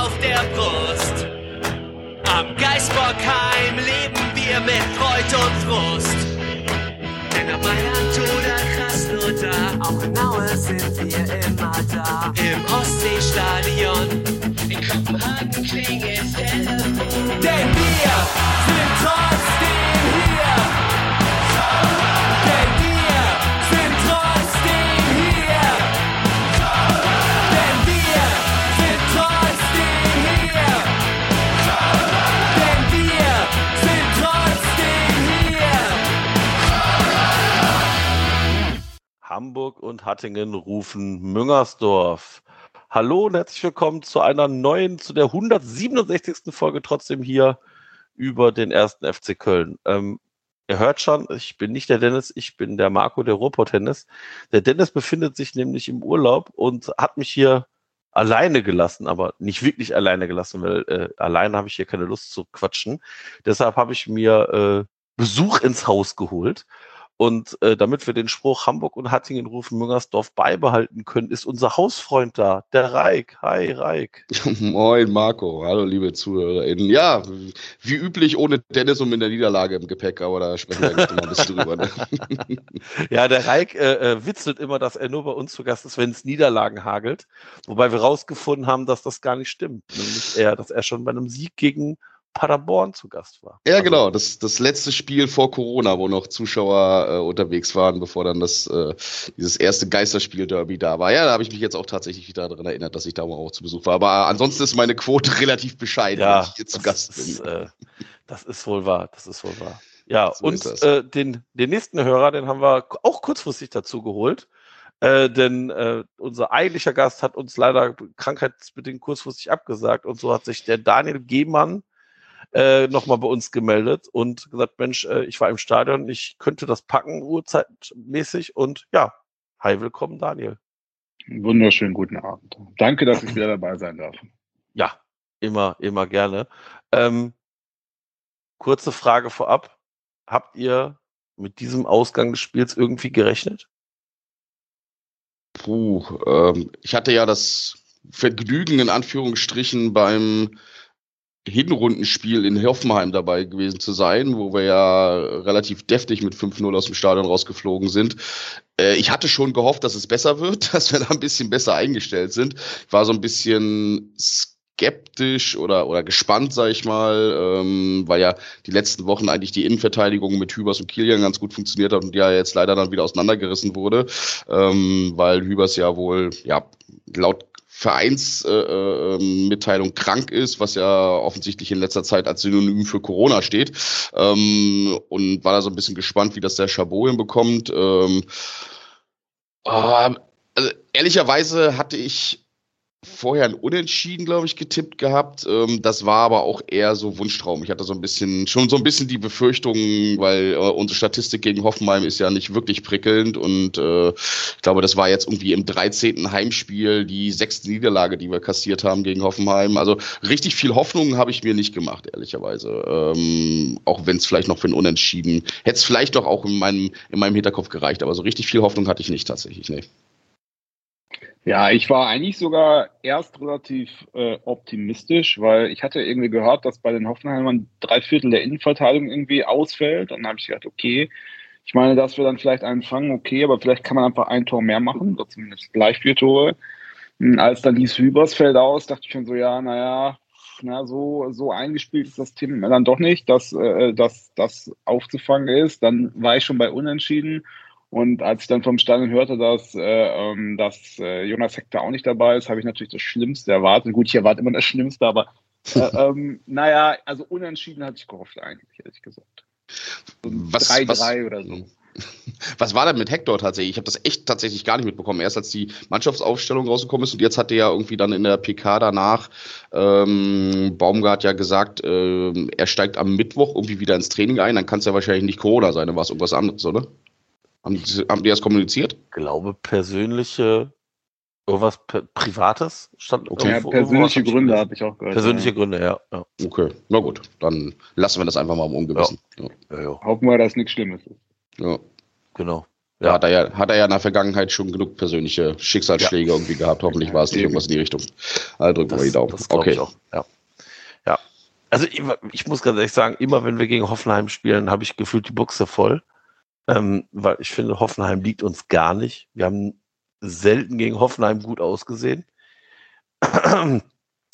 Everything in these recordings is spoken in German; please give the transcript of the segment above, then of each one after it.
auf der Brust. Am Geisbockheim leben wir mit Freud und Frust. Denn ob Mailand oder Krasnodar, auch in Aue sind wir immer da. Im Ostseestadion, in Kopenhagen klingelt Telefon. Denn wir sind trotzdem Hamburg und Hattingen rufen Müngersdorf. Hallo und herzlich willkommen zu einer neuen, zu der 167. Folge trotzdem hier über den ersten FC Köln. Ähm, ihr hört schon, ich bin nicht der Dennis, ich bin der Marco der Ruhrpott-Tennis. Der Dennis befindet sich nämlich im Urlaub und hat mich hier alleine gelassen, aber nicht wirklich alleine gelassen, weil äh, alleine habe ich hier keine Lust zu quatschen. Deshalb habe ich mir äh, Besuch ins Haus geholt. Und äh, damit wir den Spruch Hamburg und Hattingen rufen Müngersdorf beibehalten können, ist unser Hausfreund da, der Reik. Hi, Reik. Moin, Marco. Hallo, liebe ZuhörerInnen. Ja, wie üblich ohne Dennis und mit der Niederlage im Gepäck, aber da sprechen wir gleich noch ein bisschen drüber. Ne? Ja, der Reik äh, äh, witzelt immer, dass er nur bei uns zu Gast ist, wenn es Niederlagen hagelt. Wobei wir rausgefunden haben, dass das gar nicht stimmt. Nämlich eher, dass er schon bei einem Sieg gegen Paderborn zu Gast war. Ja, Also, genau. Das, das letzte Spiel vor Corona, wo noch Zuschauer äh, unterwegs waren, bevor dann das äh, dieses erste Geisterspiel-Derby da war. Ja, da habe ich mich jetzt auch tatsächlich wieder daran erinnert, dass ich da auch zu Besuch war. Aber ansonsten ist meine Quote relativ bescheiden, wenn Ja, ich hier zu Gast ist, bin. äh, das ist wohl wahr. Das ist wohl wahr. Ja, So und äh, den, den nächsten Hörer, den haben wir auch kurzfristig dazu geholt. Äh, denn äh, unser eigentlicher Gast hat uns leider krankheitsbedingt kurzfristig abgesagt und so hat sich der Daniel Gehmann äh, nochmal bei uns gemeldet und gesagt, Mensch, äh, ich war im Stadion, ich könnte das packen, uhrzeitmäßig und ja, hi, willkommen Daniel. Wunderschönen guten Abend. Danke, dass ich wieder dabei sein darf. Ja, immer, immer gerne. Ähm, kurze Frage vorab. Habt ihr mit diesem Ausgang des Spiels irgendwie gerechnet? Puh, ähm, ich hatte ja das Vergnügen in Anführungsstrichen beim Hinrundenspiel in Hoffenheim dabei gewesen zu sein, wo wir ja relativ deftig mit 5-0 aus dem Stadion rausgeflogen sind. Äh, ich hatte schon gehofft, dass es besser wird, dass wir da ein bisschen besser eingestellt sind. Ich war so ein bisschen skeptisch oder, oder gespannt, sag ich mal, ähm, weil ja die letzten Wochen eigentlich die Innenverteidigung mit Hübers und Kilian ganz gut funktioniert hat und ja jetzt leider dann wieder auseinandergerissen wurde, ähm, weil Hübers ja wohl, ja, laut Vereinsmitteilung äh, krank ist, was ja offensichtlich in letzter Zeit als Synonym für Corona steht. Ähm, und war da so ein bisschen gespannt, wie das der Chabot hinbekommt. Ähm, ah, also ehrlicherweise hatte ich vorher ein Unentschieden, glaube ich, getippt gehabt. Ähm, das war aber auch eher so Wunschtraum. Ich hatte so ein bisschen, schon so ein bisschen die Befürchtung, weil äh, unsere Statistik gegen Hoffenheim ist ja nicht wirklich prickelnd und äh, ich glaube, das war jetzt irgendwie im 13. Heimspiel die sechste Niederlage, die wir kassiert haben gegen Hoffenheim. Also richtig viel Hoffnung habe ich mir nicht gemacht, ehrlicherweise. Ähm, auch wenn es vielleicht noch für ein Unentschieden, hätte es vielleicht doch auch in meinem, in meinem Hinterkopf gereicht, aber so richtig viel Hoffnung hatte ich nicht tatsächlich, nee. Ja, ich war eigentlich sogar erst relativ äh, optimistisch, weil ich hatte irgendwie gehört, dass bei den Hoffenheimern drei Viertel der Innenverteidigung irgendwie ausfällt. Und dann habe ich gedacht, okay, ich meine, dass wir dann vielleicht einen fangen, okay, aber vielleicht kann man einfach ein Tor mehr machen, oder zumindest gleich vier Tore. Und als dann hieß Hübers fällt aus, dachte ich schon so, ja, naja, na, so, so eingespielt ist das Team dann doch nicht, dass äh, dass das aufzufangen ist. Dann war ich schon bei Unentschieden. Und als ich dann vom Stadion hörte, dass, äh, ähm, dass äh, Jonas Hector auch nicht dabei ist, habe ich natürlich das Schlimmste erwartet. Gut, ich erwarte immer das Schlimmste, aber äh, ähm, naja, also unentschieden hatte ich gehofft eigentlich, ehrlich gesagt. So ein Was- 3-3 was- oder so. Was war denn mit Hector tatsächlich? Ich habe das echt tatsächlich gar nicht mitbekommen. Erst als die Mannschaftsaufstellung rausgekommen ist und jetzt hat er ja irgendwie dann in der PK danach ähm, Baumgart ja gesagt, ähm, er steigt am Mittwoch irgendwie wieder ins Training ein. Dann kann es ja wahrscheinlich nicht Corona sein, dann war es irgendwas anderes, oder? Haben die, haben die das kommuniziert? glaube, persönliche, irgendwas Pri- Privates stand Okay. Ja, irgendwo- persönliche irgendwo Gründe habe ich auch gehört. Persönliche ja. Gründe, ja. ja. Okay, na gut, dann lassen wir das einfach mal im Ungewissen. Ja. ja, ja Hoffen wir, dass nichts Schlimmes ist. Ja. genau. Ja. Hat, er ja, hat er ja in der Vergangenheit schon genug persönliche Schicksalsschläge ja. irgendwie gehabt. Hoffentlich war es nicht irgendwas in die Richtung. Also drücken wir die Daumen. okay. Ich auch. Ja. ja. Also ich, ich muss ganz ehrlich sagen, immer wenn wir gegen Hoffenheim spielen, habe ich gefühlt die Buchse voll. Ähm, weil ich finde, Hoffenheim liegt uns gar nicht. Wir haben selten gegen Hoffenheim gut ausgesehen.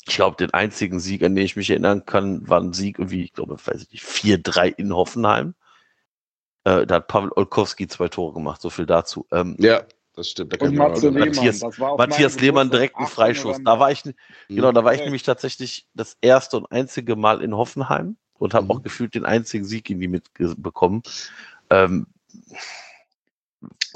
Ich glaube, den einzigen Sieg, an den ich mich erinnern kann, war ein Sieg irgendwie, ich glaube, weiß ich nicht, 4-3 in Hoffenheim. Äh, da hat Pavel Olkowski zwei Tore gemacht, so viel dazu. Ähm, ja, das stimmt. Da und Matze Lehmann, Matthias, Matthias Lehmann direkt ein Freischuss. Da war ich, mhm. genau, da war ich nämlich tatsächlich das erste und einzige Mal in Hoffenheim und habe mhm. auch gefühlt den einzigen Sieg irgendwie mitbekommen. Ähm,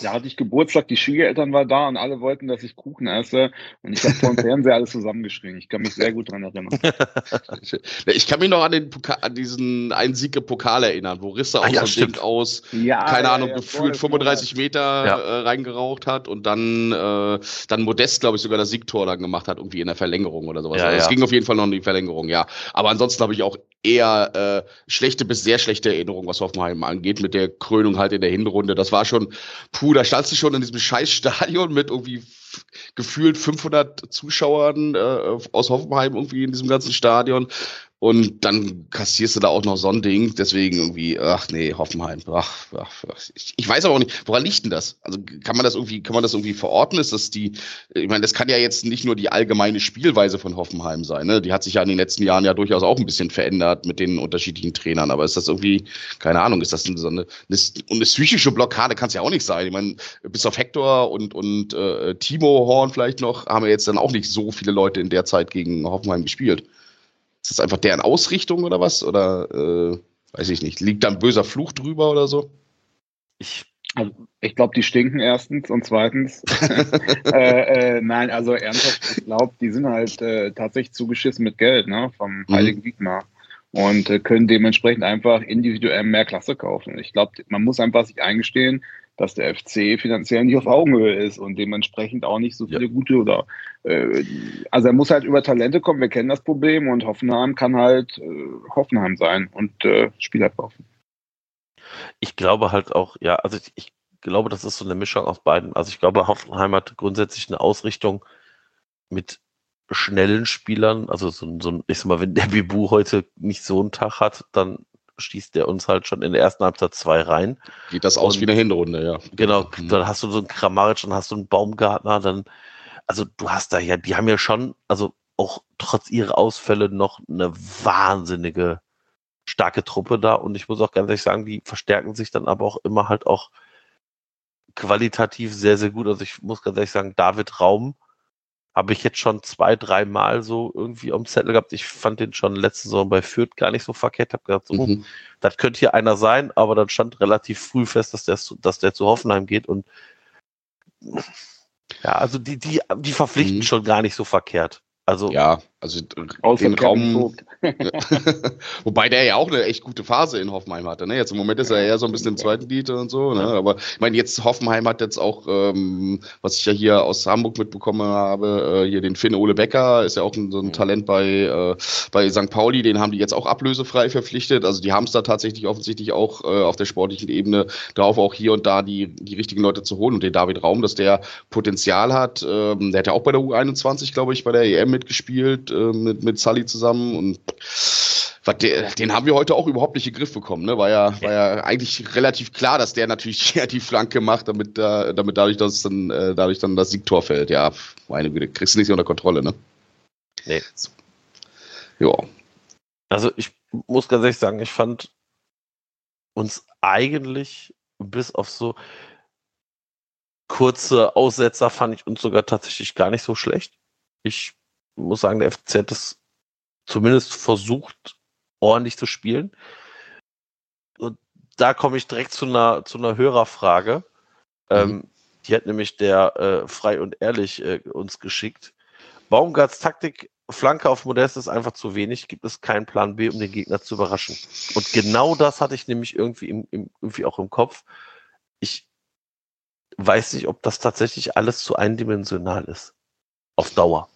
da hatte ich Geburtstag, die Schwiegereltern waren da und alle wollten, dass ich Kuchen esse. Und ich habe vor dem Fernseher alles zusammengeschrien. Ich kann mich sehr gut daran erinnern. ich kann mich noch an, den Pokal, an diesen einen Sieg im Pokal erinnern, wo Risse auch ja, so aus, ja, keine ja, Ahnung, ja, gefühlt 35 Meter äh, reingeraucht hat und dann, äh, dann Modest, glaube ich, sogar das Siegtor dann gemacht hat, irgendwie in der Verlängerung oder sowas. Also es ging auf jeden Fall noch in die Verlängerung, ja. Aber ansonsten habe ich auch eher äh, schlechte bis sehr schlechte Erinnerungen, was Hoffenheim angeht, mit der Krönung halt in der Hinrunde. Das war schon, puh, da standst du schon in diesem scheiß Stadion mit irgendwie gefühlt 500 Zuschauern äh, aus Hoffenheim irgendwie in diesem ganzen Stadion. Und dann kassierst du da auch noch so ein Ding. Deswegen irgendwie, ach nee, Hoffenheim. Ach, ach, ich, ich weiß aber auch nicht, woran liegt denn das? Also kann man das irgendwie, kann man das irgendwie verorten? Ist das die, ich meine, das kann ja jetzt nicht nur die allgemeine Spielweise von Hoffenheim sein. Ne? Die hat sich ja in den letzten Jahren ja durchaus auch ein bisschen verändert mit den unterschiedlichen Trainern. Aber ist das irgendwie, keine Ahnung, ist das eine, eine, eine psychische Blockade kann es ja auch nicht sein. Ich meine, bis auf Hector und, und äh, Timo Horn vielleicht noch, haben wir jetzt dann auch nicht so viele Leute in der Zeit gegen Hoffenheim gespielt. Ist das einfach deren Ausrichtung oder was? Oder äh, weiß ich nicht. Liegt da ein böser Fluch drüber oder so? Ich, also, ich glaube, die stinken erstens und zweitens. äh, äh, nein, also ernsthaft, ich glaube, die sind halt äh, tatsächlich zugeschissen mit Geld, ne? Vom mhm. Heiligen Wiegmar. Und äh, können dementsprechend einfach individuell mehr Klasse kaufen. Ich glaube, man muss einfach sich eingestehen, dass der FC finanziell nicht auf Augenhöhe ist und dementsprechend auch nicht so viele ja. gute oder äh, also er muss halt über Talente kommen, wir kennen das Problem und Hoffenheim kann halt äh, Hoffenheim sein und äh, Spieler kaufen. Ich glaube halt auch, ja, also ich, ich glaube, das ist so eine Mischung aus beiden. Also ich glaube, Hoffenheim hat grundsätzlich eine Ausrichtung mit schnellen Spielern, also so, so ich sag mal, wenn der Bibu heute nicht so einen Tag hat, dann schießt der uns halt schon in der ersten Halbzeit zwei rein. Geht das aus und, wie eine Hinrunde, ja. Genau, mhm. dann hast du so einen Kramaric, dann hast du einen Baumgartner, dann, also du hast da ja, die haben ja schon, also auch trotz ihrer Ausfälle noch eine wahnsinnige starke Truppe da und ich muss auch ganz ehrlich sagen, die verstärken sich dann aber auch immer halt auch qualitativ sehr, sehr gut. Also ich muss ganz ehrlich sagen, David Raum, habe ich jetzt schon zwei, drei Mal so irgendwie am Zettel gehabt. Ich fand den schon letzte Saison bei Fürth gar nicht so verkehrt. Habe gedacht, so, mhm. das könnte hier einer sein, aber dann stand relativ früh fest, dass der, dass der zu Hoffenheim geht und ja, also die, die, die verpflichten mhm. schon gar nicht so verkehrt. Also ja, also Außer den Raum. Wobei der ja auch eine echt gute Phase in Hoffenheim hatte. Ne? Jetzt im Moment ist er eher so ein bisschen im zweiten Lied und so. Ne? Aber ich meine, jetzt Hoffenheim hat jetzt auch, ähm, was ich ja hier aus Hamburg mitbekommen habe, äh, hier den Finn Ole Becker, ist ja auch ein, so ein. Talent bei, äh, bei St. Pauli, den haben die jetzt auch ablösefrei verpflichtet. Also die haben es da tatsächlich offensichtlich auch äh, auf der sportlichen Ebene drauf, auch hier und da die, die richtigen Leute zu holen. Und den David Raum, dass der Potenzial hat, ähm, der hat ja auch bei der U21, glaube ich, bei der EM mitgespielt äh, mit, mit Sully zusammen und den, den haben wir heute auch überhaupt nicht in den Griff bekommen. Ne? War, ja, war ja eigentlich relativ klar, dass der natürlich die Flanke macht, damit, äh, damit dadurch, dass dann, äh, dadurch dann das Siegtor fällt. Ja, meine Güte, kriegst du nicht unter Kontrolle, ne? Nee. So. Ja. Also ich muss ganz ehrlich sagen, ich fand uns eigentlich bis auf so kurze Aussetzer fand ich uns sogar tatsächlich gar nicht so schlecht. Ich muss sagen, der FCZ hat es zumindest versucht, ordentlich zu spielen. Und da komme ich direkt zu einer, zu einer Hörerfrage. Mhm. Ähm, die hat nämlich der äh, frei und ehrlich äh, uns geschickt. Baumgarts Taktik, Flanke auf Modest ist einfach zu wenig. Gibt es keinen Plan B, um den Gegner zu überraschen? Und genau das hatte ich nämlich irgendwie, im, im, irgendwie auch im Kopf. Ich weiß nicht, ob das tatsächlich alles zu eindimensional ist. Auf Dauer.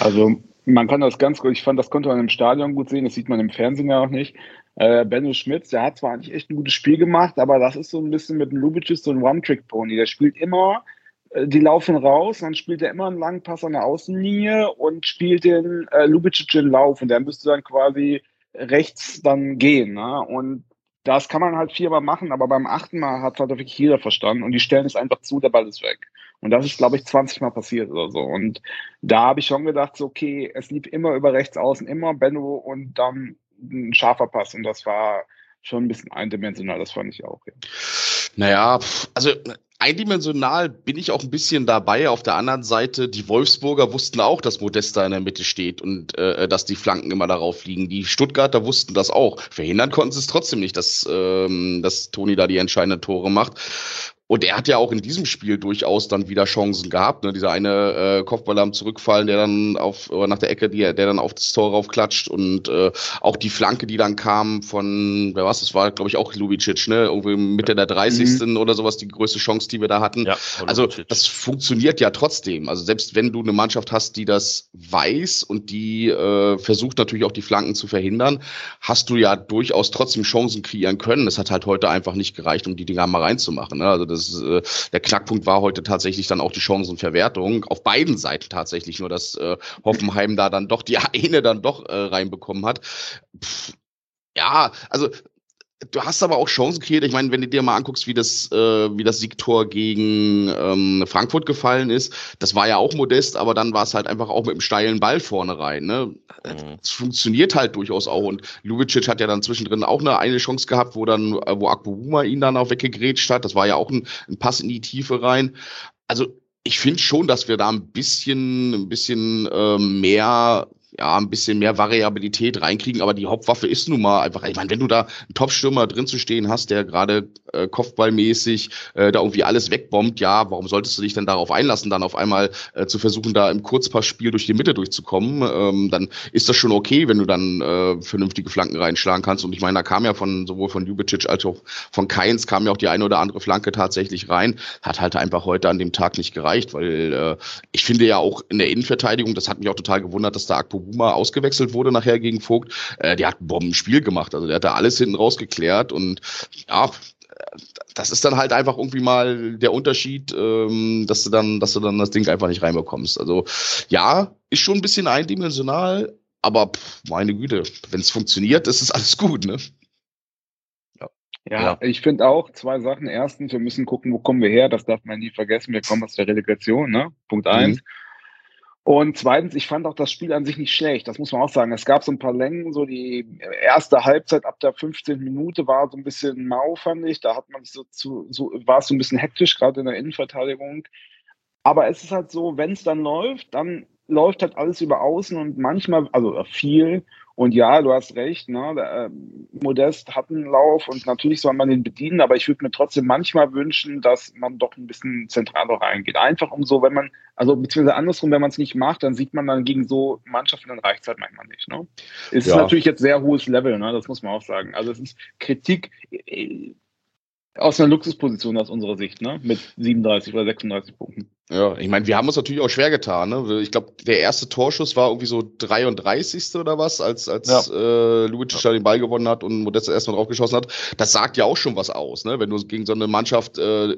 Also man kann das ganz gut, ich fand, das konnte man im Stadion gut sehen, das sieht man im Fernsehen ja auch nicht. Äh, Benno Schmitz, der hat zwar eigentlich echt ein gutes Spiel gemacht, aber das ist so ein bisschen mit dem Lubitsch so ein One-Trick-Pony. Der spielt immer, äh, die laufen raus, dann spielt er immer einen langen Pass an der Außenlinie und spielt den äh, Lubitsch in Lauf und der müsste dann quasi rechts dann gehen. Ne? Und das kann man halt viermal machen, aber beim achten Mal hat halt wirklich jeder verstanden und die stellen es einfach zu, der Ball ist weg. Und das ist, glaube ich, 20 Mal passiert oder so. Und da habe ich schon gedacht, so, okay, es lief immer über rechts außen, immer Benno und dann ein scharfer Pass. Und das war schon ein bisschen eindimensional, das fand ich auch. Ja. Naja, also eindimensional bin ich auch ein bisschen dabei. Auf der anderen Seite, die Wolfsburger wussten auch, dass Modesta in der Mitte steht und äh, dass die Flanken immer darauf liegen. Die Stuttgarter wussten das auch. Verhindern konnten sie es trotzdem nicht, dass, ähm, dass Toni da die entscheidenden Tore macht. Und er hat ja auch in diesem Spiel durchaus dann wieder Chancen gehabt. Ne? Dieser eine äh, Kopfball am Zurückfallen, der dann auf oder nach der Ecke, die, der dann auf das Tor raufklatscht und äh, auch die Flanke, die dann kam von, wer was, das war, glaube ich, auch Lubicic, ne? Irgendwie Mitte der 30. Mhm. oder sowas, die größte Chance, die wir da hatten. Ja, also das funktioniert ja trotzdem. Also selbst wenn du eine Mannschaft hast, die das weiß und die äh, versucht natürlich auch die Flanken zu verhindern, hast du ja durchaus trotzdem Chancen kreieren können. Es hat halt heute einfach nicht gereicht, um die Dinger mal reinzumachen. Ne? Also das das, äh, der Knackpunkt war heute tatsächlich dann auch die Chancenverwertung. Auf beiden Seiten tatsächlich, nur dass äh, Hoffenheim da dann doch die eine dann doch äh, reinbekommen hat. Pff, ja, also Du hast aber auch Chancen kreiert. Ich meine, wenn du dir mal anguckst, wie das, äh, wie das Siegtor gegen ähm, Frankfurt gefallen ist, das war ja auch modest, aber dann war es halt einfach auch mit einem steilen Ball vorne rein. Ne? Mhm. Es funktioniert halt durchaus auch. Und Lubicic hat ja dann zwischendrin auch eine, eine Chance gehabt, wo dann, äh, wo Akbobuma ihn dann auch weggegrätscht hat. Das war ja auch ein, ein Pass in die Tiefe rein. Also ich finde schon, dass wir da ein bisschen, ein bisschen äh, mehr ja, ein bisschen mehr Variabilität reinkriegen, aber die Hauptwaffe ist nun mal einfach, ich meine, wenn du da einen Top-Stürmer drin zu stehen hast, der gerade äh, kopfballmäßig äh, da irgendwie alles wegbombt, ja, warum solltest du dich denn darauf einlassen, dann auf einmal äh, zu versuchen, da im Kurzpassspiel durch die Mitte durchzukommen, ähm, dann ist das schon okay, wenn du dann äh, vernünftige Flanken reinschlagen kannst. Und ich meine, da kam ja von sowohl von Jubicic als auch von Keins kam ja auch die eine oder andere Flanke tatsächlich rein, hat halt einfach heute an dem Tag nicht gereicht, weil äh, ich finde ja auch in der Innenverteidigung, das hat mich auch total gewundert, dass da Akpo Buma ausgewechselt wurde nachher gegen Vogt, äh, der hat ein Bombenspiel gemacht. Also der hat da alles hinten rausgeklärt und ja, das ist dann halt einfach irgendwie mal der Unterschied, ähm, dass du dann, dass du dann das Ding einfach nicht reinbekommst. Also ja, ist schon ein bisschen eindimensional, aber pff, meine Güte, wenn es funktioniert, ist es alles gut, ne? Ja, ja, ja. ich finde auch zwei Sachen. Erstens, wir müssen gucken, wo kommen wir her. Das darf man nie vergessen. Wir kommen aus der Relegation, ne? Punkt eins. Mhm. Und zweitens, ich fand auch das Spiel an sich nicht schlecht. Das muss man auch sagen. Es gab so ein paar Längen, so die erste Halbzeit ab der 15. Minute war so ein bisschen mau, fand ich. Da hat man so zu, so war es so ein bisschen hektisch, gerade in der Innenverteidigung. Aber es ist halt so, wenn es dann läuft, dann läuft halt alles über außen und manchmal, also viel. Und ja, du hast recht, ne? Der, äh, Modest hat einen Lauf und natürlich soll man den bedienen, aber ich würde mir trotzdem manchmal wünschen, dass man doch ein bisschen zentraler reingeht. Einfach um so, wenn man, also beziehungsweise andersrum, wenn man es nicht macht, dann sieht man dann gegen so Mannschaften, dann reicht es halt manchmal nicht. Ne? Es ja. ist natürlich jetzt sehr hohes Level, ne? das muss man auch sagen. Also es ist Kritik äh, aus einer Luxusposition aus unserer Sicht, ne? Mit 37 oder 36 Punkten. Ja, ich meine, wir haben uns natürlich auch schwer getan. Ne? Ich glaube, der erste Torschuss war irgendwie so 33. oder was, als, als ja. äh, Lucic ja. den Ball gewonnen hat und Modeste erstmal draufgeschossen hat. Das sagt ja auch schon was aus, ne? Wenn du gegen so eine Mannschaft äh,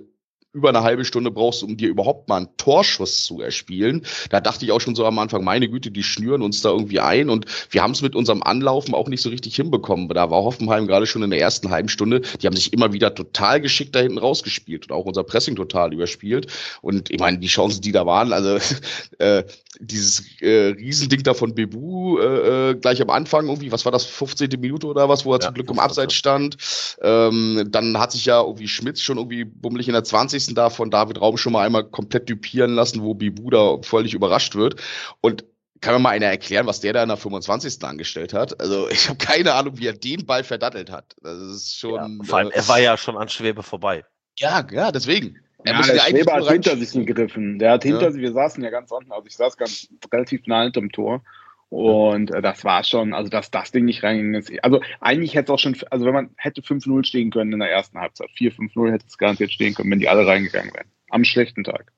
über eine halbe Stunde brauchst, um dir überhaupt mal einen Torschuss zu erspielen. Da dachte ich auch schon so am Anfang, meine Güte, die schnüren uns da irgendwie ein und wir haben es mit unserem Anlaufen auch nicht so richtig hinbekommen. Da war Hoffenheim gerade schon in der ersten halben Stunde, die haben sich immer wieder total geschickt da hinten rausgespielt und auch unser Pressing total überspielt. Und ich meine, die Chancen, die da waren, also äh, dieses äh, Riesending da von Bebu äh, äh gleich am Anfang irgendwie, was war das, 15. Minute oder was, wo er ja, zum Glück im Abseits stand. Ähm, dann hat sich ja irgendwie Schmitz schon irgendwie bummelig in der 20 20. da von David Raum schon mal einmal komplett dupieren lassen, wo Bibu da völlig überrascht wird. Und kann mir mal einer erklären, was der da in der 25. angestellt hat? Also ich habe keine Ahnung, wie er den Ball verdattelt hat. Das ist schon. Ja, vor allem, äh, er war ja schon an Schwebe vorbei. Ja, ja, deswegen. Er ja, der Schwebe hat hinter sich gegriffen. Der hat hinter ja. sich, wir saßen ja ganz unten, also ich saß ganz relativ nah hinterm Tor. Und äh, das war schon, also dass das Ding nicht reingegangen ist. Also eigentlich hätte es auch schon, also wenn man hätte 5-0 stehen können in der ersten Halbzeit, 4-5-0 hätte es garantiert stehen können, wenn die alle reingegangen wären. Am schlechten Tag.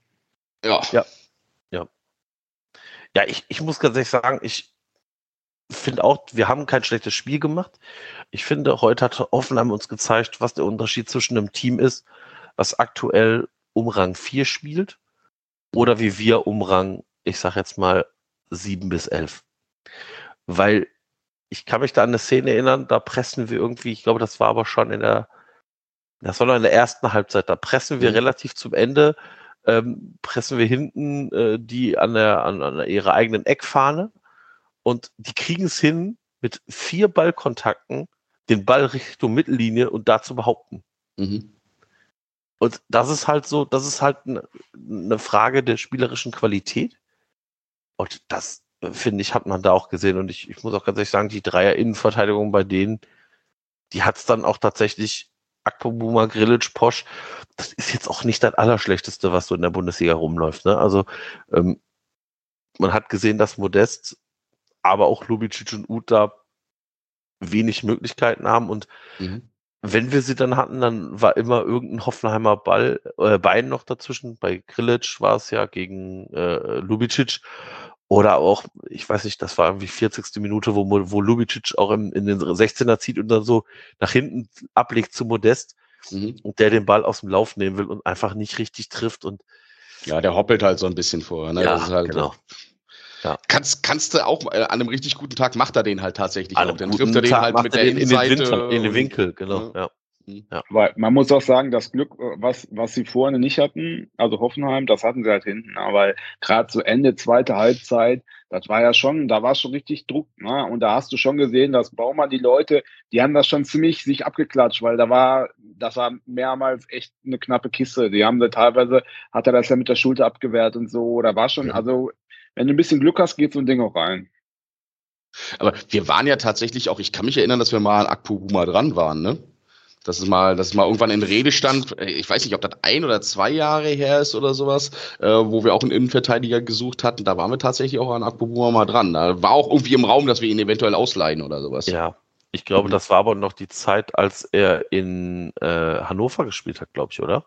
Ja. Ja. Ja. Ja, ich, ich muss ganz ehrlich sagen, ich finde auch, wir haben kein schlechtes Spiel gemacht. Ich finde, heute hat Hoffenheim uns gezeigt, was der Unterschied zwischen einem Team ist, was aktuell um Rang 4 spielt oder wie wir um Rang, ich sag jetzt mal, 7 bis 11. Weil ich kann mich da an eine Szene erinnern, da pressen wir irgendwie, ich glaube, das war aber schon in der, das war noch in der ersten Halbzeit, da pressen wir mhm. relativ zum Ende, ähm, pressen wir hinten äh, die an, der, an, an ihrer eigenen Eckfahne und die kriegen es hin, mit vier Ballkontakten den Ball Richtung Mittellinie und da zu behaupten. Mhm. Und das ist halt so, das ist halt eine ne Frage der spielerischen Qualität. Und das, finde ich, hat man da auch gesehen. Und ich, ich muss auch ganz ehrlich sagen, die Dreier-Innenverteidigung bei denen, die hat es dann auch tatsächlich Akpobuma, Grilic, Posch, das ist jetzt auch nicht das Allerschlechteste, was so in der Bundesliga rumläuft. Ne? Also ähm, man hat gesehen, dass Modest, aber auch Lubicic und Uta wenig Möglichkeiten haben und mhm. wenn wir sie dann hatten, dann war immer irgendein Hoffenheimer Ball, äh, Bein noch dazwischen. Bei Grilic war es ja gegen äh, Lubicic oder auch, ich weiß nicht, das war irgendwie 40. Minute, wo, wo Lubicic auch im, in den 16er zieht und dann so nach hinten ablegt zu Modest mhm. und der den Ball aus dem Lauf nehmen will und einfach nicht richtig trifft. Und ja, der hoppelt halt so ein bisschen vor. Ne? Ja, halt genau. Ja. Kannst, kannst du auch, äh, an einem richtig guten Tag macht er den halt tatsächlich an auch. Dann trifft er den Tag halt mit der in, in, den Winter, in den Winkel, genau. Ja. Mhm. Ja. Weil man muss auch sagen, das Glück, äh, was, was sie vorne nicht hatten, also Hoffenheim, das hatten sie halt hinten. Aber gerade zu Ende zweite Halbzeit, das war ja schon, da war schon richtig Druck. Ne? Und da hast du schon gesehen, dass Baumann, die Leute, die haben das schon ziemlich sich abgeklatscht, weil da war, das war mehrmals echt eine knappe Kiste. Die haben da teilweise, hat er das ja mit der Schulter abgewehrt und so. Da war schon, ja. also, wenn du ein bisschen Glück hast, geht so ein Ding auch rein. Aber wir waren ja tatsächlich auch, ich kann mich erinnern, dass wir mal an Akpu Buma dran waren, ne? Das ist mal, das ist mal irgendwann in Rede stand. Ich weiß nicht, ob das ein oder zwei Jahre her ist oder sowas, äh, wo wir auch einen Innenverteidiger gesucht hatten. Da waren wir tatsächlich auch an Akpobuma mal dran. Da war auch irgendwie im Raum, dass wir ihn eventuell ausleihen oder sowas. Ja, ich glaube, mhm. das war aber noch die Zeit, als er in äh, Hannover gespielt hat, glaube ich, oder?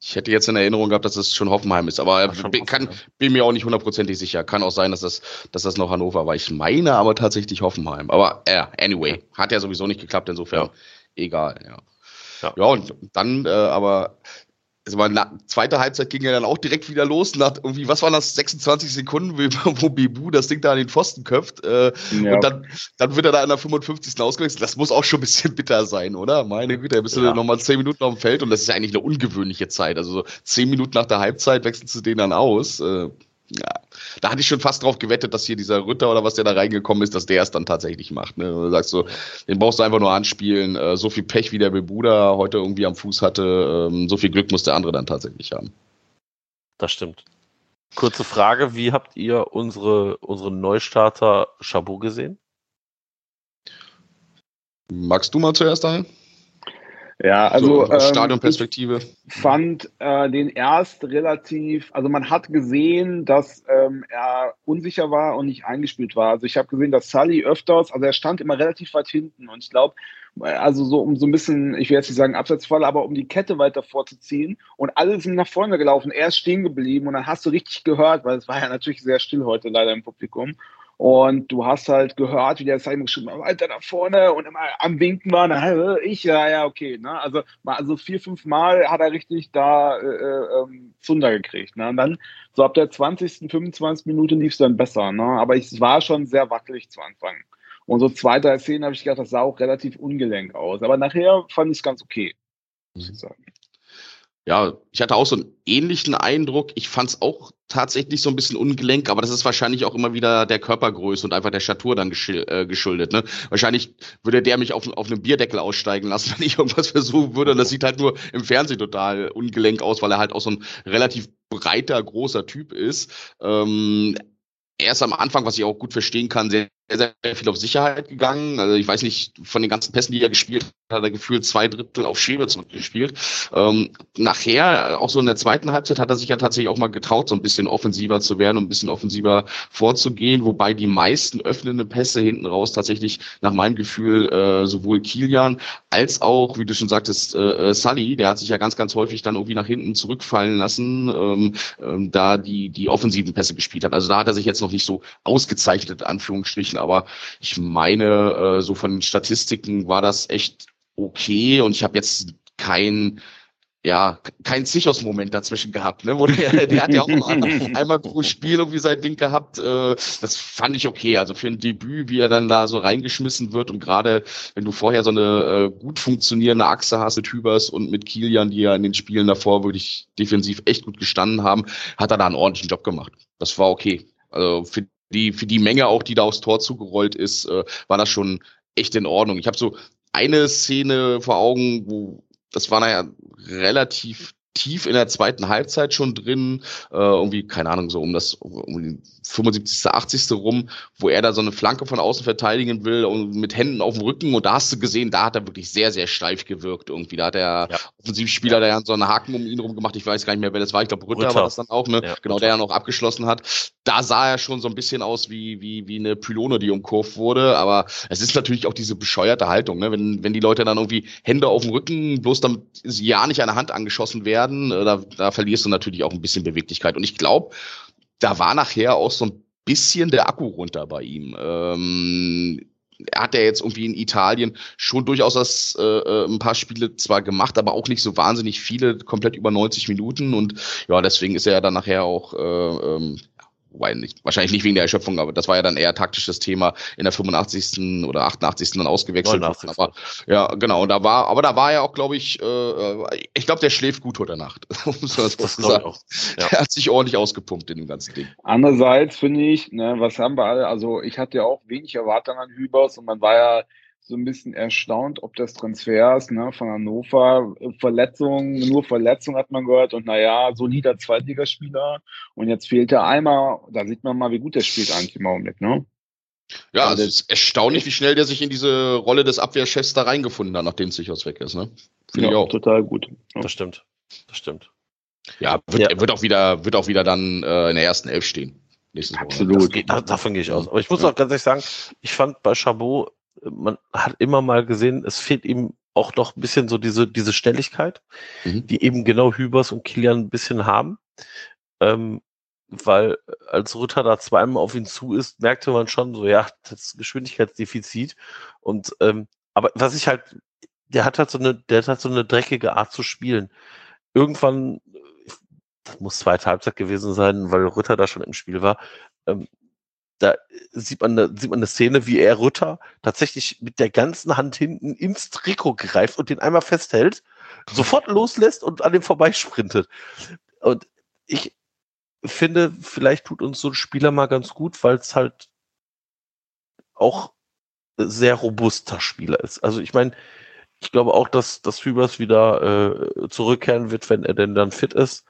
Ich hätte jetzt in Erinnerung gehabt, dass es schon Hoffenheim ist, aber Ach, bin, kann, bin mir auch nicht hundertprozentig sicher. Kann auch sein, dass das, dass das noch Hannover war. Ich meine aber tatsächlich Hoffenheim. Aber äh, anyway, hat ja sowieso nicht geklappt, insofern. Ja egal, ja. Ja, ja und dann äh, aber also meine zweite Halbzeit ging ja dann auch direkt wieder los. Nach irgendwie, was waren das, 26 Sekunden, wo Bibu das Ding da an den Pfosten köpft. Äh, ja. Und dann, dann wird er da in der 55. ausgewechselt. Das muss auch schon ein bisschen bitter sein, oder? Meine Güte, da bist du ja. nochmal 10 Minuten auf dem Feld und das ist ja eigentlich eine ungewöhnliche Zeit. Also so 10 Minuten nach der Halbzeit wechselst du den dann aus. Äh, ja, da hatte ich schon fast drauf gewettet, dass hier dieser Ritter oder was der da reingekommen ist, dass der es dann tatsächlich macht. Ne? Du sagst so, den brauchst du einfach nur anspielen. Äh, so viel Pech, wie der Bebuda heute irgendwie am Fuß hatte, ähm, so viel Glück muss der andere dann tatsächlich haben. Das stimmt. Kurze Frage, wie habt ihr unsere, unsere Neustarter Chabot gesehen? Magst du mal zuerst ein? Ja, also so, ähm, Stadionperspektive. fand äh, den erst relativ, also man hat gesehen, dass ähm, er unsicher war und nicht eingespielt war. Also ich habe gesehen, dass Sully öfters, also er stand immer relativ weit hinten und ich glaube, also so um so ein bisschen, ich will jetzt nicht sagen Abseitsfall, aber um die Kette weiter vorzuziehen und alle sind nach vorne gelaufen. Er ist stehen geblieben und dann hast du richtig gehört, weil es war ja natürlich sehr still heute leider im Publikum. Und du hast halt gehört, wie der Simon geschrieben hat, weiter nach vorne und immer am Winken war, na, ich, ja, ja, okay. Ne? Also, also vier, fünf Mal hat er richtig da äh, äh, ähm, Zunder gekriegt. Ne? Und dann, so ab der 20., 25. Minute lief es dann besser. Ne? Aber es war schon sehr wackelig zu Anfang. Und so zwei, drei Szenen habe ich gedacht, das sah auch relativ ungelenk aus. Aber nachher fand ich es ganz okay, muss ich sagen ja, ich hatte auch so einen ähnlichen Eindruck. Ich fand es auch tatsächlich so ein bisschen ungelenk, aber das ist wahrscheinlich auch immer wieder der Körpergröße und einfach der Statur dann äh, geschuldet. Ne? Wahrscheinlich würde der mich auf, auf einem Bierdeckel aussteigen lassen, wenn ich irgendwas versuchen würde. Und das sieht halt nur im Fernsehen total ungelenk aus, weil er halt auch so ein relativ breiter, großer Typ ist. Ähm, er ist am Anfang, was ich auch gut verstehen kann, sehr sehr, sehr viel auf Sicherheit gegangen. Also ich weiß nicht, von den ganzen Pässen, die er gespielt hat, hat er gefühlt zwei Drittel auf Schäbe zurückgespielt. Ähm, nachher, auch so in der zweiten Halbzeit, hat er sich ja tatsächlich auch mal getraut, so ein bisschen offensiver zu werden und ein bisschen offensiver vorzugehen, wobei die meisten öffnenden Pässe hinten raus tatsächlich nach meinem Gefühl äh, sowohl Kilian als auch, wie du schon sagtest, äh, äh, Sully, der hat sich ja ganz, ganz häufig dann irgendwie nach hinten zurückfallen lassen, ähm, ähm, da die, die offensiven Pässe gespielt hat. Also da hat er sich jetzt noch nicht so ausgezeichnet, in Anführungsstrichen, aber ich meine, äh, so von den Statistiken war das echt okay und ich habe jetzt kein ja, kein Zichos-Moment dazwischen gehabt, ne? Wo der, der hat ja auch einmal pro Spiel irgendwie sein Ding gehabt. Äh, das fand ich okay. Also für ein Debüt, wie er dann da so reingeschmissen wird und gerade wenn du vorher so eine äh, gut funktionierende Achse hast mit Hübers und mit Kilian, die ja in den Spielen davor wirklich defensiv echt gut gestanden haben, hat er da einen ordentlichen Job gemacht. Das war okay. Also für die, für die Menge auch, die da aufs Tor zugerollt ist, äh, war das schon echt in Ordnung. Ich habe so eine Szene vor Augen, wo das war naja relativ tief in der zweiten Halbzeit schon drin, äh, irgendwie, keine Ahnung, so um das um die 75., 80. rum, wo er da so eine Flanke von außen verteidigen will und mit Händen auf dem Rücken und da hast du gesehen, da hat er wirklich sehr, sehr steif gewirkt irgendwie. Da hat der ja. Offensivspieler, der hat so einen Haken um ihn rum gemacht, ich weiß gar nicht mehr, wer das war, ich glaube Rütter, Rütter, war das dann auch, ne? Ja, genau, der ja noch abgeschlossen hat. Da sah er schon so ein bisschen aus wie, wie, wie eine Pylone, die umkurvt wurde, aber es ist natürlich auch diese bescheuerte Haltung, ne? Wenn, wenn die Leute dann irgendwie Hände auf dem Rücken, bloß damit sie ja nicht an der Hand angeschossen werden, äh, da, da verlierst du natürlich auch ein bisschen Beweglichkeit. Und ich glaube, da war nachher auch so ein bisschen der Akku runter bei ihm. Ähm, er hat ja jetzt irgendwie in Italien schon durchaus das, äh, äh, ein paar Spiele zwar gemacht, aber auch nicht so wahnsinnig viele, komplett über 90 Minuten. Und ja, deswegen ist er ja dann nachher auch äh, ähm, wobei nicht, wahrscheinlich nicht wegen der Erschöpfung, aber das war ja dann eher taktisches Thema in der 85. oder 88. dann ausgewechselt. 89. Aber ja, genau, und da war, aber da war ja auch, glaube ich, äh, ich glaube, der schläft gut heute Nacht. das, das auch. Ja. Der hat sich ordentlich ausgepumpt in dem ganzen Ding. Andererseits finde ich, ne, was haben wir alle, also ich hatte ja auch wenig Erwartungen an Hübers und man war ja so ein bisschen erstaunt, ob das Transfers ne, von Hannover, Verletzungen, nur Verletzungen hat man gehört und naja, solider Zweitligaspieler. Und jetzt fehlt er einmal, da sieht man mal, wie gut er spielt eigentlich im Augenblick, ne? Ja, also es ist erstaunlich, wie schnell der sich in diese Rolle des Abwehrchefs da reingefunden hat, nachdem Sichos weg ist, ne? Finde ja, ich auch. Total gut. Ja. Das stimmt. Das stimmt. Ja, wird, ja. wird auch wieder, wird auch wieder dann äh, in der ersten Elf stehen. Absolut. Geht, davon gehe ich aus. Aber ich muss auch ganz ehrlich sagen, ich fand bei Chabot man hat immer mal gesehen, es fehlt ihm auch noch ein bisschen so diese, diese Schnelligkeit, mhm. die eben genau Hübers und Kilian ein bisschen haben. Ähm, weil als Rütter da zweimal auf ihn zu ist, merkte man schon so, ja, das Geschwindigkeitsdefizit. Und ähm, aber was ich halt, der hat halt so eine, der hat halt so eine dreckige Art zu spielen. Irgendwann, das muss zweite Halbzeit gewesen sein, weil Rütter da schon im Spiel war, ähm, da sieht man, eine, sieht man eine Szene, wie er Rütter tatsächlich mit der ganzen Hand hinten ins Trikot greift und den einmal festhält, sofort loslässt und an dem vorbeisprintet. Und ich finde, vielleicht tut uns so ein Spieler mal ganz gut, weil es halt auch sehr robuster Spieler ist. Also ich meine, ich glaube auch, dass, dass Hübers wieder äh, zurückkehren wird, wenn er denn dann fit ist.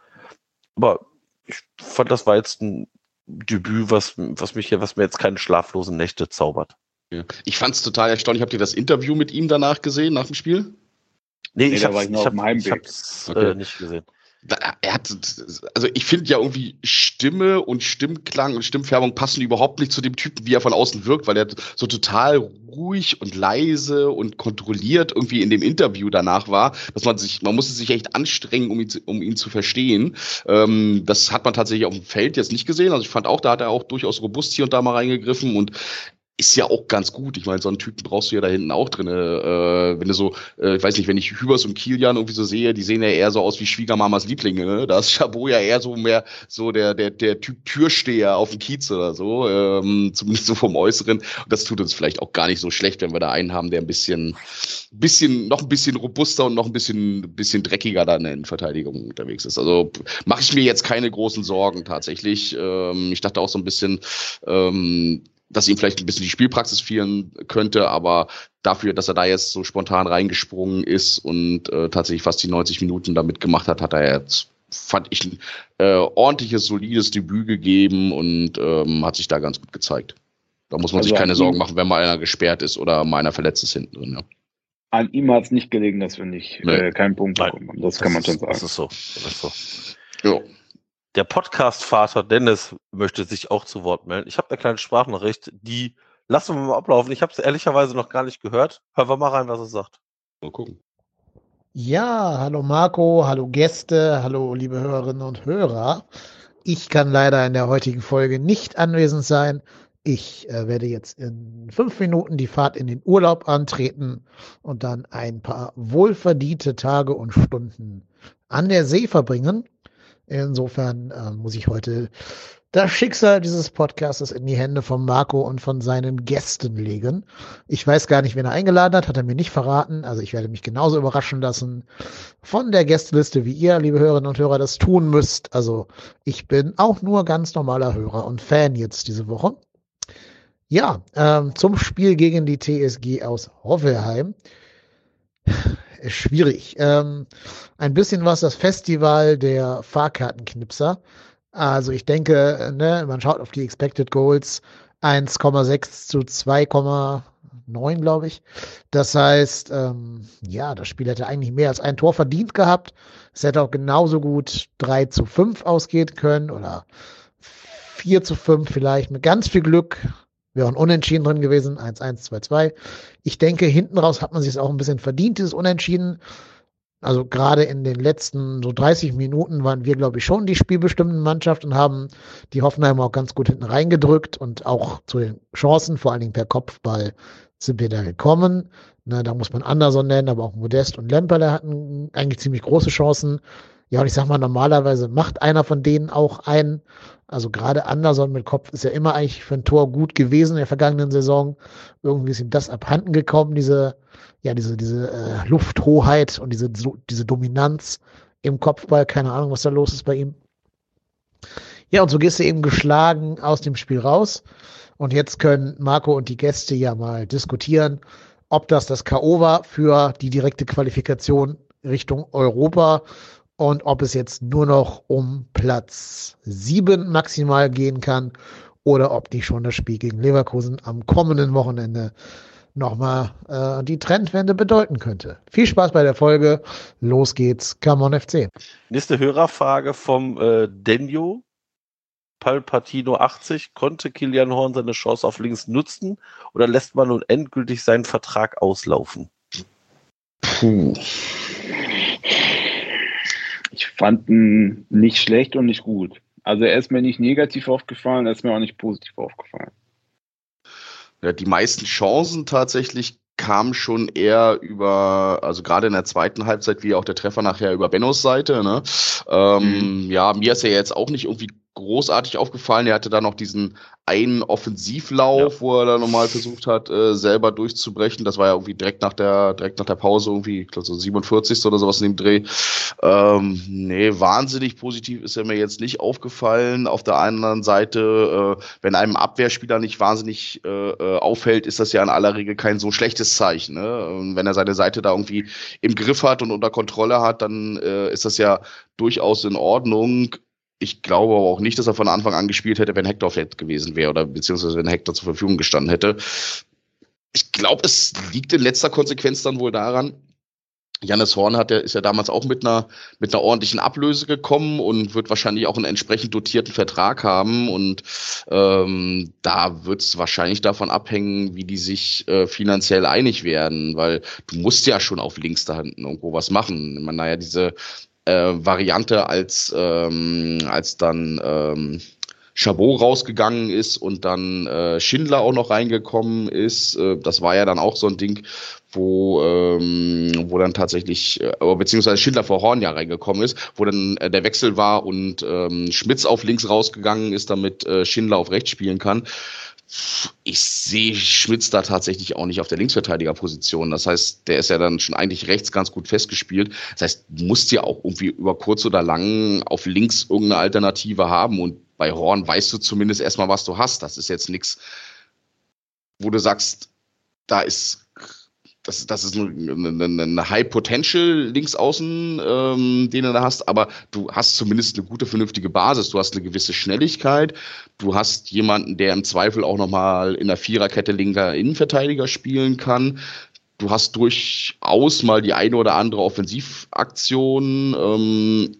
Aber ich fand, das war jetzt ein Debüt, was, was mich hier, was mir jetzt keine schlaflosen Nächte zaubert. Ich fand es total erstaunlich. Habt ihr das Interview mit ihm danach gesehen, nach dem Spiel? Nee, nee ich habe ich hab's, okay. äh, nicht gesehen er hat, also ich finde ja irgendwie Stimme und Stimmklang und Stimmfärbung passen überhaupt nicht zu dem Typen, wie er von außen wirkt, weil er so total ruhig und leise und kontrolliert irgendwie in dem Interview danach war, dass man sich, man musste sich echt anstrengen, um ihn, um ihn zu verstehen. Ähm, das hat man tatsächlich auf dem Feld jetzt nicht gesehen. Also ich fand auch, da hat er auch durchaus robust hier und da mal reingegriffen und ist ja auch ganz gut. Ich meine, so einen Typen brauchst du ja da hinten auch drin. Äh, wenn du so, äh, ich weiß nicht, wenn ich Hübers und Kilian irgendwie so sehe, die sehen ja eher so aus wie Schwiegermamas Lieblinge. Ne? Da ist Chabot ja eher so mehr so der, der, der Typ Türsteher auf dem Kiez oder so, ähm, zumindest so vom Äußeren. Und das tut uns vielleicht auch gar nicht so schlecht, wenn wir da einen haben, der ein bisschen, bisschen, noch ein bisschen robuster und noch ein bisschen, bisschen dreckiger dann in Verteidigung unterwegs ist. Also mache ich mir jetzt keine großen Sorgen tatsächlich. Ähm, ich dachte auch so ein bisschen, ähm, dass ihm vielleicht ein bisschen die Spielpraxis fehlen könnte, aber dafür, dass er da jetzt so spontan reingesprungen ist und äh, tatsächlich fast die 90 Minuten damit gemacht hat, hat er jetzt, fand ich, ein äh, ordentliches, solides Debüt gegeben und ähm, hat sich da ganz gut gezeigt. Da muss man Also sich keine Sorgen machen, wenn mal einer gesperrt ist oder mal einer verletzt ist hinten drin. Ja. An ihm hat es nicht gelegen, dass wir nicht Nee. äh, keinen Punkt Nein. bekommen haben. Das, kann man ist, schon sagen. Das ist so. Das ist so. Ja. Der Podcast-Vater Dennis möchte sich auch zu Wort melden. Ich habe eine kleine Sprachnachricht, die lassen wir mal ablaufen. Ich habe es ehrlicherweise noch gar nicht gehört. Hören wir mal rein, was er sagt. Mal gucken. Ja, hallo Marco, hallo Gäste, hallo liebe Hörerinnen und Hörer. Ich kann leider in der heutigen Folge nicht anwesend sein. Ich äh, werde jetzt in fünf Minuten die Fahrt in den Urlaub antreten und dann ein paar wohlverdiente Tage und Stunden an der See verbringen. Insofern äh, muss ich heute das Schicksal dieses Podcasts in die Hände von Marco und von seinen Gästen legen. Ich weiß gar nicht, wen er eingeladen hat, hat er mir nicht verraten. Also ich werde mich genauso überraschen lassen von der Gästeliste, wie ihr, liebe Hörerinnen und Hörer, das tun müsst. Also ich bin auch nur ganz normaler Hörer und Fan jetzt diese Woche. Ja, ähm, zum Spiel gegen die TSG aus Hoffenheim. Schwierig. Ähm, ein bisschen was das Festival der Fahrkartenknipser. Also ich denke, ne, man schaut auf die Expected Goals 1,6 zu 2,9, glaube ich. Das heißt, ähm, ja, das Spiel hätte eigentlich mehr als ein Tor verdient gehabt. Es hätte auch genauso gut 3 zu 5 ausgehen können oder 4 zu 5 vielleicht mit ganz viel Glück. Wäre ein Unentschieden drin gewesen, 1-1, 2-2. Ich denke, hinten raus hat man sich auch ein bisschen verdient, dieses Unentschieden. Also gerade in den letzten so 30 Minuten waren wir, glaube ich, schon die spielbestimmende Mannschaft und haben die Hoffenheimer auch ganz gut hinten reingedrückt und auch zu den Chancen, vor allen Dingen per Kopfball, sind wir da gekommen. Na, da muss man Anderson nennen, aber auch Modest und Lemperle hatten eigentlich ziemlich große Chancen. Ja, und ich sag mal, normalerweise macht einer von denen auch einen. Also gerade Anderson mit Kopf ist ja immer eigentlich für ein Tor gut gewesen in der vergangenen Saison. Irgendwie ist ihm das abhanden gekommen, diese, ja, diese, diese äh, Lufthoheit und diese, diese Dominanz im Kopfball. Keine Ahnung, was da los ist bei ihm. Ja, und so gehst du eben geschlagen aus dem Spiel raus. Und jetzt können Marco und die Gäste ja mal diskutieren, ob das das K.O. war für die direkte Qualifikation Richtung Europa und ob es jetzt nur noch um Platz sieben maximal gehen kann oder ob nicht schon das Spiel gegen Leverkusen am kommenden Wochenende nochmal äh, die Trendwende bedeuten könnte. Viel Spaß bei der Folge. Los geht's. Come on FC. Nächste Hörerfrage vom äh, Denjo. Palpatino 80. Konnte Kilian Horn seine Chance auf links nutzen oder lässt man nun endgültig seinen Vertrag auslaufen? Puh. Ich fand ihn nicht schlecht und nicht gut. Also er ist mir nicht negativ aufgefallen, er ist mir auch nicht positiv aufgefallen. Ja, die meisten Chancen tatsächlich kamen schon eher über, also gerade in der zweiten Halbzeit, wie auch der Treffer nachher über Bennos Seite. Ne? Ähm, Ja, mir ist er jetzt auch nicht irgendwie großartig aufgefallen. Er hatte da noch diesen einen Offensivlauf, wo er da nochmal versucht hat, äh, selber durchzubrechen. Das war ja irgendwie direkt nach der, direkt nach der Pause, irgendwie, ich glaube so 47. oder sowas in dem Dreh. Ähm, nee, wahnsinnig positiv ist er mir jetzt nicht aufgefallen. Auf der anderen Seite, äh, wenn einem Abwehrspieler nicht wahnsinnig äh, äh, auffällt, ist das ja in aller Regel kein so schlechtes Zeichen. Ne? Und wenn er seine Seite da irgendwie im Griff hat und unter Kontrolle hat, dann äh, ist das ja durchaus in Ordnung. Ich glaube aber auch nicht, dass er von Anfang an gespielt hätte, wenn Hector fit gewesen wäre oder beziehungsweise wenn Hector zur Verfügung gestanden hätte. Ich glaube, es liegt in letzter Konsequenz dann wohl daran, Jannis Horn hat ja, ist ja damals auch mit einer, mit einer ordentlichen Ablöse gekommen und wird wahrscheinlich auch einen entsprechend dotierten Vertrag haben. Und ähm, da wird es wahrscheinlich davon abhängen, wie die sich äh, finanziell einig werden, weil du musst ja schon auf links da hinten irgendwo was machen. Man, naja, diese äh, Variante, als, ähm, als dann ähm, Chabot rausgegangen ist und dann äh, Schindler auch noch reingekommen ist. Äh, das war ja dann auch so ein Ding, wo, ähm, wo dann tatsächlich, äh, beziehungsweise Schindler vor Horn ja reingekommen ist, wo dann äh, der Wechsel war und ähm, Schmitz auf links rausgegangen ist, damit äh, Schindler auf rechts spielen kann. Ich sehe Schmitz da tatsächlich auch nicht auf der Linksverteidigerposition. Das heißt, der ist ja dann schon eigentlich rechts ganz gut festgespielt. Das heißt, du musst ja auch irgendwie über kurz oder lang auf links irgendeine Alternative haben. Und bei Horn weißt du zumindest erstmal, was du hast. Das ist jetzt nichts, wo du sagst, da ist das, das ist ein, ein, ein High Potential links außen, ähm, den du da hast, aber du hast zumindest eine gute, vernünftige Basis. Du hast eine gewisse Schnelligkeit. Du hast jemanden, der im Zweifel auch nochmal in der Viererkette linker Innenverteidiger spielen kann. Du hast durchaus mal die eine oder andere Offensivaktion. Ähm,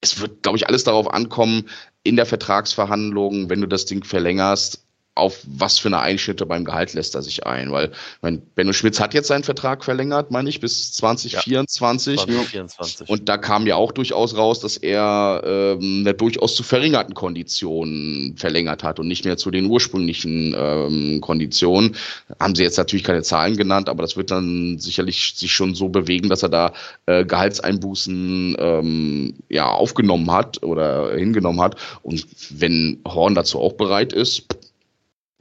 es wird, glaube ich, alles darauf ankommen, in der Vertragsverhandlung, wenn du das Ding verlängerst, auf was für eine Einschnitte beim Gehalt lässt er sich ein? Weil mein, Benno Schmitz hat jetzt seinen Vertrag verlängert, meine ich, bis 2024. Ja, 2024. Und da kam ja auch durchaus raus, dass er ähm, durchaus zu verringerten Konditionen verlängert hat und nicht mehr zu den ursprünglichen ähm, Konditionen. Haben sie jetzt natürlich keine Zahlen genannt, aber das wird dann sicherlich sich schon so bewegen, dass er da äh, Gehaltseinbußen ähm, ja, aufgenommen hat oder hingenommen hat. Und wenn Horn dazu auch bereit ist,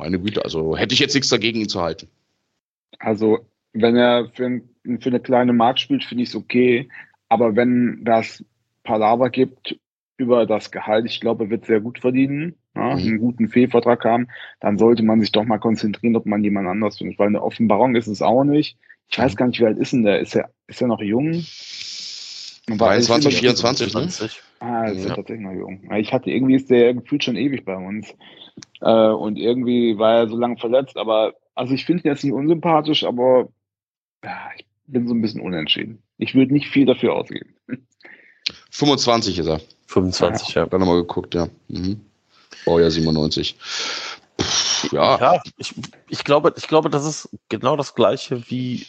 meine Güte, also hätte ich jetzt nichts dagegen, ihn zu halten. Also, wenn er für, ein, für eine kleine Markt spielt, finde ich es okay. Aber wenn das Palaver gibt über das Gehalt, ich glaube, er wird sehr gut verdienen, ja, mhm. einen guten Fehlvertrag haben, dann sollte man sich doch mal konzentrieren, ob man jemand anders findet. Weil eine Offenbarung ist es auch nicht. Ich weiß gar nicht, wie alt ist denn der? Ist er, ist er noch jung? 23, 24, ne? Ah, ist ja. tatsächlich noch jung. Ich hatte irgendwie ist der gefühlt schon ewig bei uns. Äh, und irgendwie war er so lange verletzt, aber also ich finde ihn jetzt nicht unsympathisch, aber ja, ich bin so ein bisschen unentschieden. Ich würde nicht viel dafür ausgeben. 25 ist er. 25, ja. ja. Dann nochmal geguckt, ja. Mhm. Baujahr 97. Pff, ja. ja ich, ich, glaube, ich glaube, das ist genau das Gleiche wie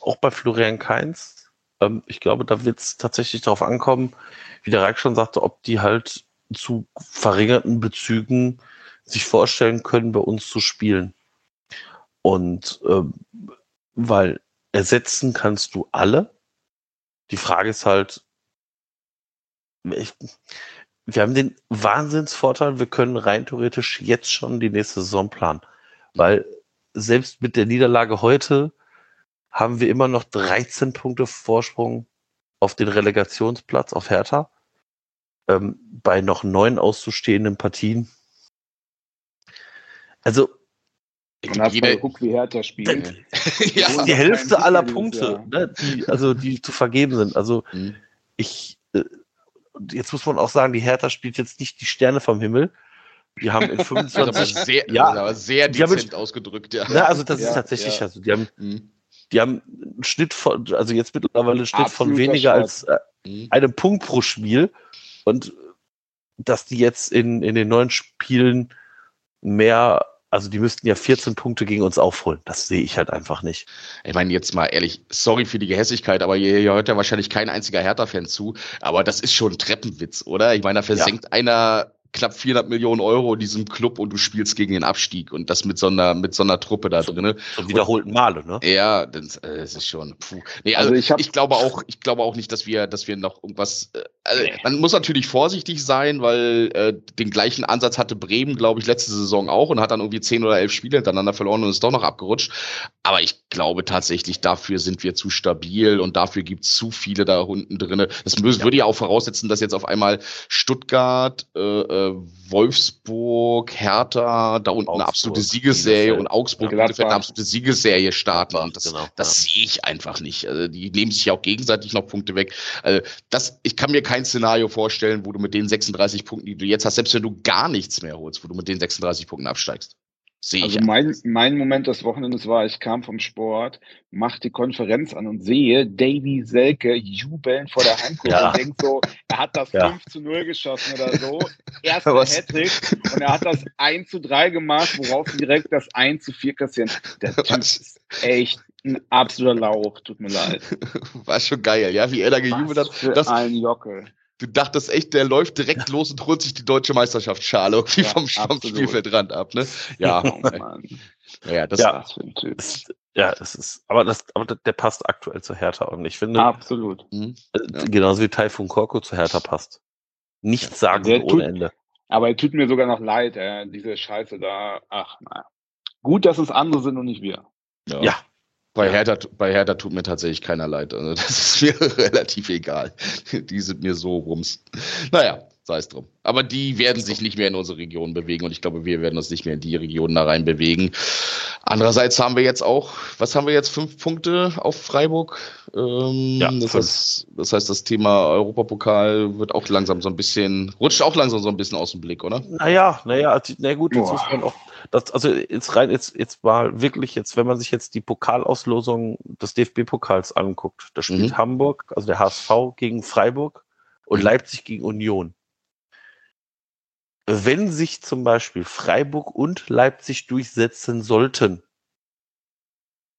auch bei Florian Kainz. Ähm, ich glaube, da wird es tatsächlich darauf ankommen, wie der Reich schon sagte, ob die halt zu verringerten Bezügen sich vorstellen können, bei uns zu spielen. Und ähm, weil ersetzen kannst du alle. Die Frage ist halt, ich, wir haben den Wahnsinnsvorteil, wir können rein theoretisch jetzt schon die nächste Saison planen. Weil selbst mit der Niederlage heute haben wir immer noch 13 Punkte Vorsprung auf den Relegationsplatz auf Hertha. Ähm, bei noch neun auszustehenden Partien also man hat jeder, geguckt, wie Hertha spielt. ja. Die Hälfte aller Punkte, ne, die, also die zu vergeben sind. Also mhm. ich, äh, jetzt muss man auch sagen, die Hertha spielt jetzt nicht die Sterne vom Himmel. Die haben in 25 also sehr, ja, aber sehr dezent haben, ausgedrückt, ja. Ne, also das ja, ist tatsächlich, ja. also die haben, mhm. Die haben einen Schnitt von, also jetzt mittlerweile einen Schnitt Absoluter von weniger Schmerz. als äh, mhm. einem Punkt pro Spiel. Und dass die jetzt in, in den neuen Spielen mehr also die müssten ja 14 Punkte gegen uns aufholen. Das sehe ich halt einfach nicht. Ich meine, jetzt mal ehrlich, sorry für die Gehässigkeit, aber hier, hier hört ja wahrscheinlich kein einziger Hertha-Fan zu. Aber das ist schon ein Treppenwitz, oder? Ich meine, da versenkt ja. einer knapp 400 Millionen Euro in diesem Club und du spielst gegen den Abstieg und das mit so einer, mit so einer Truppe da drin. So wiederholten Male, ne? Ja, das, äh, das ist schon, puh. Nee, also, also ich, hab, ich glaube auch, ich glaube auch nicht, dass wir, dass wir noch irgendwas, äh, also nee. man muss natürlich vorsichtig sein, weil äh, den gleichen Ansatz hatte Bremen, glaube ich, letzte Saison auch und hat dann irgendwie zehn oder elf Spiele hintereinander verloren und ist doch noch abgerutscht. Aber ich glaube tatsächlich, dafür sind wir zu stabil und dafür gibt es zu viele da unten drin. Das ja. würde ja auch voraussetzen, dass jetzt auf einmal Stuttgart, äh, äh Wolfsburg, Hertha, da unten Augsburg, eine absolute Siegesserie und Augsburg ja, eine absolute Siegesserie starten. Und das, genau, das ja. sehe ich einfach nicht. Also die nehmen sich ja auch gegenseitig noch Punkte weg. Also das, ich kann mir kein Szenario vorstellen, wo du mit den 36 Punkten, die du jetzt hast, selbst wenn du gar nichts mehr holst, wo du mit den 36 Punkten absteigst. Sehe also mein, mein Moment des Wochenendes war, ich kam vom Sport, mach die Konferenz an und sehe Davy Selke jubeln vor der Heimkurve ja. und denk so, er hat das ja. 5 zu 0 geschossen oder so. Erster Hattrick und er hat das 1 zu 3 gemacht, worauf direkt das 1 zu 4 kassieren. Der Typ ist echt ein absoluter Lauch, tut mir leid. War schon geil, ja, wie er da gejubelt hat. Für das, ein Jockel du dachtest echt, der läuft direkt los und holt sich die deutsche Meisterschaftsschale irgendwie ja, vom, vom Spielfeldrand ab, ne? Ja. Oh, ja, das, ja, das, ja, das ist, aber das, aber der passt aktuell zu Hertha und ich finde. Absolut. Mh, ja. Genauso wie Taifun Korko zu Hertha passt. Nichts sagen der ohne tut, Ende. Aber er tut mir sogar noch leid, äh, diese Scheiße da. Ach, naja. Gut, dass es andere sind und nicht wir. Ja. ja. Bei, Hertha, bei Hertha tut mir tatsächlich keiner leid. Also das ist mir relativ egal. Die sind mir so rums. Naja, sei es drum. Aber die werden sich nicht mehr in unsere Region bewegen und ich glaube, wir werden uns nicht mehr in die Region da rein bewegen. Andererseits haben wir jetzt auch, was haben wir jetzt, fünf Punkte auf Freiburg? Ähm, Ja, das, heißt, das heißt, das Thema Europapokal wird auch langsam so ein bisschen, rutscht auch langsam so ein bisschen aus dem Blick, oder? Naja, naja, also, na gut, jetzt Boah. muss man auch, das, also jetzt rein, jetzt, jetzt mal wirklich jetzt, wenn man sich jetzt die Pokalauslosung des DFB-Pokals anguckt, da spielt Mhm. Hamburg, also der HSV gegen Freiburg und Mhm. Leipzig gegen Union. Wenn sich zum Beispiel Freiburg und Leipzig durchsetzen sollten,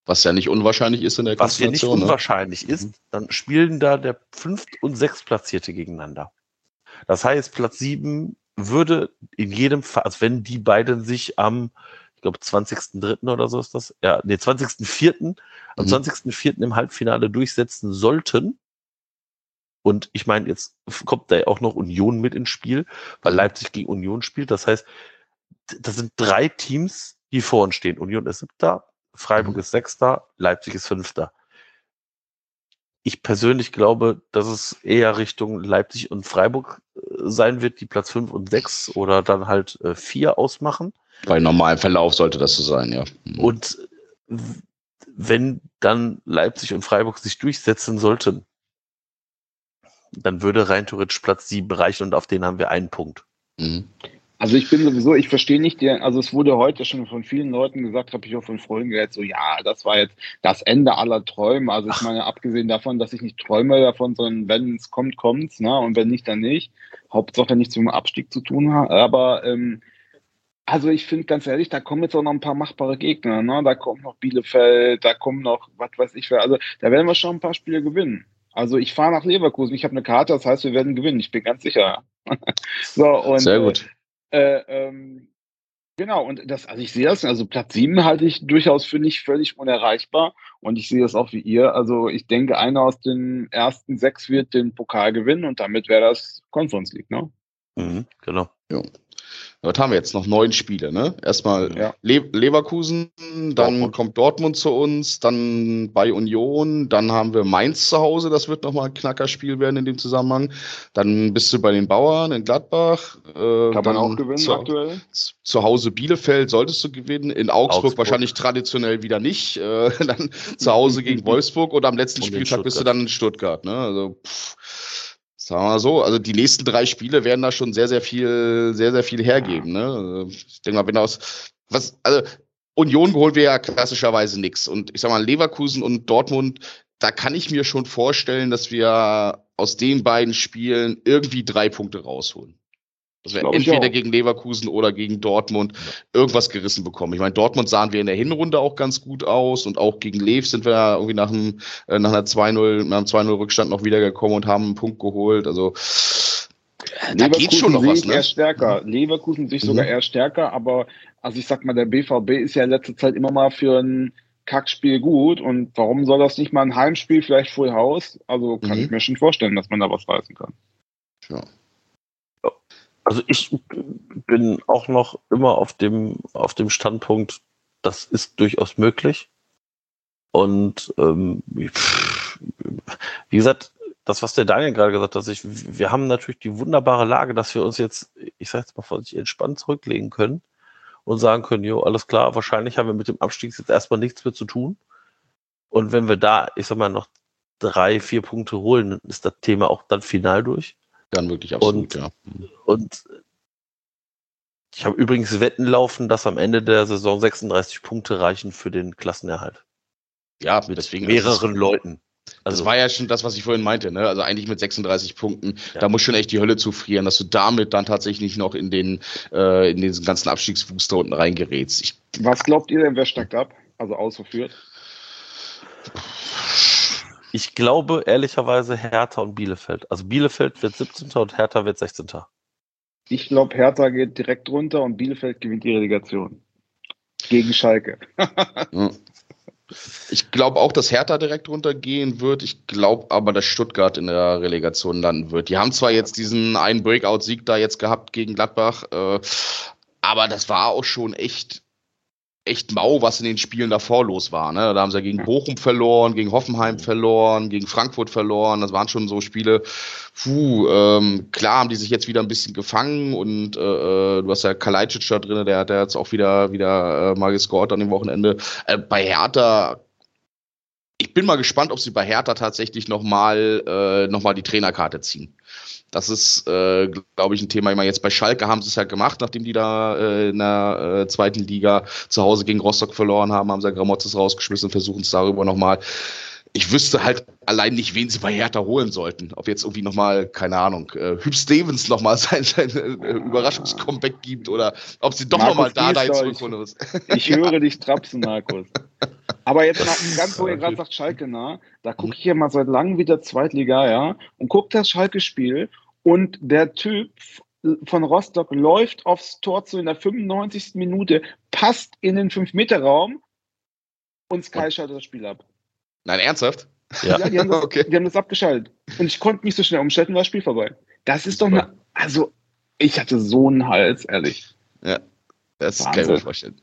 Was ja nicht unwahrscheinlich ist in der was ja nicht ne? unwahrscheinlich ist, Mhm. dann spielen da der fünft und sechstplatzierte gegeneinander. Das heißt, Platz sieben würde in jedem Fall, also wenn die beiden sich am, ich glaube, 20.3. oder so ist das, ja, nee, 20.4., am Mhm. 20.4. im Halbfinale durchsetzen sollten. Und ich meine, jetzt kommt da ja auch noch Union mit ins Spiel, weil. Leipzig gegen Union spielt. Das heißt, das sind drei Teams, die vor uns stehen. Union ist siebter, Freiburg Mhm. ist sechster, Leipzig ist fünfter. Ich persönlich glaube, dass es eher Richtung Leipzig und Freiburg äh, sein wird, die Platz fünf und sechs oder dann halt äh, vier ausmachen. Bei normalem Verlauf sollte das so sein, ja. Mhm. Und wenn dann Leipzig und Freiburg sich durchsetzen sollten, dann würde rein theoretisch Platz sieben reichen und auf den haben wir einen Punkt. Mhm. Also ich bin sowieso, ich verstehe nicht, der, also es wurde heute schon von vielen Leuten gesagt, habe ich auch von Freunden gehört, so ja, das war jetzt das Ende aller Träume. Also ich meine, abgesehen davon, dass ich nicht träume davon, sondern wenn es kommt, kommt's, ne? Und wenn nicht, dann nicht. Hauptsache nichts mit dem Abstieg zu tun hat. Aber ähm, also ich finde ganz ehrlich, da kommen jetzt auch noch ein paar machbare Gegner, ne? Da kommt noch Bielefeld, da kommen noch, was weiß ich, wer. also da werden wir schon ein paar Spiele gewinnen. Also ich fahre nach Leverkusen, ich habe eine Karte, das heißt, wir werden gewinnen, ich bin ganz sicher. so, und, Sehr äh, gut. Äh, ähm, genau, und das, also ich sehe das, also Platz 7 halte ich durchaus für nicht völlig unerreichbar. Und ich sehe das auch wie ihr. Also ich denke, einer aus den ersten sechs wird den Pokal gewinnen und damit wäre das Conference League, ne? Mhm, genau. Was haben wir jetzt? Noch neun Spiele, ne? Erstmal Ja. Le Leverkusen, dann Dortmund. kommt Dortmund zu uns, dann bei Union, dann haben wir Mainz zu Hause, das wird nochmal ein Knackerspiel werden in dem Zusammenhang. Dann bist du bei den Bauern in Gladbach. Äh, Kann man auch gewinnen zu, aktuell. zu Hause Bielefeld solltest du gewinnen, in Augsburg, Augsburg. wahrscheinlich traditionell wieder nicht. Äh, dann zu Hause gegen Wolfsburg und am letzten Und Spieltag bist du dann in Stuttgart. Ne? Also pff, sagen wir mal so, also die nächsten drei Spiele werden da schon sehr, sehr viel, sehr, sehr viel hergeben. Ne? Ich denke mal, wenn aus was, also Union holen wir ja klassischerweise nichts. Und ich sag mal, Leverkusen und Dortmund, da kann ich mir schon vorstellen, dass wir aus den beiden Spielen irgendwie drei Punkte rausholen. Dass wir Glaub entweder gegen Leverkusen oder gegen Dortmund irgendwas gerissen bekommen. Ich meine, Dortmund sahen wir in der Hinrunde auch ganz gut aus und auch gegen Lev sind wir irgendwie nach, einem, äh, nach einer 2-0, nach einem 2-0 Rückstand noch wiedergekommen und haben einen Punkt geholt. Also da geht schon noch was, ich eher ne? stärker. Leverkusen sehe ich Mhm. sogar eher stärker, aber also ich sag mal, der BVB ist ja in letzter Zeit immer mal für ein Kackspiel gut und warum soll das nicht mal ein Heimspiel, vielleicht Full House? Also kann Mhm. ich mir schon vorstellen, dass man da was reißen kann. Ja. Also ich bin auch noch immer auf dem, auf dem Standpunkt, das ist durchaus möglich. Und ähm, wie gesagt, das, was der Daniel gerade gesagt hat, ich, wir haben natürlich die wunderbare Lage, dass wir uns jetzt, ich sage jetzt mal vorsichtig, entspannt zurücklegen können und sagen können, jo, alles klar, wahrscheinlich haben wir mit dem Abstieg jetzt erstmal nichts mehr zu tun. Und wenn wir da, ich sag mal, noch drei, vier Punkte holen, dann ist das Thema auch dann final durch. Dann wirklich absolut, Und- ja. Und ich habe übrigens Wetten laufen, dass am Ende der Saison 36 Punkte reichen für den Klassenerhalt. Ja, Mit deswegen mehreren Leuten. Das Also, war ja schon das, was ich vorhin meinte, ne? Also eigentlich mit 36 Punkten, Ja. da muss schon echt die Hölle zufrieren, dass du damit dann tatsächlich noch in den äh, in diesen ganzen Abstiegsfuß da unten reingerätst. Ich, Was glaubt ihr denn, wer steigt ab? Also außer Fürth? Ich glaube ehrlicherweise Hertha und Bielefeld. Also Bielefeld wird 17. und Hertha wird 16. Ich glaube, Hertha geht direkt runter und Bielefeld gewinnt die Relegation. Gegen Schalke. ja. ich glaube auch, dass Hertha direkt runtergehen wird. Ich glaube aber, dass Stuttgart in der Relegation landen wird. Die haben zwar jetzt diesen einen Breakout-Sieg da jetzt gehabt gegen Gladbach, äh, aber das war auch schon echt echt mau, was in den Spielen davor los war. Ne? Da haben sie gegen Bochum verloren, gegen Hoffenheim verloren, gegen Frankfurt verloren. Das waren schon so Spiele. Puh, ähm, klar haben die sich jetzt wieder ein bisschen gefangen und äh, äh du hast ja Kalajdzic da drin, der hat ja jetzt auch wieder wieder äh, mal gescored an dem Wochenende. Äh, bei Hertha ich bin mal gespannt, ob sie bei Hertha tatsächlich nochmal äh, noch die Trainerkarte ziehen. Das ist, äh, glaube ich, ein Thema. Ich meine, jetzt bei Schalke haben sie es ja gemacht, nachdem die da äh, in der äh, zweiten Liga zu Hause gegen Rostock verloren haben, haben sie ja Gramotzes rausgeschmissen, versuchen es darüber nochmal. Ich wüsste halt allein nicht, wen sie bei Hertha holen sollten. Ob jetzt irgendwie nochmal, keine Ahnung, äh, Hüb Stevens nochmal sein, sein äh, Überraschungscomeback gibt oder ob sie doch nochmal da dahin zurückholen müssen. Ich höre dich trapsen, Markus. Aber jetzt mal, ganz wo ihr gerade sagt, Schalke nah, da gucke ich ja mal seit langem wieder Zweitliga, ja, und gucke das Schalke-Spiel und der Typ von Rostock läuft aufs Tor zu in der 95. Minute, passt in den 5-Meter-Raum und Sky schaltet das Spiel ab. Nein, ernsthaft? Ja, ja die, haben das, okay. die haben das abgeschaltet. Und ich konnte nicht so schnell umschalten, war das Spiel vorbei. Das ist doch eine, also, ich hatte so einen Hals, ehrlich. Ja, das Wahnsinn. kann ich mir vorstellen.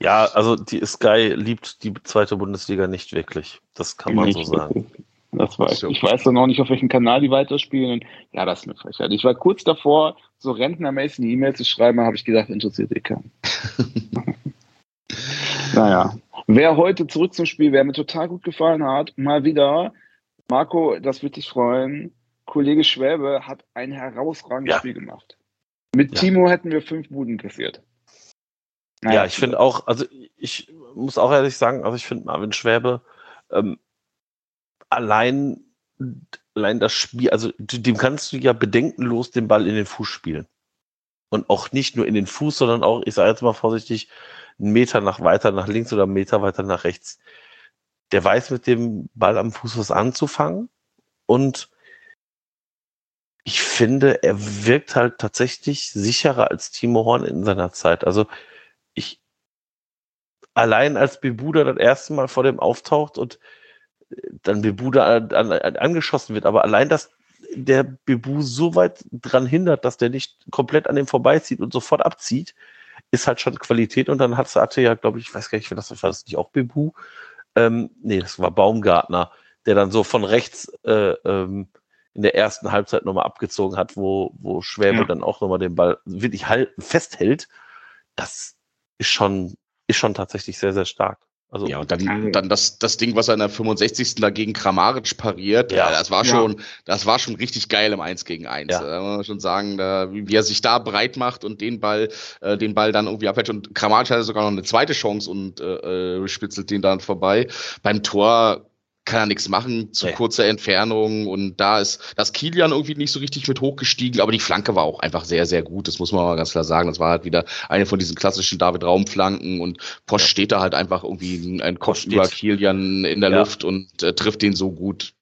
Ja, also die Sky liebt die zweite Bundesliga nicht wirklich. Das kann man nicht so sagen. Das weiß ich. Ich weiß dann auch nicht, auf welchem Kanal die weiterspielen. Ja, das ist eine Frechheit. Ich war kurz davor, so rentnermäßig eine E-Mail zu schreiben, habe ich gedacht, interessiert eh keinen. naja. Wer heute zurück zum Spiel, wer mir total gut gefallen hat, mal wieder, Marco, das wird dich freuen. Kollege Schwäbe hat ein herausragendes ja. Spiel gemacht. Mit ja. Timo hätten wir fünf Buden kassiert. Naja, ja, ich finde auch, also ich muss auch ehrlich sagen, also ich finde Marvin Schwäbe ähm, allein, allein das Spiel, also dem kannst du ja bedenkenlos den Ball in den Fuß spielen. Und auch nicht nur in den Fuß, sondern auch, ich sage jetzt mal vorsichtig, einen Meter nach weiter nach links oder einen Meter weiter nach rechts. Der weiß mit dem Ball am Fuß was anzufangen und ich finde, er wirkt halt tatsächlich sicherer als Timo Horn in seiner Zeit. Also ich allein als Bebuda das erste Mal vor dem auftaucht und äh, dann Bebuda an, an, angeschossen wird, aber allein, dass der Bebu so weit dran hindert, dass der nicht komplett an dem vorbeizieht und sofort abzieht, ist halt schon Qualität. Und dann hat hatte ja, glaube ich, ich weiß gar nicht, das war, das nicht auch Bebu? Ähm, nee, das war Baumgartner, der dann so von rechts äh, ähm, in der ersten Halbzeit nochmal abgezogen hat, wo, wo Schwäbe ja. dann auch nochmal den Ball wirklich halt, festhält. Das ist schon, ist schon tatsächlich sehr, sehr stark. Also, ja, und dann, dann das, das Ding, was er in der 65. dagegen Kramaric pariert, ja, das war schon, ja. das war schon richtig geil im 1 gegen 1. Ja. Da muss man schon sagen, da, wie, wie, er sich da breit macht und den Ball, äh, den Ball dann irgendwie abfällt. Und Kramaric hatte sogar noch eine zweite Chance und äh, äh spitzelt den dann vorbei. Beim Tor kann er nichts machen, zu nee. kurzer Entfernung. Und da ist das Kilian irgendwie nicht so richtig mit hochgestiegen, aber die Flanke war auch einfach sehr, sehr gut. Das muss man mal ganz klar sagen. Das war halt wieder eine von diesen klassischen David-Raum-Flanken und Post ja. steht da halt einfach irgendwie ein Kopf über Kilian in der ja. Luft und äh, trifft den so gut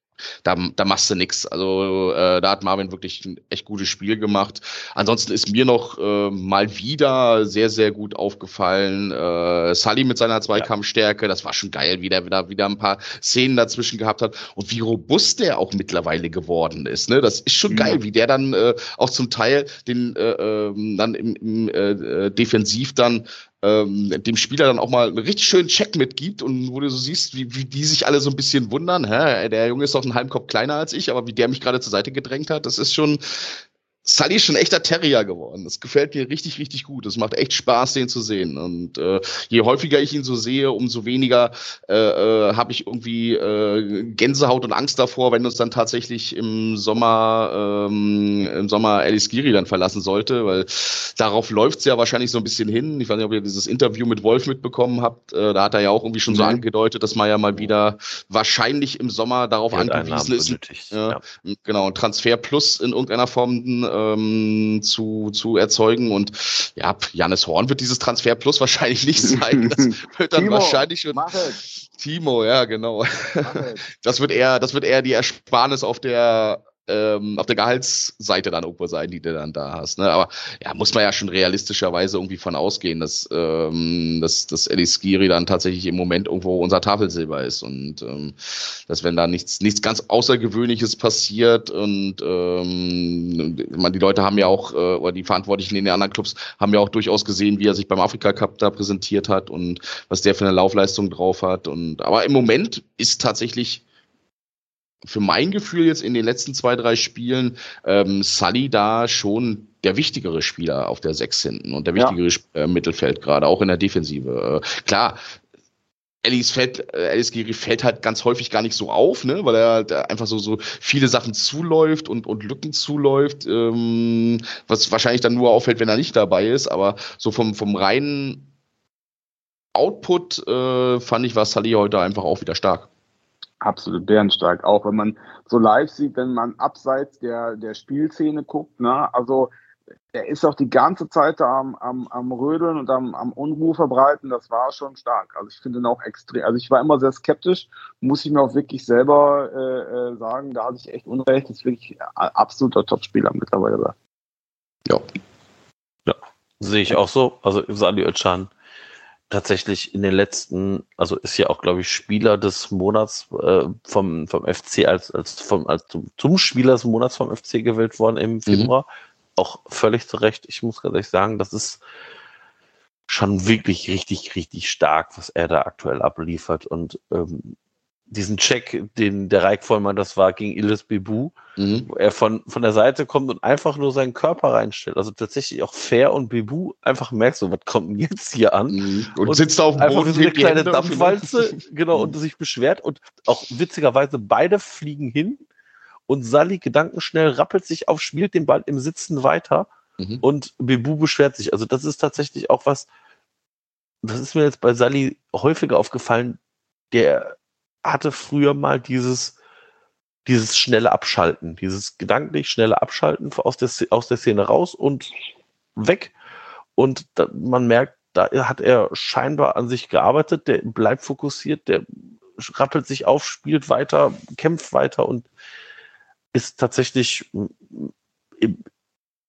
da, da machst du nix. Also äh, da hat Marvin wirklich ein echt gutes Spiel gemacht. Ansonsten ist mir noch äh, mal wieder sehr, sehr gut aufgefallen. Äh, Sully mit seiner Zweikampfstärke, das war schon geil, wie der wieder, wieder ein paar Szenen dazwischen gehabt hat und wie robust der auch mittlerweile geworden ist. Ne? Das ist schon mhm. geil, wie der dann äh, auch zum Teil den äh, äh, dann im, im äh, äh Defensiv dann ähm, dem Spieler dann auch mal einen richtig schönen Check mitgibt und wo du so siehst, wie, wie die sich alle so ein bisschen wundern, hä, der Junge ist doch ein halben Kopf kleiner als ich, aber wie der mich gerade zur Seite gedrängt hat, das ist schon, Sully ist schon echter Terrier geworden. Das gefällt mir richtig, richtig gut. Es macht echt Spaß, den zu sehen. Und äh, je häufiger ich ihn so sehe, umso weniger äh, äh, habe ich irgendwie äh, Gänsehaut und Angst davor, wenn uns dann tatsächlich im Sommer ähm, im Sommer Alice Giri dann verlassen sollte, weil darauf läuft es ja wahrscheinlich so ein bisschen hin. Ich weiß nicht, ob ihr dieses Interview mit Wolf mitbekommen habt. Äh, da hat er ja auch irgendwie schon mhm. so angedeutet, dass man ja mal wieder wahrscheinlich im Sommer darauf angewiesen ist. Ja, ja. Genau, ein Transfer Plus in irgendeiner Form ähm, zu, zu erzeugen. Und ja, Janis Horn wird dieses Transfer Plus wahrscheinlich nicht sein. Das wird dann Timo, wahrscheinlich schon. Timo, ja, genau. Das wird eher, das wird eher die Ersparnis auf der ähm, auf der Gehaltsseite dann irgendwo sein, die du dann da hast. Ne? Aber ja, muss man ja schon realistischerweise irgendwie von ausgehen, dass, ähm, dass, dass Eddie Skiri dann tatsächlich im Moment irgendwo unser Tafelsilber ist und ähm, dass wenn da nichts, nichts ganz Außergewöhnliches passiert und ähm, man, die Leute haben ja auch, äh, oder die Verantwortlichen in den anderen Clubs haben ja auch durchaus gesehen, wie er sich beim Afrika Cup da präsentiert hat und was der für eine Laufleistung drauf hat. Und aber im Moment ist tatsächlich für mein Gefühl jetzt in den letzten zwei, drei Spielen ähm, Sully da schon der wichtigere Spieler auf der Sechs hinten und der wichtigere ja. äh, Mittelfeld gerade, auch in der Defensive. Äh, klar, Ellis fällt, äh, Ellis Giri fällt halt ganz häufig gar nicht so auf, ne, weil er halt einfach so, so viele Sachen zuläuft und, und Lücken zuläuft, ähm, was wahrscheinlich dann nur auffällt, wenn er nicht dabei ist, aber so vom, vom reinen Output äh, fand ich, war Sully heute einfach auch wieder stark. Absolut bärenstark. Auch wenn man so live sieht, wenn man abseits der, der Spielszene guckt, ne? Also er ist auch die ganze Zeit am, am, am Rödeln und am, am Unruhe verbreiten. Das war schon stark. Also ich finde ihn auch extrem. Also ich war immer sehr skeptisch, muss ich mir auch wirklich selber äh, äh sagen. Da hatte ich echt Unrecht. Das ist wirklich ein absoluter Topspieler mittlerweile. Ja. Ja, sehe ich auch so. Also Sali Özcan tatsächlich in den letzten, also ist ja auch, glaube ich, Spieler des Monats äh, vom, vom FC als, als, vom, als zum, zum Spieler des Monats vom FC gewählt worden im mhm. Februar. Mhm. Auch völlig zu Recht. Ich muss ganz ehrlich sagen, das ist schon wirklich richtig, richtig stark, was er da aktuell abliefert. Und ähm, diesen Check, den der Reik Vollmann das war gegen Ilis Bebu, mhm. wo er von, von der Seite kommt und einfach nur seinen Körper reinstellt. Also tatsächlich auch fair und Bebu einfach merkt so, was kommt denn jetzt hier an? Mhm. Und, und, sitzt auf dem einfach Boden. so eine kleine Dampfwalze, genau, und sich beschwert und auch witzigerweise beide fliegen hin und Sally gedankenschnell rappelt sich auf, spielt den Ball im Sitzen weiter mhm. und Bebu beschwert sich. Also das ist tatsächlich auch was, das ist mir jetzt bei Sally häufiger aufgefallen, der hatte früher mal dieses, dieses schnelle Abschalten, dieses gedanklich schnelle Abschalten aus der, aus der Szene raus und weg. Und da, man merkt, da hat er scheinbar an sich gearbeitet, der bleibt fokussiert, der rappelt sich auf, spielt weiter, kämpft weiter und ist tatsächlich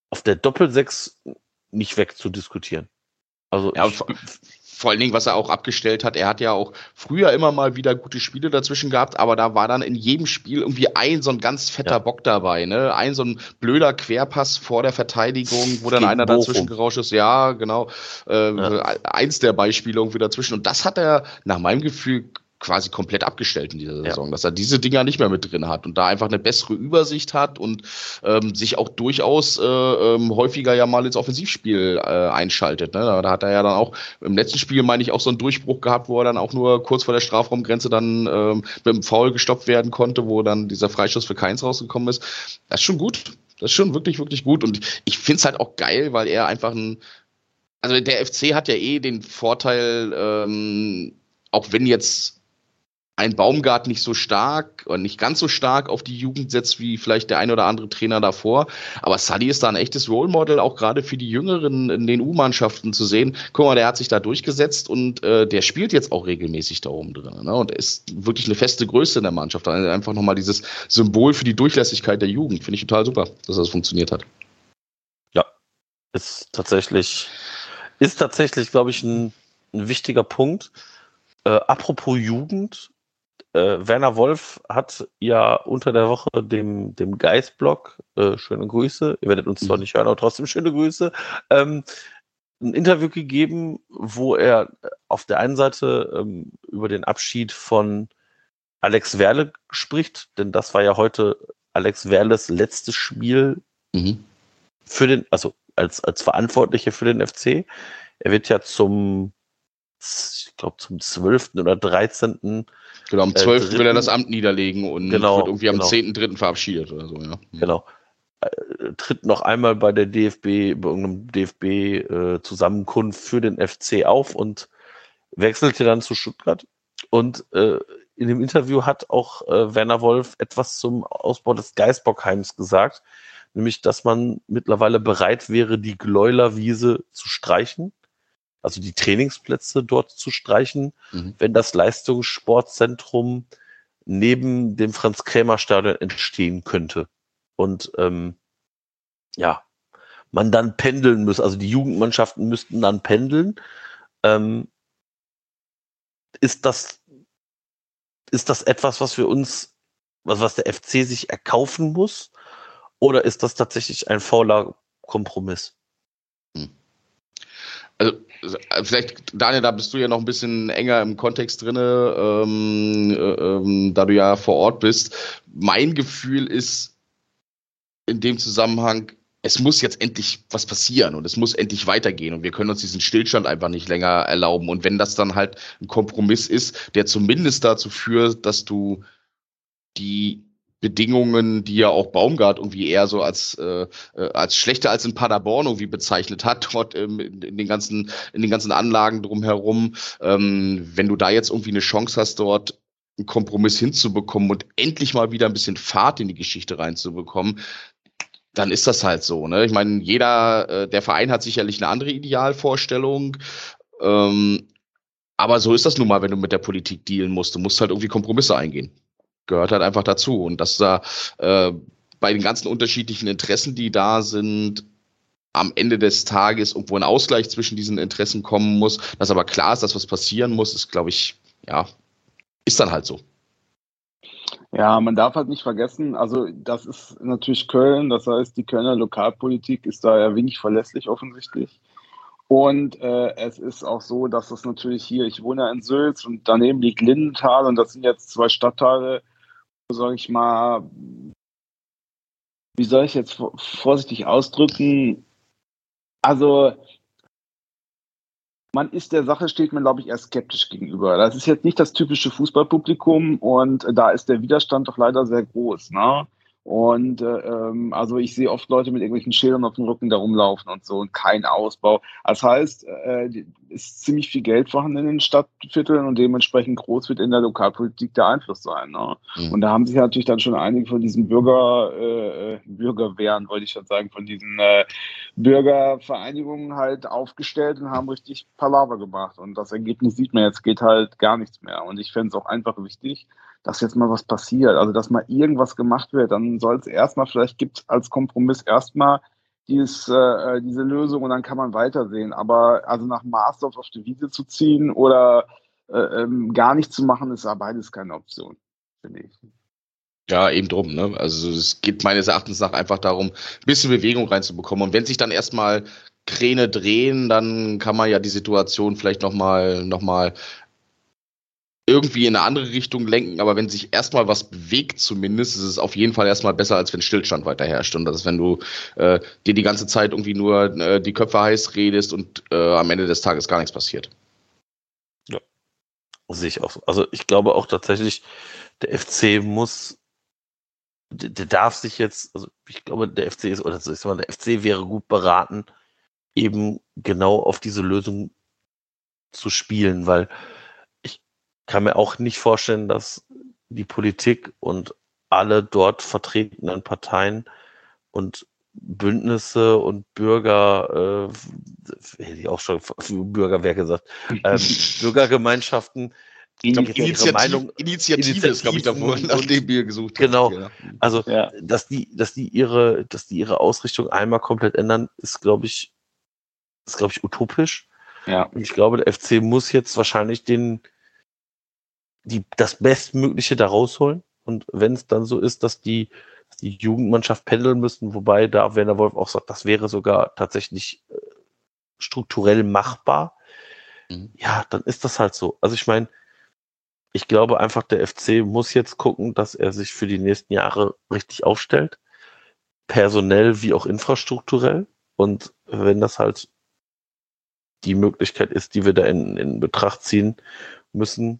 auf der Doppelsechs nicht wegzudiskutieren. Also ja, vor allen Dingen, was er auch abgestellt hat, er hat ja auch früher immer mal wieder gute Spiele dazwischen gehabt, aber da war dann in jedem Spiel irgendwie ein so ein ganz fetter ja. Bock dabei, ne? Ein so ein blöder Querpass vor der Verteidigung, wo dann Gegen einer Bochum. dazwischen gerauscht ist. Ja, genau. Äh, ja. Eins der Beispiele irgendwie dazwischen. Und das hat er nach meinem Gefühl quasi komplett abgestellt in dieser Saison, ja. dass er diese Dinger nicht mehr mit drin hat und da einfach eine bessere Übersicht hat und ähm, sich auch durchaus äh, ähm, häufiger ja mal ins Offensivspiel äh, einschaltet. Ne? Da, hat er ja dann auch im letzten Spiel, meine ich, auch so einen Durchbruch gehabt, wo er dann auch nur kurz vor der Strafraumgrenze dann ähm, mit dem Foul gestoppt werden konnte, wo dann dieser Freischuss für Keins rausgekommen ist. Das ist schon gut. Das ist schon wirklich, wirklich gut. Und ich finde es halt auch geil, weil er einfach ein also der FC hat ja eh den Vorteil, ähm, auch wenn jetzt ein Baumgart nicht so stark und nicht ganz so stark auf die Jugend setzt wie vielleicht der ein oder andere Trainer davor. Aber Sully ist da ein echtes Role Model, auch gerade für die Jüngeren in den U-Mannschaften zu sehen. Guck mal, der hat sich da durchgesetzt und äh, der spielt jetzt auch regelmäßig da oben drin. Ne? Und ist wirklich eine feste Größe in der Mannschaft. Also einfach nochmal dieses Symbol für die Durchlässigkeit der Jugend. Finde ich total super, dass das funktioniert hat. Ja, ist tatsächlich, ist tatsächlich, glaube ich, ein, ein wichtiger Punkt. Äh, apropos Jugend, äh, Werner Wolf hat ja unter der Woche dem, dem Geistblog, äh, schöne Grüße, ihr werdet uns zwar mhm. nicht hören, aber trotzdem schöne Grüße, ähm, ein Interview gegeben, wo er auf der einen Seite ähm, über den Abschied von Alex Werle spricht, denn das war ja heute Alex Werles letztes Spiel mhm. für den, also als, als Verantwortlicher für den FC. Er wird ja zum, ich glaube, zum 12. oder 13. Genau, am 12. Äh, will er das Amt niederlegen und genau, wird irgendwie am genau. 10.3. verabschiedet oder so, ja. Genau. Äh, tritt noch einmal bei der DFB, bei irgendeinem DFB-Zusammenkunft äh, für den FC auf und wechselte dann zu Stuttgart. Und äh, in dem Interview hat auch äh, Werner Wolf etwas zum Ausbau des Geisbockheims gesagt, nämlich, dass man mittlerweile bereit wäre, die Gläulerwiese zu streichen also die Trainingsplätze dort zu streichen, mhm. wenn das Leistungssportzentrum neben dem Franz-Krämer-Stadion entstehen könnte. und ähm, ja, man dann pendeln muss. Also die Jugendmannschaften müssten dann pendeln. Ähm, ist das ist das etwas, was wir uns, was, was der FC sich erkaufen muss? Oder ist das tatsächlich ein fauler Kompromiss? Hm. Also vielleicht, Daniel, da bist du ja noch ein bisschen enger im Kontext drinne, ähm, äh, ähm, da du ja vor Ort bist. Mein Gefühl ist in dem Zusammenhang, es muss jetzt endlich was passieren und es muss endlich weitergehen und wir können uns diesen Stillstand einfach nicht länger erlauben. Und wenn das dann halt ein Kompromiss ist, der zumindest dazu führt, dass du die Bedingungen, die ja auch Baumgart irgendwie eher so als äh, äh als schlechter als in Paderborn irgendwie bezeichnet hat, dort ähm, in, den ganzen in den ganzen Anlagen drumherum, ähm, wenn du da jetzt irgendwie eine Chance hast, dort einen Kompromiss hinzubekommen und endlich mal wieder ein bisschen Fahrt in die Geschichte reinzubekommen, dann ist das halt so. Ne? Ich meine, jeder, äh, der Verein hat sicherlich eine andere Idealvorstellung. Ähm, aber so ist das nun mal, wenn du mit der Politik dealen musst. Du musst halt irgendwie Kompromisse eingehen. Gehört halt einfach dazu. Und dass da äh, bei den ganzen unterschiedlichen Interessen, die da sind, am Ende des Tages irgendwo ein Ausgleich zwischen diesen Interessen kommen muss. Dass aber klar ist, dass was passieren muss, ist, glaube ich, ja, ist dann halt so. Ja, man darf halt nicht vergessen, also das ist natürlich Köln, das heißt, die Kölner Lokalpolitik ist da ja wenig verlässlich offensichtlich. Und äh, es ist auch so, dass es natürlich hier, ich wohne ja in Sülz und daneben liegt Lindenthal und das sind jetzt zwei Stadtteile, sage ich mal, wie soll ich jetzt vorsichtig ausdrücken? Also man ist der Sache, steht man, glaube ich, eher skeptisch gegenüber. Das ist jetzt nicht das typische Fußballpublikum und da ist der Widerstand doch leider sehr groß. Ne? Und äh, ähm, also ich sehe oft Leute mit irgendwelchen Schildern auf dem Rücken da rumlaufen und so und kein Ausbau. Das heißt, äh, ist ziemlich viel Geld vorhanden in den Stadtvierteln und dementsprechend groß wird in der Lokalpolitik der Einfluss sein. Ne? Mhm. Und da haben sich natürlich dann schon einige von diesen Bürger, äh, Bürgerwehren, wollte ich schon sagen, von diesen äh, Bürgervereinigungen halt aufgestellt und haben richtig Palaver gemacht. Und das Ergebnis sieht man jetzt, geht halt gar nichts mehr. Und ich fände es auch einfach wichtig, dass jetzt mal was passiert, also dass mal irgendwas gemacht wird, dann soll es erstmal, vielleicht gibt es als Kompromiss erstmal dieses, äh, diese Lösung und dann kann man weitersehen. Aber also nach Marsdorf auf die Wiese zu ziehen oder äh, ähm, gar nichts zu machen, ist beides keine Option, finde ich. Ja, eben drum. Ne? Also es geht meines Erachtens nach einfach darum, ein bisschen Bewegung reinzubekommen. Und wenn sich dann erstmal Kräne drehen, dann kann man ja die Situation vielleicht nochmal noch mal irgendwie in eine andere Richtung lenken, aber wenn sich erstmal was bewegt, zumindest, ist es auf jeden Fall erstmal besser, als wenn Stillstand weiter herrscht. Und das ist, wenn du äh, dir die ganze Zeit irgendwie nur äh, die Köpfe heiß redest und äh, am Ende des Tages gar nichts passiert. Ja, sehe ich auch so. Also ich glaube auch tatsächlich, der FC muss, der, der darf sich jetzt, also ich glaube, der FC ist, oder ich sag mal, der FC wäre gut beraten, eben genau auf diese Lösung zu spielen, weil kann mir auch nicht vorstellen, dass die Politik und alle dort vertretenen Parteien und Bündnisse und Bürger, äh, hätte ich auch schon Bürgerwehr gesagt, ähm, Bürgergemeinschaften, Initiative, Meinung, Initiative ist, glaube ich, da, wo nach dem wir gesucht haben. Genau. Ja. Also, ja. dass die, dass die ihre, dass die ihre Ausrichtung einmal komplett ändern, ist, glaube ich, ist, glaube ich, utopisch. Ja. Und ich glaube, der FC muss jetzt wahrscheinlich den, die, das Bestmögliche da rausholen. Und wenn es dann so ist, dass die, die Jugendmannschaft pendeln müssen, wobei da Werner Wolf auch sagt, das wäre sogar tatsächlich äh, strukturell machbar, mhm. ja, dann ist das halt so. Also ich meine, ich glaube einfach, der FC muss jetzt gucken, dass er sich für die nächsten Jahre richtig aufstellt. Personell wie auch infrastrukturell. Und wenn das halt die Möglichkeit ist, die wir da in, in Betracht ziehen müssen,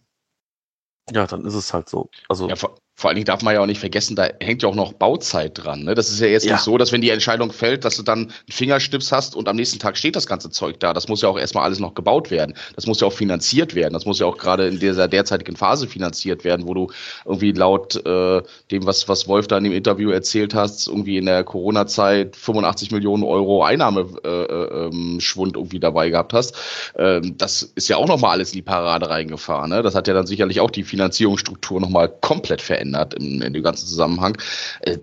ja, dann ist es halt so. Also ja, vor, vor allen Dingen darf man ja auch nicht vergessen, da hängt ja auch noch Bauzeit dran. Ne? Das ist ja jetzt ja. nicht so, dass wenn die Entscheidung fällt, dass du dann einen Fingerstips hast und am nächsten Tag steht das ganze Zeug da. Das muss ja auch erstmal alles noch gebaut werden. Das muss ja auch finanziert werden. Das muss ja auch gerade in dieser derzeitigen Phase finanziert werden, wo du irgendwie laut äh, dem, was, was Wolf da in dem Interview erzählt hast, irgendwie in der Corona-Zeit 85 Millionen Euro Einnahmeschwund äh, ähm, irgendwie dabei gehabt hast. Ähm, das ist ja auch nochmal alles in die Parade reingefahren. Ne? Das hat ja dann sicherlich auch die Finanzierungsstruktur nochmal komplett verändert verändert in, in dem ganzen Zusammenhang. Äh,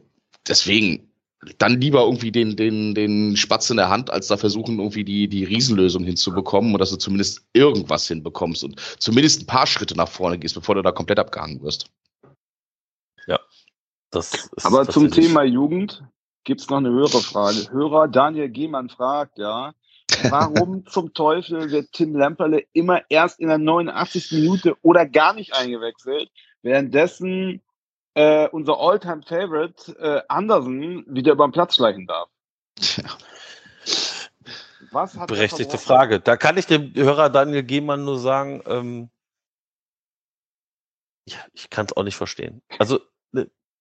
deswegen, dann lieber irgendwie den, den, den Spatz in der Hand, als da versuchen, irgendwie die, die Riesenlösung hinzubekommen und dass du zumindest irgendwas hinbekommst und zumindest ein paar Schritte nach vorne gehst, bevor du da komplett abgehangen wirst. Ja. Das ist Aber zum Thema Jugend gibt es noch eine höhere Frage. Hörer Daniel Gehmann fragt, ja, warum zum Teufel wird Tim Lemperle immer erst in der 89. Minute oder gar nicht eingewechselt, währenddessen äh, unser All-Time-Favorite äh, Andersen wieder über den Platz schleichen darf? Was hat er Berechtigte? Frage. Da kann ich dem Hörer Daniel Gehmann nur sagen, ähm, ja, ich kann es auch nicht verstehen. Also,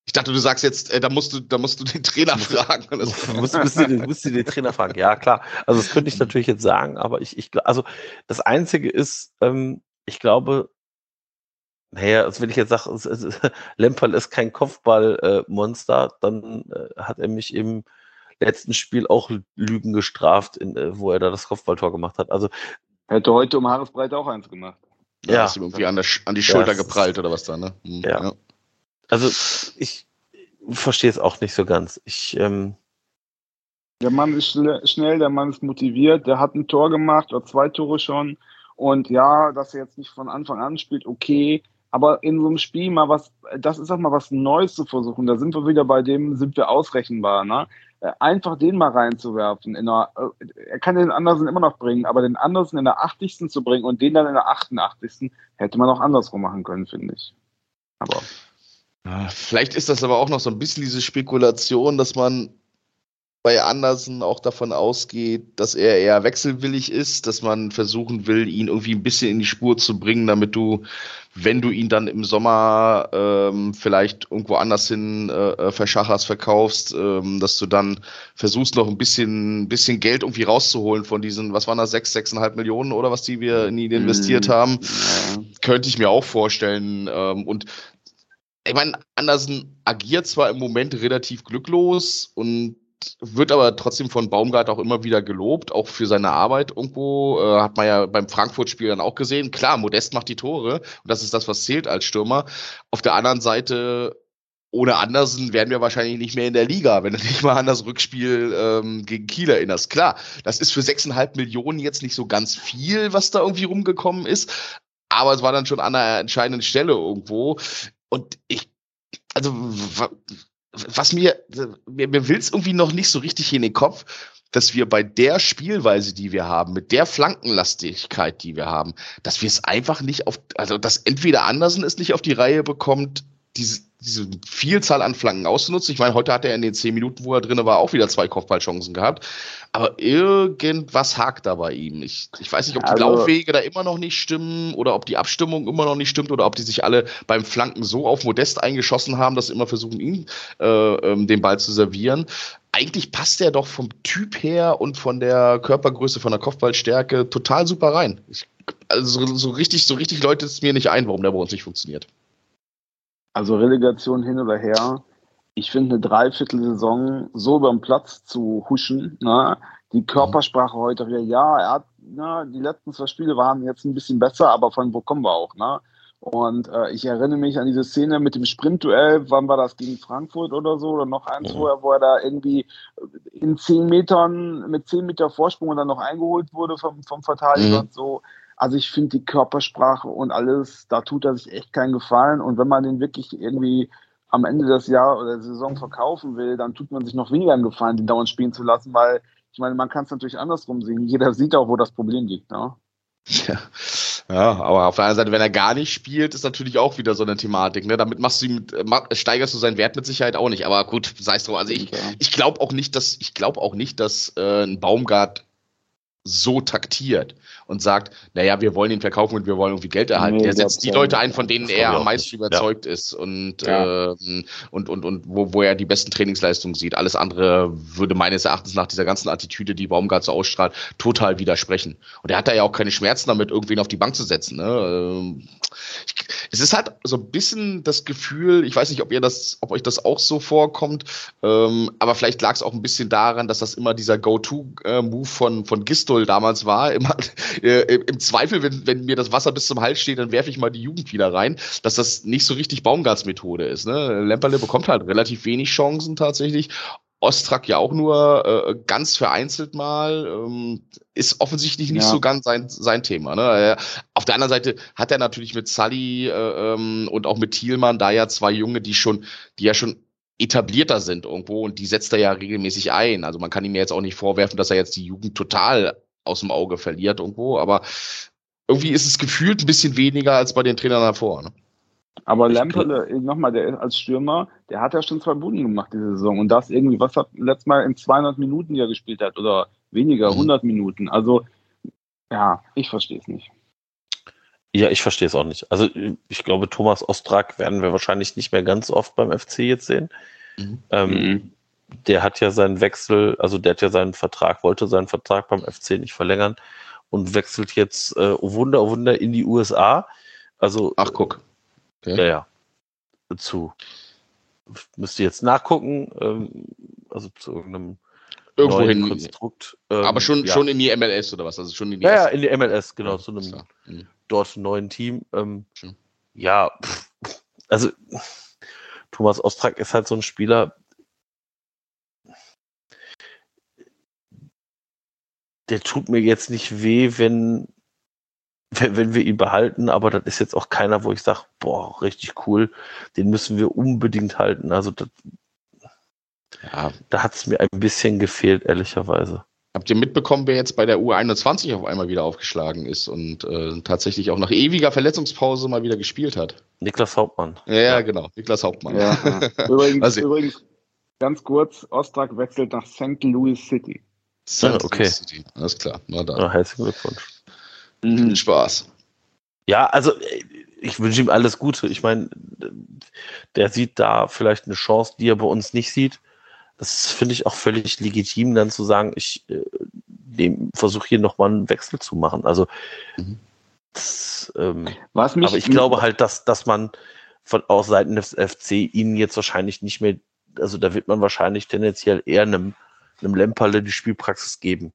Ich dachte, du sagst jetzt, äh, da musst du, da musst du den Trainer fragen. Das- du musst, musst, du, den- musst du den Trainer fragen. Ja, klar. Also, das könnte ich natürlich jetzt sagen, aber ich, ich also, das Einzige ist, ähm, ich glaube, naja, also wenn ich jetzt sage, Lemperl ist kein Kopfballmonster, dann äh, hat er mich im letzten Spiel auch Lügen gestraft, in, äh, wo er da das Kopfballtor gemacht hat. Also, Hätte heute um Haaresbreite auch eins gemacht. Ja, ja, hast du irgendwie an, der, Sch- an die Ja, Schulter ist- geprallt oder was da, ne? Hm, Ja. also ich verstehe es auch nicht so ganz. Ich, ähm, Der Mann ist schnell, der Mann ist motiviert, der hat ein Tor gemacht oder zwei Tore schon. Und ja, dass er jetzt nicht von Anfang an spielt, okay. Aber in so einem Spiel mal was, das ist auch mal was Neues zu versuchen. Da sind wir wieder bei dem, sind wir ausrechenbar, ne? Äh, Einfach den mal reinzuwerfen. In einer, äh, er kann den Andersen immer noch bringen, aber den Andersen in der 80. zu bringen und den dann in der 88. hätte man auch andersrum machen können, finde ich. Aber Vielleicht ist das aber auch noch so ein bisschen diese Spekulation, dass man bei Andersen auch davon ausgeht, dass er eher wechselwillig ist, dass man versuchen will, ihn irgendwie ein bisschen in die Spur zu bringen, damit du, wenn du ihn dann im Sommer ähm, vielleicht irgendwo anders hin äh, äh, verschacherst, verkaufst, ähm, dass du dann versuchst noch ein bisschen, bisschen Geld irgendwie rauszuholen von diesen, was waren das, sechs, sechseinhalb Millionen oder was die wir in ihn investiert Mhm. haben ja. könnte ich mir auch vorstellen. Ähm, und ich meine, Andersen agiert zwar im Moment relativ glücklos und wird aber trotzdem von Baumgart auch immer wieder gelobt, auch für seine Arbeit irgendwo. Äh, hat man ja beim Frankfurt-Spiel dann auch gesehen. Klar, Modest macht die Tore und das ist das, was zählt als Stürmer. Auf der anderen Seite, ohne Andersen wären wir wahrscheinlich nicht mehr in der Liga, wenn du dich mal an das Rückspiel ähm, gegen Kiel erinnerst. Klar, das ist für 6,5 Millionen jetzt nicht so ganz viel, was da irgendwie rumgekommen ist, aber es war dann schon an einer entscheidenden Stelle irgendwo. Und ich, also, was mir, mir, mir will es irgendwie noch nicht so richtig in den Kopf, dass wir bei der Spielweise, die wir haben, mit der Flankenlastigkeit, die wir haben, dass wir es einfach nicht auf, also dass entweder Andersen es nicht auf die Reihe bekommt, diese, diese Vielzahl an Flanken auszunutzen. Ich meine, heute hat er in den zehn Minuten, wo er drin war, auch wieder zwei Kopfballchancen gehabt. Aber irgendwas hakt da bei ihm. Ich, ich weiß nicht, ob die Also- Laufwege da immer noch nicht stimmen oder ob die Abstimmung immer noch nicht stimmt oder ob die sich alle beim Flanken so auf Modest eingeschossen haben, dass sie immer versuchen, ihn äh, ähm, den Ball zu servieren. Eigentlich passt er doch vom Typ her und von der Körpergröße, von der Kopfballstärke total super rein. Ich, also so, so richtig, so richtig läutet es mir nicht ein, warum der bei uns nicht funktioniert. Also Relegation hin oder her. Ich finde eine Dreiviertelsaison so über den Platz zu huschen, ne? die Körpersprache heute wieder, ja, er hat, ne, die letzten zwei Spiele waren jetzt ein bisschen besser, aber von wo kommen wir auch, ne? Und äh, ich erinnere mich an diese Szene mit dem Sprintduell, wann war das gegen Frankfurt oder so, oder noch eins Mhm. vorher, wo er da irgendwie in zehn Metern, mit zehn Meter Vorsprung und dann noch eingeholt wurde vom, vom Verteidiger Mhm. und so. Also ich finde die Körpersprache und alles, da tut er sich echt keinen Gefallen. Und wenn man den wirklich irgendwie am Ende des Jahres oder der Saison verkaufen will, dann tut man sich noch weniger einen Gefallen, den dauernd spielen zu lassen, weil ich meine, man kann es natürlich andersrum sehen. Jeder sieht auch, wo das Problem liegt. Ne? Ja. ja, aber auf der anderen Seite, wenn er gar nicht spielt, ist natürlich auch wieder so eine Thematik. Ne? Damit machst du ihm, steigerst du seinen Wert mit Sicherheit auch nicht. Aber gut, sei es drum. Also ich, ich glaube auch nicht, dass ich glaube auch nicht, dass äh, ein Baumgart so taktiert und sagt, naja, wir wollen ihn verkaufen und wir wollen irgendwie Geld erhalten. Nee, Der setzt die Leute ein, von denen er am meisten nicht. überzeugt ist und, Ja. ähm, und, und, und wo, wo er die besten Trainingsleistungen sieht. Alles andere würde meines Erachtens nach dieser ganzen Attitüde, die Baumgart so ausstrahlt, total widersprechen. Und er hat da ja auch keine Schmerzen damit, irgendwen auf die Bank zu setzen. Ne? Ähm, ich, es ist halt so ein bisschen das Gefühl, ich weiß nicht, ob ihr das, ob euch das auch so vorkommt, ähm, aber vielleicht lag es auch ein bisschen daran, dass das immer dieser Go-To-Move von, von Gisto Futsal damals war. Immer, äh, Im Zweifel, wenn, wenn mir das Wasser bis zum Hals steht, dann werfe ich mal die Jugend wieder rein, dass das nicht so richtig Baumgarts Methode ist. Ne? Lemperle bekommt halt relativ wenig Chancen tatsächlich. Ostrak ja auch nur äh, ganz vereinzelt mal, ähm, ist offensichtlich nicht ja. so ganz sein, sein Thema. Ne? Auf der anderen Seite hat er natürlich mit Sully äh, ähm, und auch mit Thielmann da ja zwei Junge, die schon, die ja schon etablierter sind irgendwo und die setzt er ja regelmäßig ein. Also man kann ihm jetzt auch nicht vorwerfen, dass er jetzt die Jugend total aus dem Auge verliert irgendwo, aber irgendwie ist es gefühlt ein bisschen weniger als bei den Trainern davor. Ne? Aber Lemperle, nochmal, der als Stürmer, der hat ja schon zwei Bunden gemacht diese Saison. Und das irgendwie, was hat letztes Mal in 200 Minuten ja gespielt hat oder weniger, mhm. 100 Minuten. Also, ja, ich verstehe es nicht. Ja, ich verstehe es auch nicht. Also, ich glaube, Thomas Ostrak werden wir wahrscheinlich nicht mehr ganz oft beim FC jetzt sehen. Mhm. Ähm, mhm. Der hat ja seinen Wechsel, also der hat ja seinen Vertrag, wollte seinen Vertrag beim FC nicht verlängern und wechselt jetzt, äh, oh Wunder, oh Wunder, in die USA. Also, Ach, guck. Okay. Ja, ja. Zu. Müsste jetzt nachgucken, ähm, also zu irgendeinem Irgendwo neuen Konstrukt. Ähm, aber schon, ja. schon in die MLS oder was? Also schon in die ja, ja, in die MLS, genau, ja, zu einem mhm. dort neuen Team. Ähm, ja, pff, also Thomas Ostrak ist halt so ein Spieler, der tut mir jetzt nicht weh, wenn wenn, wenn wir ihn behalten, aber das ist jetzt auch keiner, wo ich sage, boah, richtig cool, den müssen wir unbedingt halten. Also das, ja, da hat es mir ein bisschen gefehlt, ehrlicherweise. Habt ihr mitbekommen, wer jetzt bei der U21 auf einmal wieder aufgeschlagen ist und äh, tatsächlich auch nach ewiger Verletzungspause mal wieder gespielt hat? Niklas Hauptmann. Ja, ja. genau, Niklas Hauptmann. Ja, übrigens, also, übrigens, ganz kurz, Ostrak wechselt nach St. Louis City. Ah, okay. City, alles klar. Na dann. Ja, herzlichen Glückwunsch. Mhm. Viel Spaß. Ja, also ich wünsche ihm alles Gute. Ich meine, der sieht da vielleicht eine Chance, die er bei uns nicht sieht. Das finde ich auch völlig legitim, dann zu sagen, ich äh, versuche hier nochmal einen Wechsel zu machen. Also, mhm. das, ähm, Was mich aber ich glaube halt, dass, dass man von aus Seiten des FC ihnen jetzt wahrscheinlich nicht mehr, also da wird man wahrscheinlich tendenziell eher einem, einem Lemperle die Spielpraxis geben.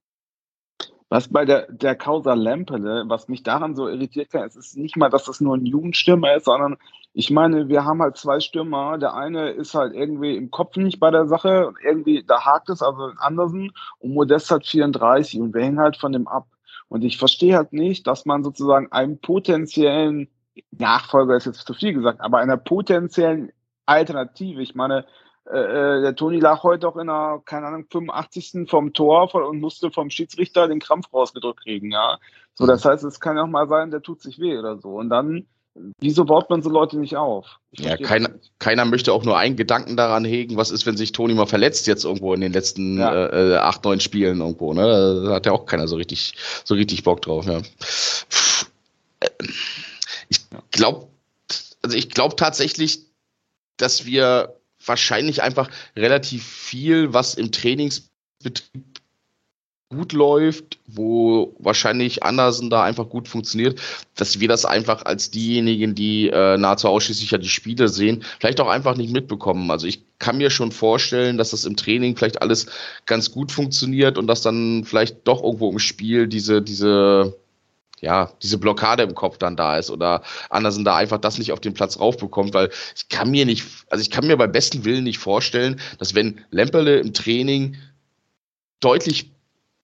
Was bei der, der Causa Lempele, was mich daran so irritiert kann, es ist nicht mal, dass das nur ein Jugendstürmer ist, sondern ich meine, wir haben halt zwei Stürmer. Der eine ist halt irgendwie im Kopf nicht bei der Sache und irgendwie, da hakt es, also Andersen und Modest hat 34 und wir hängen halt von dem ab. Und ich verstehe halt nicht, dass man sozusagen einem potenziellen Nachfolger ist jetzt zu viel gesagt, aber einer potenziellen Alternative, ich meine, äh, äh, der Toni lag heute auch in der, keine Ahnung, 85. vom Tor und musste vom Schiedsrichter den Krampf rausgedrückt kriegen, ja. So, das mhm. heißt, es kann ja auch mal sein, der tut sich weh oder so. Und dann, wieso baut man so Leute nicht auf? ja, keiner, keiner möchte auch nur einen Gedanken daran hegen, was ist, wenn sich Toni mal verletzt jetzt irgendwo in den letzten ja. äh, acht, neun Spielen irgendwo, ne? Da hat ja auch keiner so richtig, so richtig Bock drauf, ja. Ich glaube, also ich glaube tatsächlich, dass wir wahrscheinlich einfach relativ viel, was im Trainingsbetrieb gut läuft, wo wahrscheinlich Andersen da einfach gut funktioniert, dass wir das einfach als diejenigen, die äh, nahezu ausschließlich ja die Spiele sehen, vielleicht auch einfach nicht mitbekommen. Also ich kann mir schon vorstellen, dass das im Training vielleicht alles ganz gut funktioniert und dass dann vielleicht doch irgendwo im Spiel diese, diese ja, diese Blockade im Kopf dann da ist oder Andersen da einfach das nicht auf den Platz raufbekommt, weil ich kann mir nicht, also ich kann mir beim besten Willen nicht vorstellen, dass wenn Lemperle im Training deutlich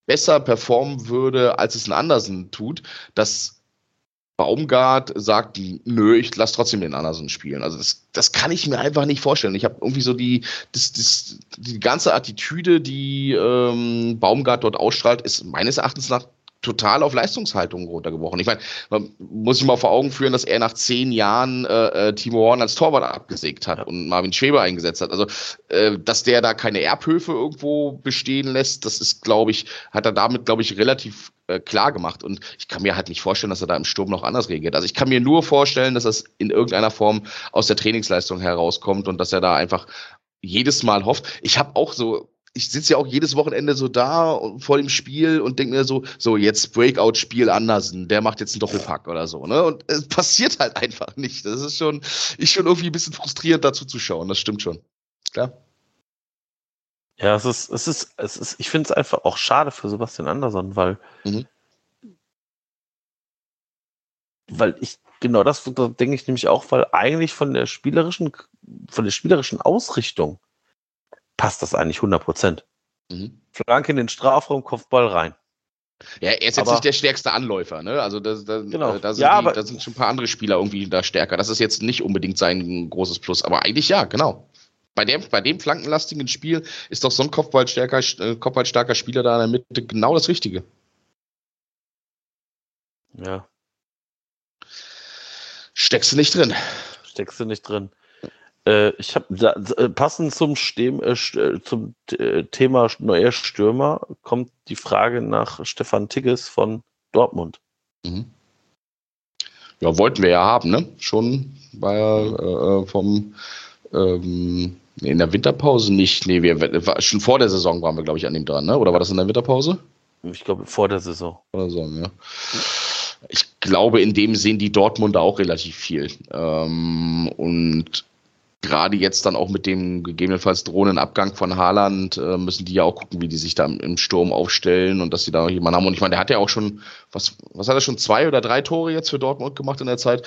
besser performen würde, als es ein Andersen tut, dass Baumgart sagt, nö, ich lasse trotzdem den Andersen spielen. Also das, das kann ich mir einfach nicht vorstellen. Ich habe irgendwie so die, das, das, die ganze Attitüde, die ähm, Baumgart dort ausstrahlt, ist meines Erachtens nach total auf Leistungshaltung runtergebrochen. Ich meine, man muss sich mal vor Augen führen, dass er nach zehn Jahren äh, äh, Timo Horn als Torwart abgesägt hat und Marvin Schweber eingesetzt hat. Also, äh, dass der da keine Erbhöfe irgendwo bestehen lässt, das ist, glaube ich, hat er damit, glaube ich, relativ äh, klar gemacht. Und ich kann mir halt nicht vorstellen, dass er da im Sturm noch anders reagiert. Also ich kann mir nur vorstellen, dass das in irgendeiner Form aus der Trainingsleistung herauskommt und dass er da einfach jedes Mal hofft. Ich habe auch so ich sitze ja auch jedes Wochenende so da vor dem Spiel und denke mir so, so jetzt Breakout-Spiel Andersen, der macht jetzt einen Doppelpack oder so, ne? Und es passiert halt einfach nicht. Das ist schon, ist schon irgendwie ein bisschen frustrierend dazu zu schauen, das stimmt schon. Klar. Ja, es ist, es ist, es ist, ich finde es einfach auch schade für Sebastian Andersson, weil, Mhm. weil ich, genau das da denke ich nämlich auch, weil eigentlich von der spielerischen, von der spielerischen Ausrichtung passt das eigentlich 100 Prozent. Mhm. Flanke in den Strafraum, Kopfball rein. Ja, er ist jetzt Aber- nicht der stärkste Anläufer, ne? Also da, da, Genau. äh, da, sind Ja, die, aber- da sind schon ein paar andere Spieler irgendwie da stärker. Das ist jetzt nicht unbedingt sein großes Plus, aber eigentlich ja, genau. Bei dem, bei dem flankenlastigen Spiel ist doch so ein Kopfballstärker, äh, kopfballstarker Spieler da in der Mitte genau das Richtige. Ja, Steckst du nicht drin. steckst du nicht drin. Äh, ich habe äh, passend zum, Stem, äh, äh, zum äh, Thema neuer Stürmer kommt die Frage nach Stefan Tigges von Dortmund. Mhm. Ja, wollten wir ja haben, ne? Schon war äh, vom ähm, in der Winterpause nicht. Nee, wir war, schon vor der Saison waren wir, glaube ich, an ihm dran, ne? Oder war das in der Winterpause? Ich glaube, vor der Saison. Oder so, ja. Ich glaube, in dem sehen die Dortmunder auch relativ viel. Ähm, und gerade jetzt dann auch mit dem gegebenenfalls drohenden Abgang von Haaland äh, müssen die ja auch gucken, wie die sich da im, Sturm aufstellen und dass sie da jemanden haben. Und ich meine, der hat ja auch schon, was, was hat er schon, zwei oder drei Tore jetzt für Dortmund gemacht in der Zeit?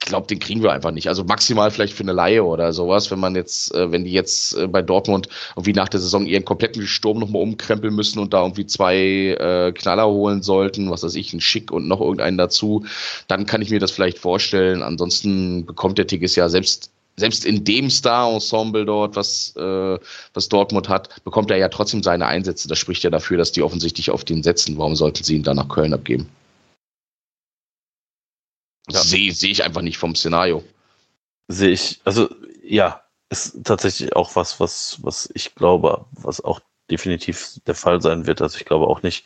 Ich glaube, den kriegen wir einfach nicht. Also maximal vielleicht für eine Laie oder sowas, wenn man jetzt, äh, wenn die jetzt äh, bei Dortmund irgendwie nach der Saison ihren kompletten Sturm nochmal umkrempeln müssen und da irgendwie zwei äh, Knaller holen sollten, was weiß ich, ein Schick und noch irgendeinen dazu, dann kann ich mir das vielleicht vorstellen. Ansonsten bekommt der Tigges ja selbst selbst in dem Star-Ensemble dort, was, äh, was Dortmund hat, bekommt er ja trotzdem seine Einsätze. Das spricht ja dafür, dass die offensichtlich auf den setzen. Warum sollten sie ihn dann nach Köln abgeben? Ja. Sehe seh ich einfach nicht vom Szenario. Sehe ich, also ja, ist tatsächlich auch was, was, was ich glaube, was auch definitiv der Fall sein wird. Also ich glaube auch nicht,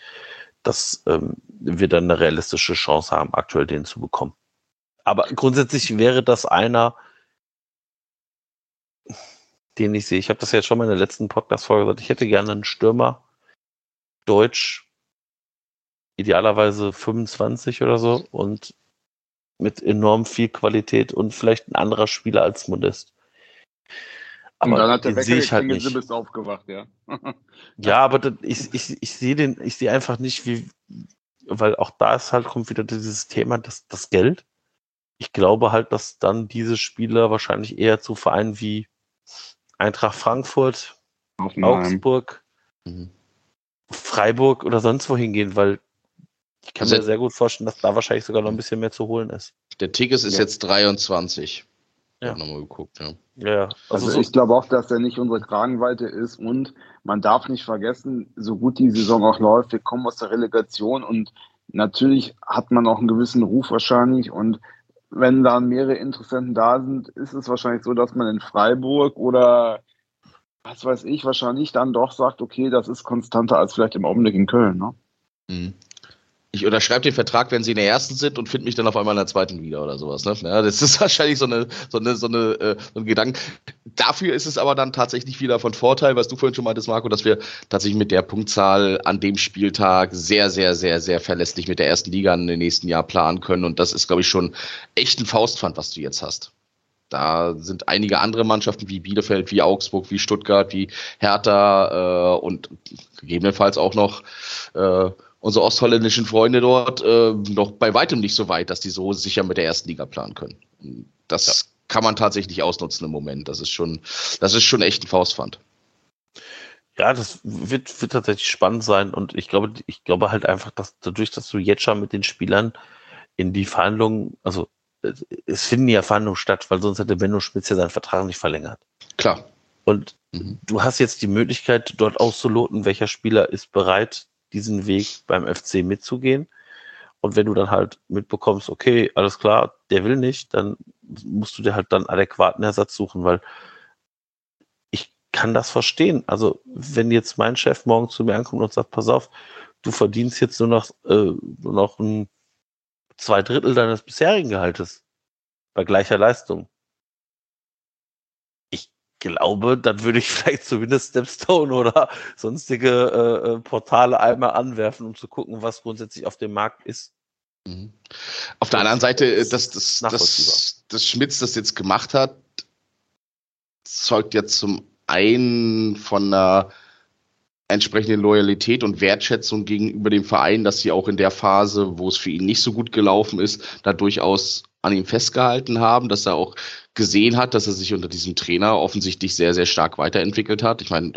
dass ähm, wir dann eine realistische Chance haben, aktuell den zu bekommen. Aber grundsätzlich wäre das einer, den ich sehe. Ich habe das ja schon mal in der letzten Podcast-Folge gesagt. Ich hätte gerne einen Stürmer, Deutsch, idealerweise 25 oder so und mit enorm viel Qualität und vielleicht ein anderer Spieler als Modest. Und dann Aber hat der Wecker sehe ich halt nicht. bist aufgewacht, ja. Ja, aber das, ich, ich, ich sehe den, ich sehe einfach nicht, wie, weil auch da ist halt, kommt wieder dieses Thema, das, das Geld. Ich glaube halt, dass dann diese Spieler wahrscheinlich eher zu Vereinen wie Eintracht Frankfurt, Hoffenheim. Augsburg, Mhm. Freiburg oder sonst wohin gehen, weil ich kann Also- mir sehr gut vorstellen, dass da wahrscheinlich sogar noch ein bisschen mehr zu holen ist. Der Tigges ist Ja. jetzt 23. Ja. Nochmal geguckt, ja. Ja, ja. Also, Also so, ich glaube auch, dass er nicht unsere Kragenweite ist und man darf nicht vergessen, so gut die Saison auch läuft, wir kommen aus der Relegation und natürlich hat man auch einen gewissen Ruf wahrscheinlich und wenn dann mehrere Interessenten da sind, ist es wahrscheinlich so, dass man in Freiburg oder was weiß ich, wahrscheinlich dann doch sagt, okay, das ist konstanter als vielleicht im Augenblick in Köln. Ne? Mhm. Ich unterschreibe den Vertrag, wenn sie in der ersten sind und finde mich dann auf einmal in der zweiten wieder oder sowas. Ne? Ja, das ist wahrscheinlich so eine, so eine, so eine, äh, so ein Gedanke. Dafür ist es aber dann tatsächlich wieder von Vorteil, was du vorhin schon meintest, Marco, dass wir tatsächlich mit der Punktzahl an dem Spieltag sehr, sehr, sehr, sehr verlässlich mit der ersten Liga in den nächsten Jahr planen können. Und das ist, glaube ich, schon echt ein Faustpfand, was du jetzt hast. Da sind einige andere Mannschaften wie Bielefeld, wie Augsburg, wie Stuttgart, wie Hertha äh, und gegebenenfalls auch noch äh, unsere ostholländischen Freunde dort äh, noch bei weitem nicht so weit, dass die so sicher mit der ersten Liga planen können. Das kann man tatsächlich ausnutzen im Moment. Das ist schon, das ist schon echt ein Faustpfand. ja, das wird, wird tatsächlich spannend sein und ich glaube, ich glaube halt einfach, dass dadurch, dass du jetzt schon mit den Spielern in die Verhandlungen, also es- es finden ja Verhandlungen statt, weil sonst hätte Benno Spitz ja seinen Vertrag nicht verlängert. Klar. Und Mhm. du hast jetzt die Möglichkeit, dort auszuloten, welcher Spieler ist bereit, diesen Weg beim FC mitzugehen. Und wenn du dann halt mitbekommst, okay, alles klar, der will nicht, dann musst du dir halt dann adäquaten Ersatz suchen, weil ich kann das verstehen. Also, wenn jetzt mein Chef morgen zu mir ankommt und sagt, pass auf, du verdienst jetzt nur noch, äh, nur noch ein zwei Drittel deines bisherigen Gehaltes bei gleicher Leistung. Glaube, dann würde ich vielleicht zumindest Stepstone oder sonstige äh, äh, Portale einmal anwerfen, um zu gucken, was grundsätzlich auf dem Markt ist. Mhm. Auf der anderen Seite, dass das, das, das Schmitz das jetzt gemacht hat, zeugt ja zum einen von einer entsprechende Loyalität und Wertschätzung gegenüber dem Verein, dass sie auch in der Phase, wo es für ihn nicht so gut gelaufen ist, da durchaus an ihm festgehalten haben, dass er auch gesehen hat, dass er sich unter diesem Trainer offensichtlich sehr, sehr stark weiterentwickelt hat. Ich meine,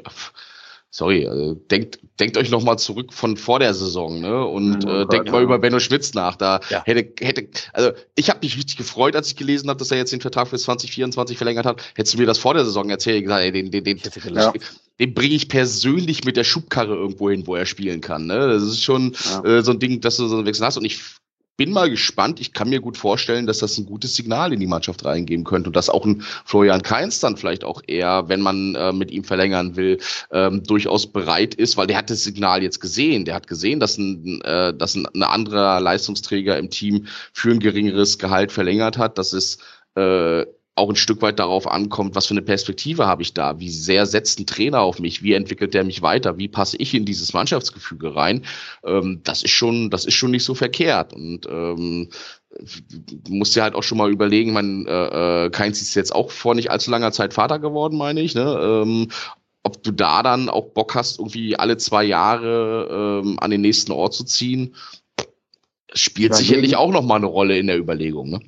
sorry, also denkt, denkt euch noch mal zurück von vor der Saison, ne? Und ja, äh, denkt ja. mal über Benno Schmitz nach. Da ja. hätte, hätte, also ich habe mich richtig gefreut, als ich gelesen habe, dass er jetzt den Vertrag für 2024 verlängert hat. Hättest du mir das vor der Saison erzählt, gesagt, ey, den, den, den, ja. den bringe ich persönlich mit der Schubkarre irgendwo hin, wo er spielen kann. Ne? Das ist schon äh, so ein Ding, dass du so einen Wechsel hast. Und ich bin mal gespannt. Ich kann mir gut vorstellen, dass das ein gutes Signal in die Mannschaft reingeben könnte und dass auch ein Florian Kainz dann vielleicht auch eher, wenn man äh, mit ihm verlängern will, ähm, durchaus bereit ist, weil der hat das Signal jetzt gesehen. Der hat gesehen, dass ein, äh, dass ein, ein anderer Leistungsträger im Team für ein geringeres Gehalt verlängert hat. Das ist äh, auch ein Stück weit darauf ankommt, was für eine Perspektive habe ich da, wie sehr setzt ein Trainer auf mich, wie entwickelt der mich weiter, wie passe ich in dieses Mannschaftsgefüge rein, ähm, das ist schon, das ist schon nicht so verkehrt. Und ähm, du musst dir halt auch schon mal überlegen, man, äh, äh, Keins ist jetzt auch vor nicht allzu langer Zeit Vater geworden, meine ich, ne? Ähm, ob du da dann auch Bock hast, irgendwie alle zwei Jahre ähm, an den nächsten Ort zu ziehen, spielt sicherlich auch noch mal eine Rolle in der Überlegung, ne?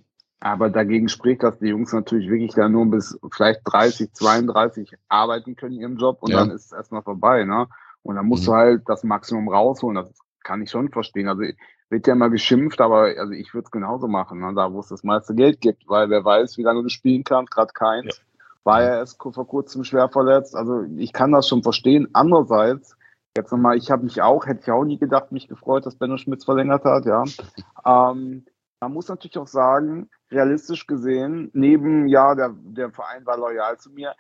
Aber dagegen spricht, dass die Jungs natürlich wirklich da nur bis vielleicht 30, 32 arbeiten können in ihrem Job und ja. dann ist es erstmal vorbei, ne? Und dann musst mhm. du halt das Maximum rausholen. Das kann ich schon verstehen. Also wird ja mal geschimpft, aber also ich würde es genauso machen, ne? da wo es das meiste Geld gibt, weil wer weiß, wie lange du spielen kannst, gerade keins. Ja. War ja erst vor kurzem schwer verletzt. Also ich kann das schon verstehen. Andererseits, jetzt nochmal, ich habe mich auch, hätte ich auch nie gedacht, mich gefreut, dass Benno Schmitz verlängert hat, ja. Ähm, man muss natürlich auch sagen, realistisch gesehen, neben, ja, der, der Verein war loyal zu mir,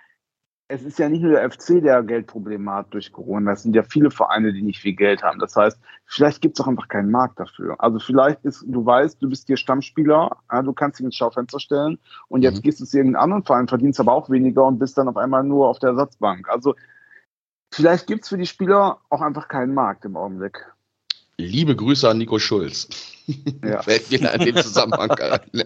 es ist ja nicht nur der FC, der Geldprobleme hat durch Corona. Es sind ja viele Vereine, die nicht viel Geld haben. Das heißt, vielleicht gibt es auch einfach keinen Markt dafür. Also vielleicht ist, du weißt, du bist hier Stammspieler, ja, du kannst dich ins Schaufenster stellen und jetzt mhm. gehst du zu irgendeinem anderen Verein, verdienst aber auch weniger und bist dann auf einmal nur auf der Ersatzbank. Also vielleicht gibt es für die Spieler auch einfach keinen Markt im Augenblick. Liebe Grüße an Nico Schulz. Ja. Fällt mir in dem Zusammenhang ein.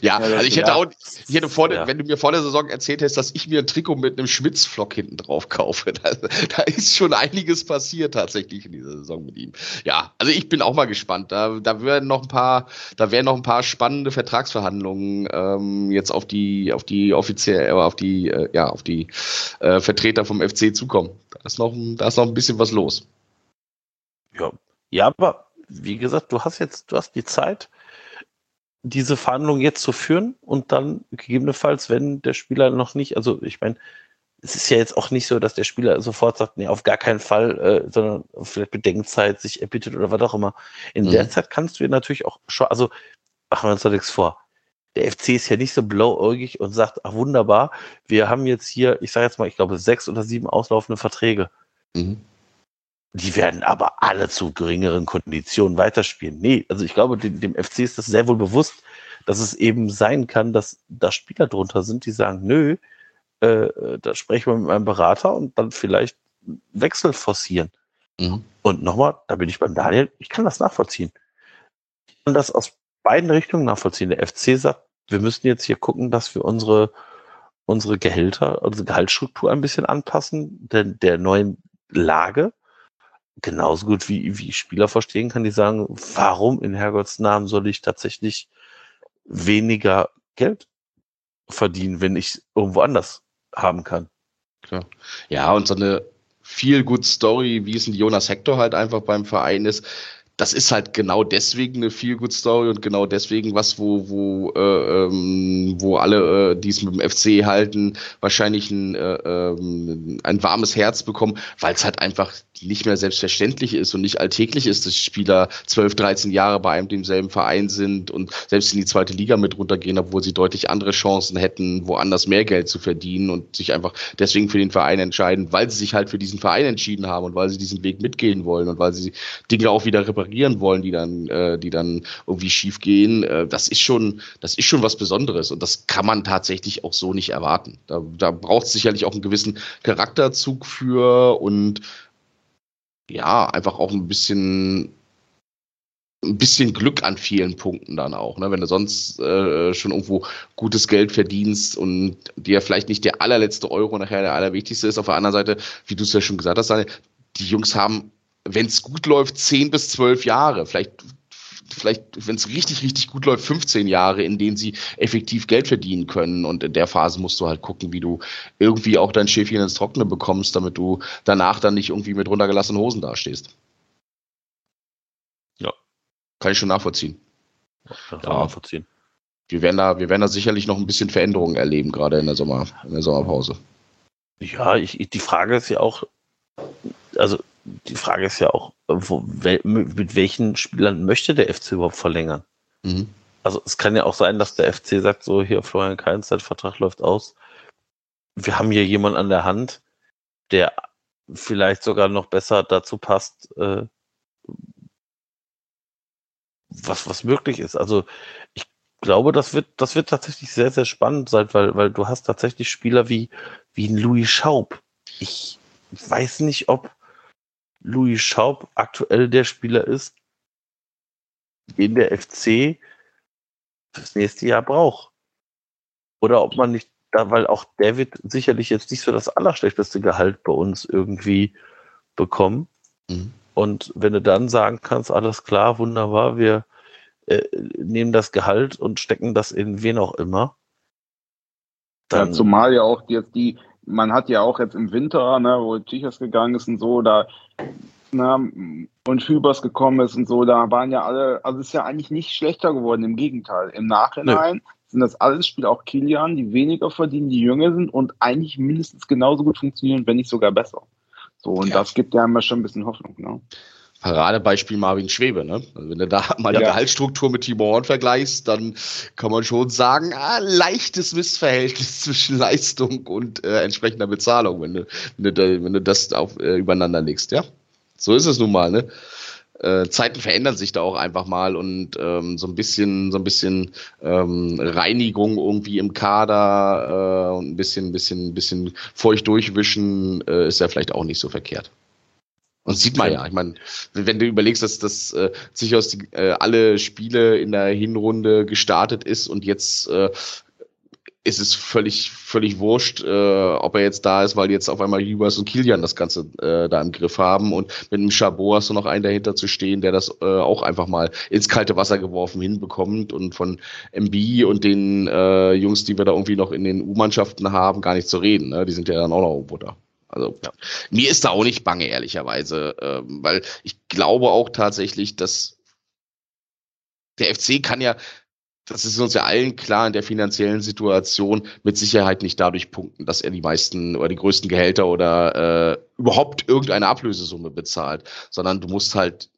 Ja, also ich hätte auch, ich hätte vor, ja. wenn du mir vor der Saison erzählt hättest, dass ich mir ein Trikot mit einem Schmitz-Flock hinten drauf kaufe, da, da, ist schon einiges passiert tatsächlich in dieser Saison mit ihm. Ja, also ich bin auch mal gespannt. Da, da werden noch ein paar, da werden noch ein paar spannende Vertragsverhandlungen ähm, jetzt auf die, auf die offiziell, äh, auf die, äh, ja, auf die äh, Vertreter vom FC zukommen. Da ist noch, da ist noch ein bisschen was los. Ja, ja, aber wie gesagt, du hast jetzt, du hast die Zeit, diese Verhandlung jetzt zu führen und dann gegebenenfalls, wenn der Spieler noch nicht, also ich meine, es ist ja jetzt auch nicht so, dass der Spieler sofort sagt, nee, auf gar keinen Fall, äh, sondern vielleicht Bedenkzeit sich erbittet oder was auch immer. In mhm. der Zeit kannst du natürlich auch schon, also machen wir uns da nichts vor. Der FC ist ja nicht so blauäugig und sagt, ach wunderbar, wir haben jetzt hier, ich sage jetzt mal, ich glaube, sechs oder sieben auslaufende Verträge. Mhm. Die werden aber alle zu geringeren Konditionen weiterspielen. Nee, also ich glaube, dem, dem FC ist das sehr wohl bewusst, dass es eben sein kann, dass da Spieler drunter sind, die sagen, nö, äh, da sprechen wir mit meinem Berater und dann vielleicht Wechsel forcieren. Mhm. Und nochmal, da bin ich beim Daniel, ich kann das nachvollziehen. Ich kann das aus beiden Richtungen nachvollziehen. Der FC sagt, wir müssen jetzt hier gucken, dass wir unsere, unsere Gehälter, unsere Gehaltsstruktur ein bisschen anpassen, denn der neuen Lage genauso gut wie, wie Spieler verstehen kann, die sagen, warum in Herrgotts Namen soll ich tatsächlich weniger Geld verdienen, wenn ich irgendwo anders haben kann. Klar. Ja, und so eine viel good Story, wie es ein Jonas Hector halt einfach beim Verein ist, das ist halt genau deswegen eine viel good Story und genau deswegen was, wo, wo, äh, ähm, wo alle, äh, die es mit dem FC halten, wahrscheinlich ein, äh, ähm, ein warmes Herz bekommen, weil es halt einfach nicht mehr selbstverständlich ist und nicht alltäglich ist, dass Spieler 12, 13 Jahre bei einem demselben Verein sind und selbst in die zweite Liga mit runtergehen, obwohl sie deutlich andere Chancen hätten, woanders mehr Geld zu verdienen und sich einfach deswegen für den Verein entscheiden, weil sie sich halt für diesen Verein entschieden haben und weil sie diesen Weg mitgehen wollen und weil sie Dinge auch wieder reparieren wollen, die dann, äh, die dann irgendwie schief gehen. Äh, das ist schon, das ist schon was Besonderes und das kann man tatsächlich auch so nicht erwarten. Da, da braucht es sicherlich auch einen gewissen Charakterzug für und ja, einfach auch ein bisschen ein bisschen Glück an vielen Punkten dann auch, ne? wenn du sonst äh, schon irgendwo gutes Geld verdienst und dir vielleicht nicht der allerletzte Euro nachher der allerwichtigste ist. Auf der anderen Seite, wie du es ja schon gesagt hast, die Jungs haben, wenn es gut läuft, 10 bis 12 Jahre, vielleicht vielleicht, wenn es richtig, richtig gut läuft, 15 Jahre, in denen sie effektiv Geld verdienen können. Und in der Phase musst du halt gucken, wie du irgendwie auch dein Schäfchen ins Trockene bekommst, damit du danach dann nicht irgendwie mit runtergelassenen Hosen dastehst. Ja. Kann ich schon nachvollziehen. Kann Ja. man nachvollziehen. Wir werden da, wir werden da sicherlich noch ein bisschen Veränderungen erleben, gerade in der Sommer, in der Sommerpause. Ja, ich, die Frage ist ja auch, also die Frage ist ja auch, wo, wel, mit welchen Spielern möchte der FC überhaupt verlängern? Mhm. Also es kann ja auch sein, dass der FC sagt, so hier Florian Kainz, sein Vertrag läuft aus. Wir haben hier jemanden an der Hand, der vielleicht sogar noch besser dazu passt, äh, was, was möglich ist. Also ich glaube, das wird, das wird tatsächlich sehr, sehr spannend sein, weil, weil du hast tatsächlich Spieler wie, wie ein Louis Schaub. Ich weiß nicht, ob Louis Schaub aktuell der Spieler ist, den der FC fürs nächste Jahr braucht. Oder ob man nicht, da, weil auch David sicherlich jetzt nicht so das allerschlechteste Gehalt bei uns irgendwie bekommen. Mhm. Und wenn du dann sagen kannst, alles klar, wunderbar, wir äh, nehmen das Gehalt und stecken das in wen auch immer. Ja, Dann, zumal ja auch jetzt die, man hat ja auch jetzt im Winter, ne, wo Tichers gegangen ist und so, da ne, und Hübers gekommen ist und so, da waren ja alle, also es ist ja eigentlich nicht schlechter geworden, im Gegenteil. Im Nachhinein sind das alles Spieler, auch Kilian, die weniger verdienen, die jünger sind und eigentlich mindestens genauso gut funktionieren, wenn nicht sogar besser. So, und Ja. das gibt ja immer schon ein bisschen Hoffnung, ne? Paradebeispiel Marvin Schwebe, ne? Also wenn du da mal die Ja. Gehaltsstruktur mit Timo Horn vergleichst, dann kann man schon sagen, ah, leichtes Missverhältnis zwischen Leistung und äh, entsprechender Bezahlung, wenn du, wenn du, wenn du das auf, äh, übereinander legst, ja? So ist es nun mal, ne? Äh, Zeiten verändern sich da auch einfach mal und ähm, so ein bisschen, so ein bisschen ähm, Reinigung irgendwie im Kader äh, und ein bisschen, bisschen, bisschen feucht durchwischen äh, ist ja vielleicht auch nicht so verkehrt. Und sieht man ja, ich meine, wenn du überlegst, dass das äh, sicher die, äh, alle Spiele in der Hinrunde gestartet ist und jetzt äh, ist es völlig, völlig wurscht, äh, ob er jetzt da ist, weil jetzt auf einmal Hübers und Kilian das Ganze äh, da im Griff haben und mit dem Chabot hast du noch einen dahinter zu stehen, der das äh, auch einfach mal ins kalte Wasser geworfen hinbekommt und von MB und den äh, Jungs, die wir da irgendwie noch in den U-Mannschaften haben, gar nicht zu reden. Ne? Die sind ja dann auch noch irgendwo da. Also ja. mir ist da auch nicht bange, ehrlicherweise, ähm, weil ich glaube auch tatsächlich, dass der FC kann ja, das ist uns ja allen klar in der finanziellen Situation, mit Sicherheit nicht dadurch punkten, dass er die meisten oder die größten Gehälter oder äh, überhaupt irgendeine Ablösesumme bezahlt, sondern du musst halt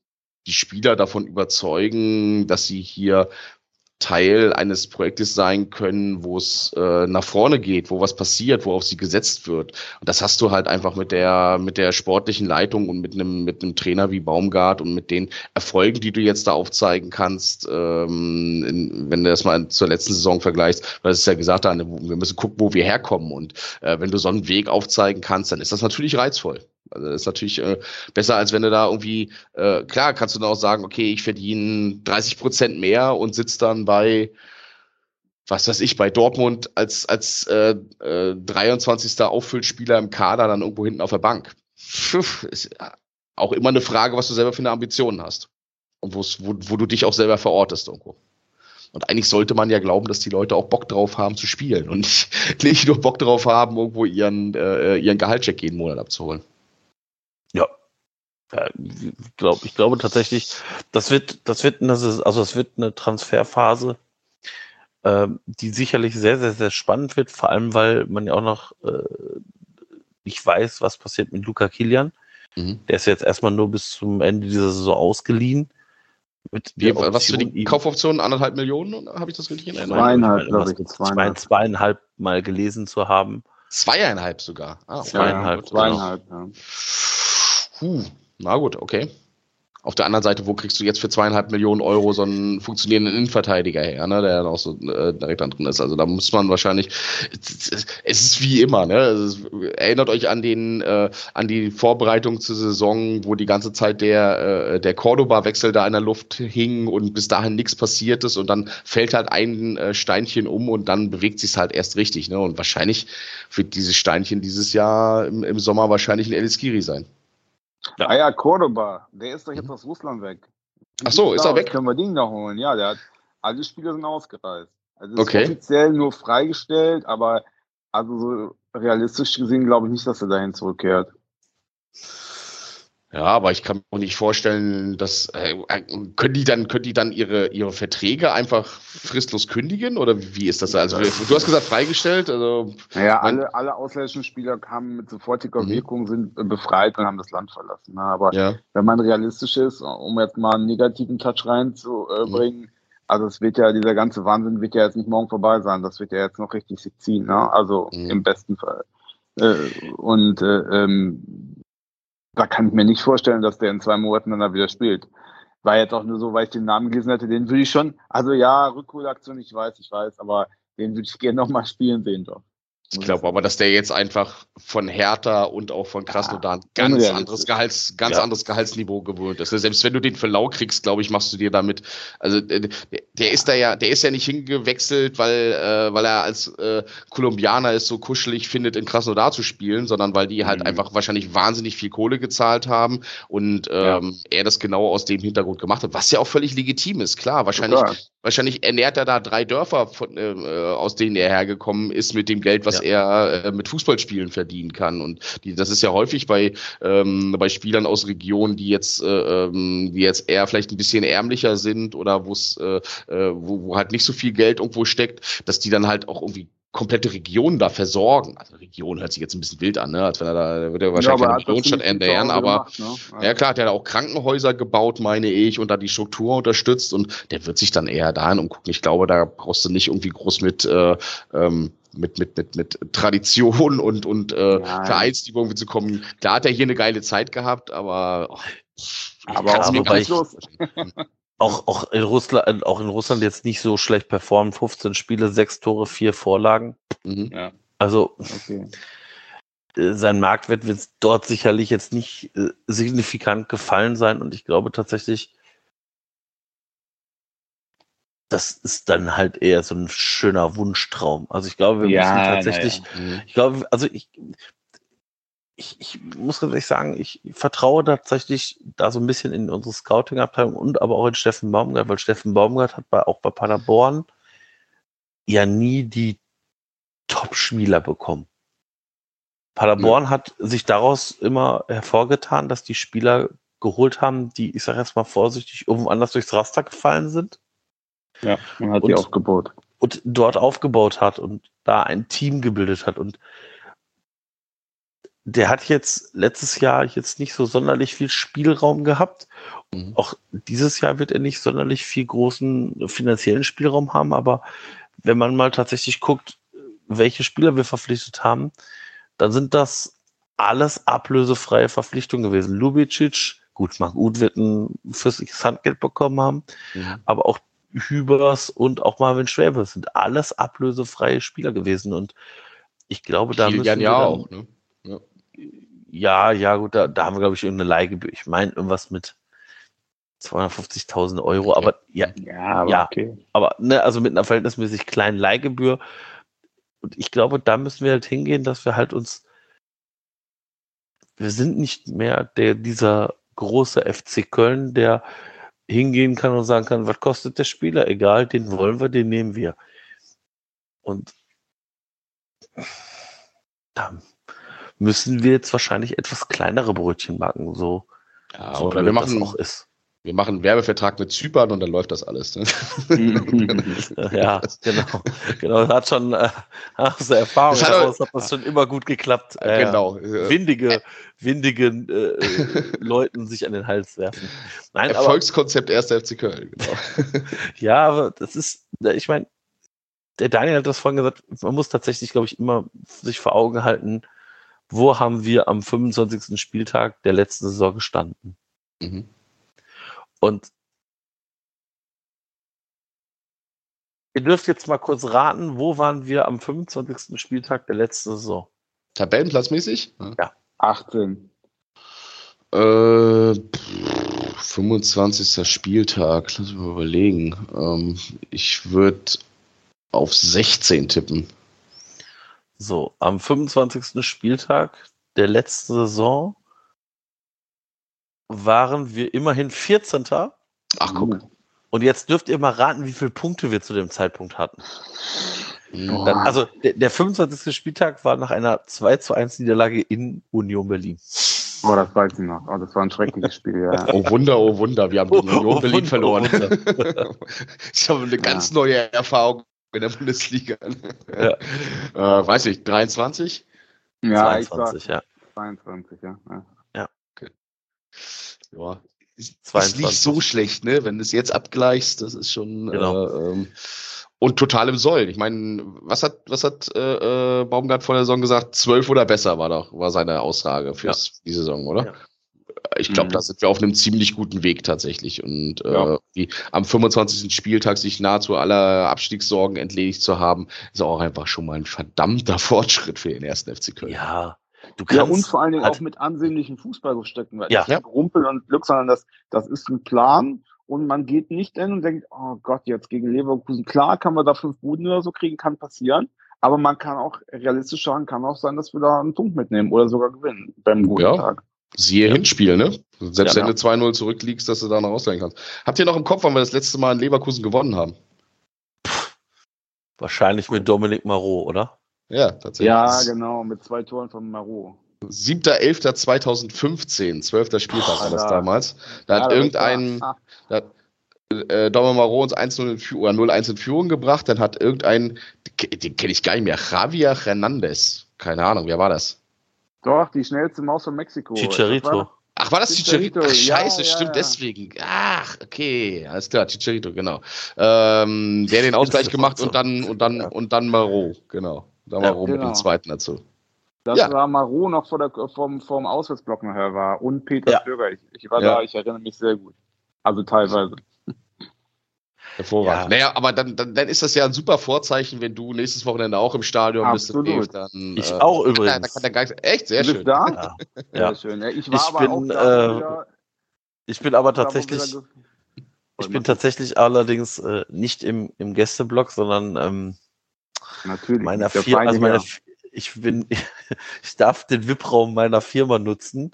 die Spieler davon überzeugen, dass sie hier Teil eines Projektes sein können, wo es äh, nach vorne geht, wo was passiert, worauf sie gesetzt wird. Und das hast du halt einfach mit der mit der sportlichen Leitung und mit einem mit einem Trainer wie Baumgart und mit den Erfolgen, die du jetzt da aufzeigen kannst, ähm, in, wenn du das mal zur letzten Saison vergleichst, weil es ist ja gesagt, wir müssen gucken, wo wir herkommen. Und äh, wenn du so einen Weg aufzeigen kannst, dann ist das natürlich reizvoll. Also das ist natürlich äh, besser, als wenn du da irgendwie, äh, klar kannst du dann auch sagen, okay, ich verdiene 30 Prozent mehr und sitze dann bei, was weiß ich, bei Dortmund als, als äh, äh, 23. Auffüllspieler im Kader dann irgendwo hinten auf der Bank. Ist auch immer eine Frage, was du selber für eine Ambition hast. Und wo, wo du dich auch selber verortest irgendwo. Und eigentlich sollte man ja glauben, dass die Leute auch Bock drauf haben zu spielen und nicht, nicht nur Bock drauf haben, irgendwo ihren, äh, ihren Gehaltscheck jeden Monat abzuholen. Ja. ich, glaub, ich glaube tatsächlich, das wird, das wird eine, also das wird eine Transferphase, äh, die sicherlich sehr, sehr, sehr spannend wird, vor allem weil man ja auch noch äh, nicht weiß, was passiert mit Luca Kilian. Mhm. Der ist jetzt erstmal nur bis zum Ende dieser Saison ausgeliehen. Mit Wie, was für die Kaufoption? Anderthalb Millionen? Habe ich das richtig in Erinnerung? Zweieinhalb, glaube ich. Zweieinhalb. zweieinhalb mal gelesen zu haben. Zweieinhalb sogar. Ah, zweieinhalb. Ja, zweieinhalb, genau. ja. Puh, na gut, okay. Auf der anderen Seite, wo kriegst du jetzt für zweieinhalb Millionen Euro so einen funktionierenden Innenverteidiger her, ne, der dann auch so äh, direkt dann drin ist? Also da muss man wahrscheinlich, es ist wie immer, ne? Also, erinnert euch an den, äh, an die Vorbereitung zur Saison, wo die ganze Zeit der, äh, der Cordoba-Wechsel da in der Luft hing und bis dahin nichts passiert ist und dann fällt halt ein äh, Steinchen um und dann bewegt sich halt erst richtig, ne? Und wahrscheinlich wird dieses Steinchen dieses Jahr im, im Sommer wahrscheinlich ein Eliskiri sein. Ja. Ah ja, Cordoba, der ist doch jetzt mhm. aus Russland weg. Ach so, ist er weg? Können wir den noch holen? Ja, der hat, alle Spieler sind ausgereist. Also ist okay. offiziell nur freigestellt, aber also so realistisch gesehen glaube ich nicht, dass er dahin zurückkehrt. Ja, aber ich kann mir nicht vorstellen, dass äh, können die dann können die dann ihre ihre Verträge einfach fristlos kündigen oder wie ist das? Also du hast gesagt freigestellt, also naja, alle alle ausländischen Spieler kamen mit sofortiger mhm. Wirkung sind befreit und haben das Land verlassen. Ne? Aber ja. wenn man realistisch ist, um jetzt mal einen negativen Touch reinzubringen, mhm. also es wird ja dieser ganze Wahnsinn wird ja jetzt nicht morgen vorbei sein, das wird ja jetzt noch richtig sich ziehen, ne? Also mhm. im besten Fall. Äh, und äh, ähm, da kann ich mir nicht vorstellen, dass der in zwei Monaten dann da wieder spielt. War jetzt auch nur so, weil ich den Namen gelesen hatte, den würde ich schon, also ja, Rückholaktion, ich weiß, ich weiß, aber den würde ich gerne nochmal spielen sehen doch. Ich glaube aber, dass der jetzt einfach von Hertha und auch von Krasnodar ja, ganz anderes Gehalts, ganz ja. anderes Gehaltsniveau gewöhnt ist. Selbst wenn du den für lau kriegst, glaube ich, machst du dir damit. Also der, der, ist da ja, der ist ja nicht hingewechselt, weil äh, weil er als äh, Kolumbianer es so kuschelig findet, in Krasnodar zu spielen, sondern weil die halt mhm. einfach wahrscheinlich wahnsinnig viel Kohle gezahlt haben und ähm, ja. er das genau aus dem Hintergrund gemacht hat, was ja auch völlig legitim ist. Klar, wahrscheinlich Total. Wahrscheinlich ernährt er da drei Dörfer, von, äh, aus denen er hergekommen ist, mit dem Geld, was. Er äh, mit Fußballspielen verdienen kann. Und die, das ist ja häufig bei, ähm, bei Spielern aus Regionen, die jetzt, äh, ähm, die jetzt eher vielleicht ein bisschen ärmlicher sind oder wo's, äh, äh, wo, wo halt nicht so viel Geld irgendwo steckt, dass die dann halt auch irgendwie komplette Regionen da versorgen. Also Region hört sich jetzt ein bisschen wild an, ne? Als wenn er da würde er wahrscheinlich ja, Region statt ernähren, aber gemacht, ne? ja klar, der hat auch Krankenhäuser gebaut, meine ich, und da die Struktur unterstützt und der wird sich dann eher dahin umgucken. Ich glaube, da brauchst du nicht irgendwie groß mit äh, ähm, mit, mit, mit, mit Tradition und, und äh, ja, Vereinsliebung zu kommen. Da hat er hier eine geile Zeit gehabt, aber oh, aber auch mir los auch, auch, in Russland, auch in Russland jetzt nicht so schlecht performt. 15 Spiele, 6 Tore, 4 Vorlagen. Mhm. Ja. Also okay. Äh, sein Marktwert wird dort sicherlich jetzt nicht äh, signifikant gefallen sein. Und ich glaube tatsächlich, das ist dann halt eher so ein schöner Wunschtraum. Also ich glaube, wir ja, müssen tatsächlich, ja. Mhm. ich glaube, also ich, ich, ich muss ganz ehrlich sagen, ich vertraue tatsächlich da so ein bisschen in unsere Scouting-Abteilung und aber auch in Steffen Baumgart, weil Steffen Baumgart hat bei, auch bei Paderborn ja nie die Top-Spieler bekommen. Paderborn ja. hat sich daraus immer hervorgetan, dass die Spieler geholt haben, die, ich sage jetzt mal vorsichtig, irgendwo anders durchs Raster gefallen sind. Ja, man hat und, die aufgebaut. Und dort aufgebaut hat und da ein Team gebildet hat. Und der hat jetzt letztes Jahr jetzt nicht so sonderlich viel Spielraum gehabt. Mhm. Auch dieses Jahr wird er nicht sonderlich viel großen finanziellen Spielraum haben, aber wenn man mal tatsächlich guckt, welche Spieler wir verpflichtet haben, dann sind das alles ablösefreie Verpflichtungen gewesen. Lubicic, gut, Marc Uth wird ein fürstliches Handgeld bekommen haben, mhm. aber auch Hübers und auch Marvin Schwäbe sind alles ablösefreie Spieler gewesen und ich glaube, da Kilian müssen wir ja dann, auch, ne? Ja. Ja, ja, gut, da, da haben wir, glaube ich, irgendeine Leihgebühr. Ich meine, irgendwas mit 250.000 Euro, aber ja, ja, aber, ja, okay. aber ne, also mit einer verhältnismäßig kleinen Leihgebühr. Und ich glaube, da müssen wir halt hingehen, dass wir halt uns, wir sind nicht mehr der, dieser große FC Köln, der hingehen kann und sagen kann, was kostet der Spieler? Egal, den wollen wir, den nehmen wir. Und da müssen wir jetzt wahrscheinlich etwas kleinere Brötchen backen, so, ja, so oder wir machen, das auch ist. Wir machen einen Werbevertrag mit Zypern und dann läuft das alles. Ne? ja, genau. Genau, hat schon äh, aus der Erfahrung das heraus hat das schon immer gut geklappt. Äh, genau. Windige, windige äh, Leuten sich an den Hals werfen. Nein, Erfolgskonzept aber, 1. FC Köln, genau. ja, aber das ist, ich meine, der Daniel hat das vorhin gesagt, man muss tatsächlich, glaube ich, immer sich vor Augen halten, wo haben wir am 25. Spieltag der letzten Saison gestanden? Mhm. Und ihr dürft jetzt mal kurz raten, wo waren wir am 25. Spieltag der letzten Saison? Tabellenplatzmäßig? Ja. 18. Äh, 25. Spieltag, lass mich mal überlegen. Ähm, ich würde auf 16 tippen. So, am 25. Spieltag der letzten Saison waren wir immerhin 14. Ach, guck. Und jetzt dürft ihr mal raten, wie viele Punkte wir zu dem Zeitpunkt hatten. Dann, also der, der 25. Spieltag war nach einer 2 zu 1 Niederlage in Union Berlin. Oh, das weiß ich noch. Oh, das war ein schreckliches Spiel, ja. Oh Wunder, oh Wunder, wir haben gegen Oh, Union oh, Berlin Wunder, verloren. oh, ich habe eine ganz neue Erfahrung in der Bundesliga. Ja. Äh, weiß ich, 23? Ja, ich 22, sag ja. 22, ja. Ja. Ja. Ist, ist 22. nicht so schlecht, ne? Wenn du es jetzt abgleichst, das ist schon Genau. äh, ähm, und total im Soll. Ich meine, was hat, was hat äh, äh, Baumgart vor der Saison gesagt? Zwölf oder besser war doch, war seine Aussage für die Saison, oder? Ja. Ich glaube, Mhm. da sind wir auf einem ziemlich guten Weg tatsächlich. Und äh, Ja. die, am 25. Spieltag sich nahezu aller Abstiegssorgen entledigt zu haben, ist auch einfach schon mal ein verdammter Fortschritt für den ersten FC Köln. Ja, du Ja, kannst. und vor allen Dingen halt- auch mit ansehnlichen Fußball so stecken. Weil Ja. nicht Rumpel und Glück, sondern das, das ist ein Plan und man geht nicht hin und denkt, oh Gott, jetzt gegen Leverkusen. Klar kann man da fünf Buden oder so kriegen, kann passieren. Aber man kann auch realistisch sagen, kann auch sein, dass wir da einen Punkt mitnehmen oder sogar gewinnen beim guten Ja. Tag. Siehe Hinspiel, ne? Selbst Ja. wenn du 2-0 zurückliegst, dass du da noch ausleihen kannst. Habt ihr noch im Kopf, wann wir das letzte Mal in Leverkusen gewonnen haben? Wahrscheinlich mit Dominik Marot, oder? Ja, tatsächlich. Ja, genau, mit zwei Toren von Marot. 7.11.2015, 12. Spieltag war das damals. Da hat Ja, irgendein, Ah, da hat, äh, Dommer Marot uns 1-0 in Führung, oder 0-1 in Führung gebracht. Dann hat irgendein, den kenne ich gar nicht mehr, Javier Hernandez. Keine Ahnung, wer war das? doch, die schnellste Maus von Mexiko. Chicharito. Ach, war das Chicharito, Chicharito? Ach, ja, scheiße, ja, stimmt, ja. deswegen. Ach, okay, alles klar, Chicharito, genau. Ähm, der den Ausgleich gemacht und dann, und dann, Ja. und dann Marot, genau. Da Ja, Marot mit genau. dem zweiten dazu. Das Ja. war Marot noch vor der, vom, vom Auswärtsblock nachher war und Peter Ja. Stöger. Ich, ich war Ja. da, ich erinnere mich sehr gut. Also teilweise. Hervorragend. Ja. Naja, aber dann, dann, dann ist das ja ein super Vorzeichen, wenn du nächstes Wochenende auch im Stadion Absolut. bist. Dann, Ich äh, auch übrigens. da kann der gar nicht, echt, sehr du bist schön. da? Ja. Sehr Ja. schön. Ja, ich war Ich aber bin, auch da, äh, wieder, Ich bin aber tatsächlich, ich bin tatsächlich allerdings äh, nicht im, im Gästeblock, sondern ähm, Natürlich. meiner Firma, also meine, Herr. F- ich bin, ich darf den VIP-Raum meiner Firma nutzen.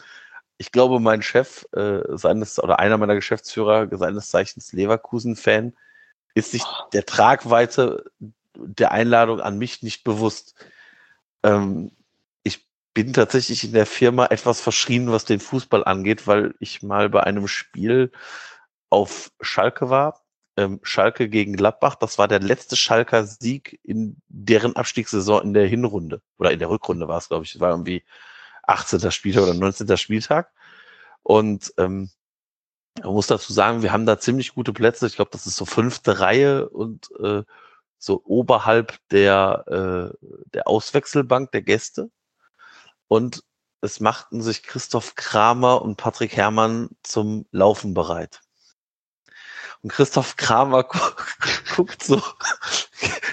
Ich glaube, mein Chef, äh, seines, oder einer meiner Geschäftsführer, seines Zeichens Leverkusen-Fan, ist sich der Tragweite der Einladung an mich nicht bewusst. Ähm, ich bin tatsächlich in der Firma etwas verschrien, was den Fußball angeht, weil ich mal bei einem Spiel auf Schalke war. Ähm, Schalke gegen Gladbach, das war der letzte Schalker Sieg in deren Abstiegssaison in der Hinrunde. Oder in der Rückrunde war es, glaube ich. Es war irgendwie 18. Spieltag oder 19. Spieltag. Und ähm, man muss dazu sagen, wir haben da ziemlich gute Plätze. Ich glaube, das ist so fünfte Reihe und äh, so oberhalb der, äh, der Auswechselbank der Gäste. Und es machten sich Christoph Kramer und Patrick Herrmann zum Laufen bereit. Und Christoph Kramer gu guckt so,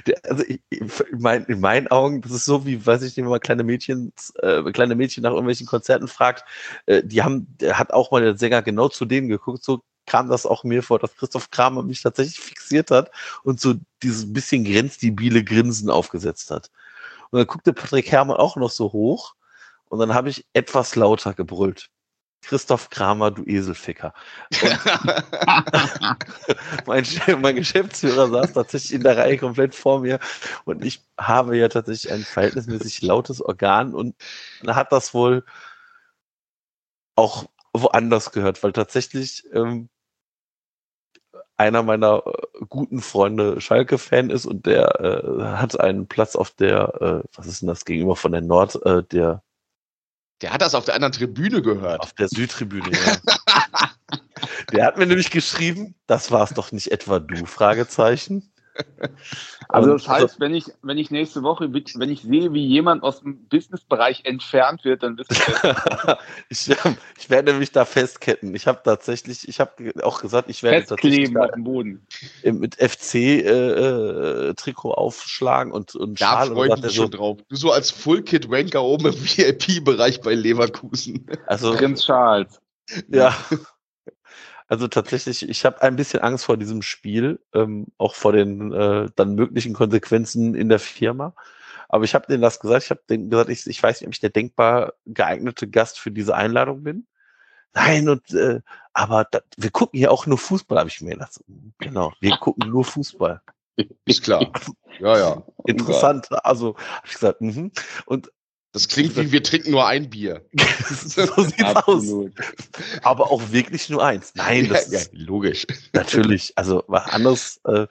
der, also ich, in, mein, in meinen Augen, das ist so wie, weiß ich nicht, wenn man kleine Mädchen, äh, kleine Mädchen nach irgendwelchen Konzerten fragt, äh, die haben, der hat auch mal der Sänger genau zu denen geguckt, so kam das auch mir vor, dass Christoph Kramer mich tatsächlich fixiert hat und so dieses bisschen grenzdibile Grinsen aufgesetzt hat. Und dann guckte Patrick Herrmann auch noch so hoch und dann habe ich etwas lauter gebrüllt. Christoph Kramer, du Eselficker. mein, mein Geschäftsführer saß tatsächlich in der Reihe komplett vor mir und ich habe ja tatsächlich ein verhältnismäßig lautes Organ und hat das wohl auch woanders gehört, weil tatsächlich ähm, einer meiner äh, guten Freunde Schalke-Fan ist und der äh, hat einen Platz auf der, äh, was ist denn das gegenüber von der Nord, äh, der Der hat das auf der anderen Tribüne gehört. auf der Südtribüne. Ja. der hat mir nämlich geschrieben, das war's doch nicht etwa du? Fragezeichen. Also das heißt, wenn ich, wenn ich nächste Woche, wenn ich sehe, wie jemand aus dem Businessbereich entfernt wird, dann wisst ihr, ich, ich werde mich da festketten. Ich habe tatsächlich, ich habe auch gesagt, ich werde tatsächlich festkleben auf dem Boden. mit FC-Trikot aufschlagen und, und Da Schal. Und freue ich mich so, schon drauf. Du so als Full-Kit-Ranker oben im VIP-Bereich bei Leverkusen. also Prinz Charles. Ja. Also tatsächlich, ich habe ein bisschen Angst vor diesem Spiel, ähm, auch vor den äh, dann möglichen Konsequenzen in der Firma. Aber ich habe denen das gesagt. Ich habe denen gesagt, ich, ich weiß nicht, ob ich der denkbar geeignete Gast für diese Einladung bin. nein, und äh, aber da, wir gucken hier auch nur Fußball, habe ich mir gedacht. Genau, wir gucken nur Fußball. Ist klar. Ja, ja. Interessant. Also habe ich gesagt, mhm. und Das klingt wie wir trinken nur ein Bier. so sieht's aus. Absolut. Aber auch wirklich nur eins. Nein, das ja, ist ja, logisch. natürlich, also was anderes. Äh,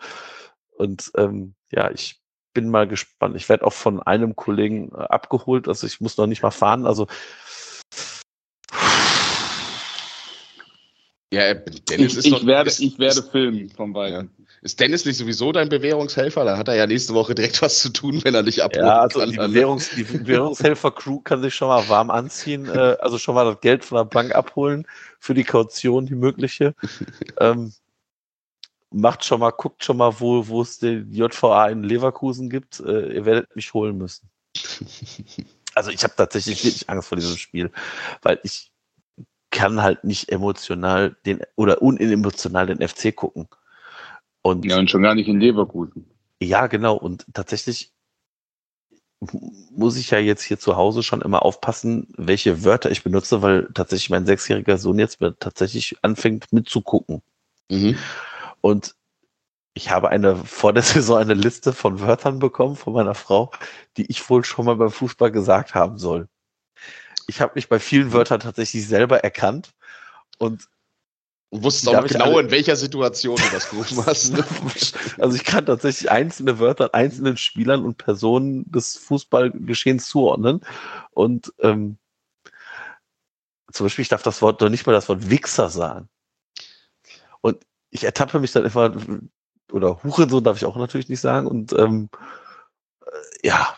und ähm, ja, ich bin mal gespannt. Ich werde auch von einem Kollegen äh, abgeholt, also ich muss noch nicht mal fahren. Also Ja, äh, Dennis Ich, ist ich, doch, werde, ist, ich werde ist, filmen von beiden. ist Dennis nicht sowieso dein Bewährungshelfer? Dann hat er ja nächste Woche direkt was zu tun, wenn er dich abholen ja, also kann. die, Dann- Bewährungs, die Bewährungshelfer-Crew kann sich schon mal warm anziehen, äh, also schon mal das Geld von der Bank abholen für die Kaution, die mögliche. ähm, macht schon mal, guckt schon mal, wo, wo es die JVA in Leverkusen gibt. Äh, ihr werdet mich holen müssen. Also ich habe tatsächlich wirklich Angst vor diesem Spiel, weil ich kann halt nicht emotional den oder unemotional den FC gucken. Und Ja, und schon gar nicht in Leverkusen. ja, genau. Und tatsächlich muss ich ja jetzt hier zu Hause schon immer aufpassen, welche Wörter ich benutze, weil tatsächlich mein sechsjähriger Sohn jetzt tatsächlich anfängt mitzugucken. Mhm. Und ich habe eine vor der Saison eine Liste von Wörtern bekommen von meiner Frau, die ich wohl schon mal beim Fußball gesagt haben soll. Ich habe mich bei vielen Wörtern tatsächlich selber erkannt und wusstest auch genau, alle- in welcher Situation du das gerufen hast. Ne? Also ich kann tatsächlich einzelne Wörter einzelnen Spielern und Personen des Fußballgeschehens zuordnen. Und ähm, zum Beispiel, ich darf das Wort noch nicht mal das Wort Wichser sagen. Und ich ertappe mich dann immer, oder Hurensohn darf ich auch natürlich nicht sagen. Und ähm, äh, ja,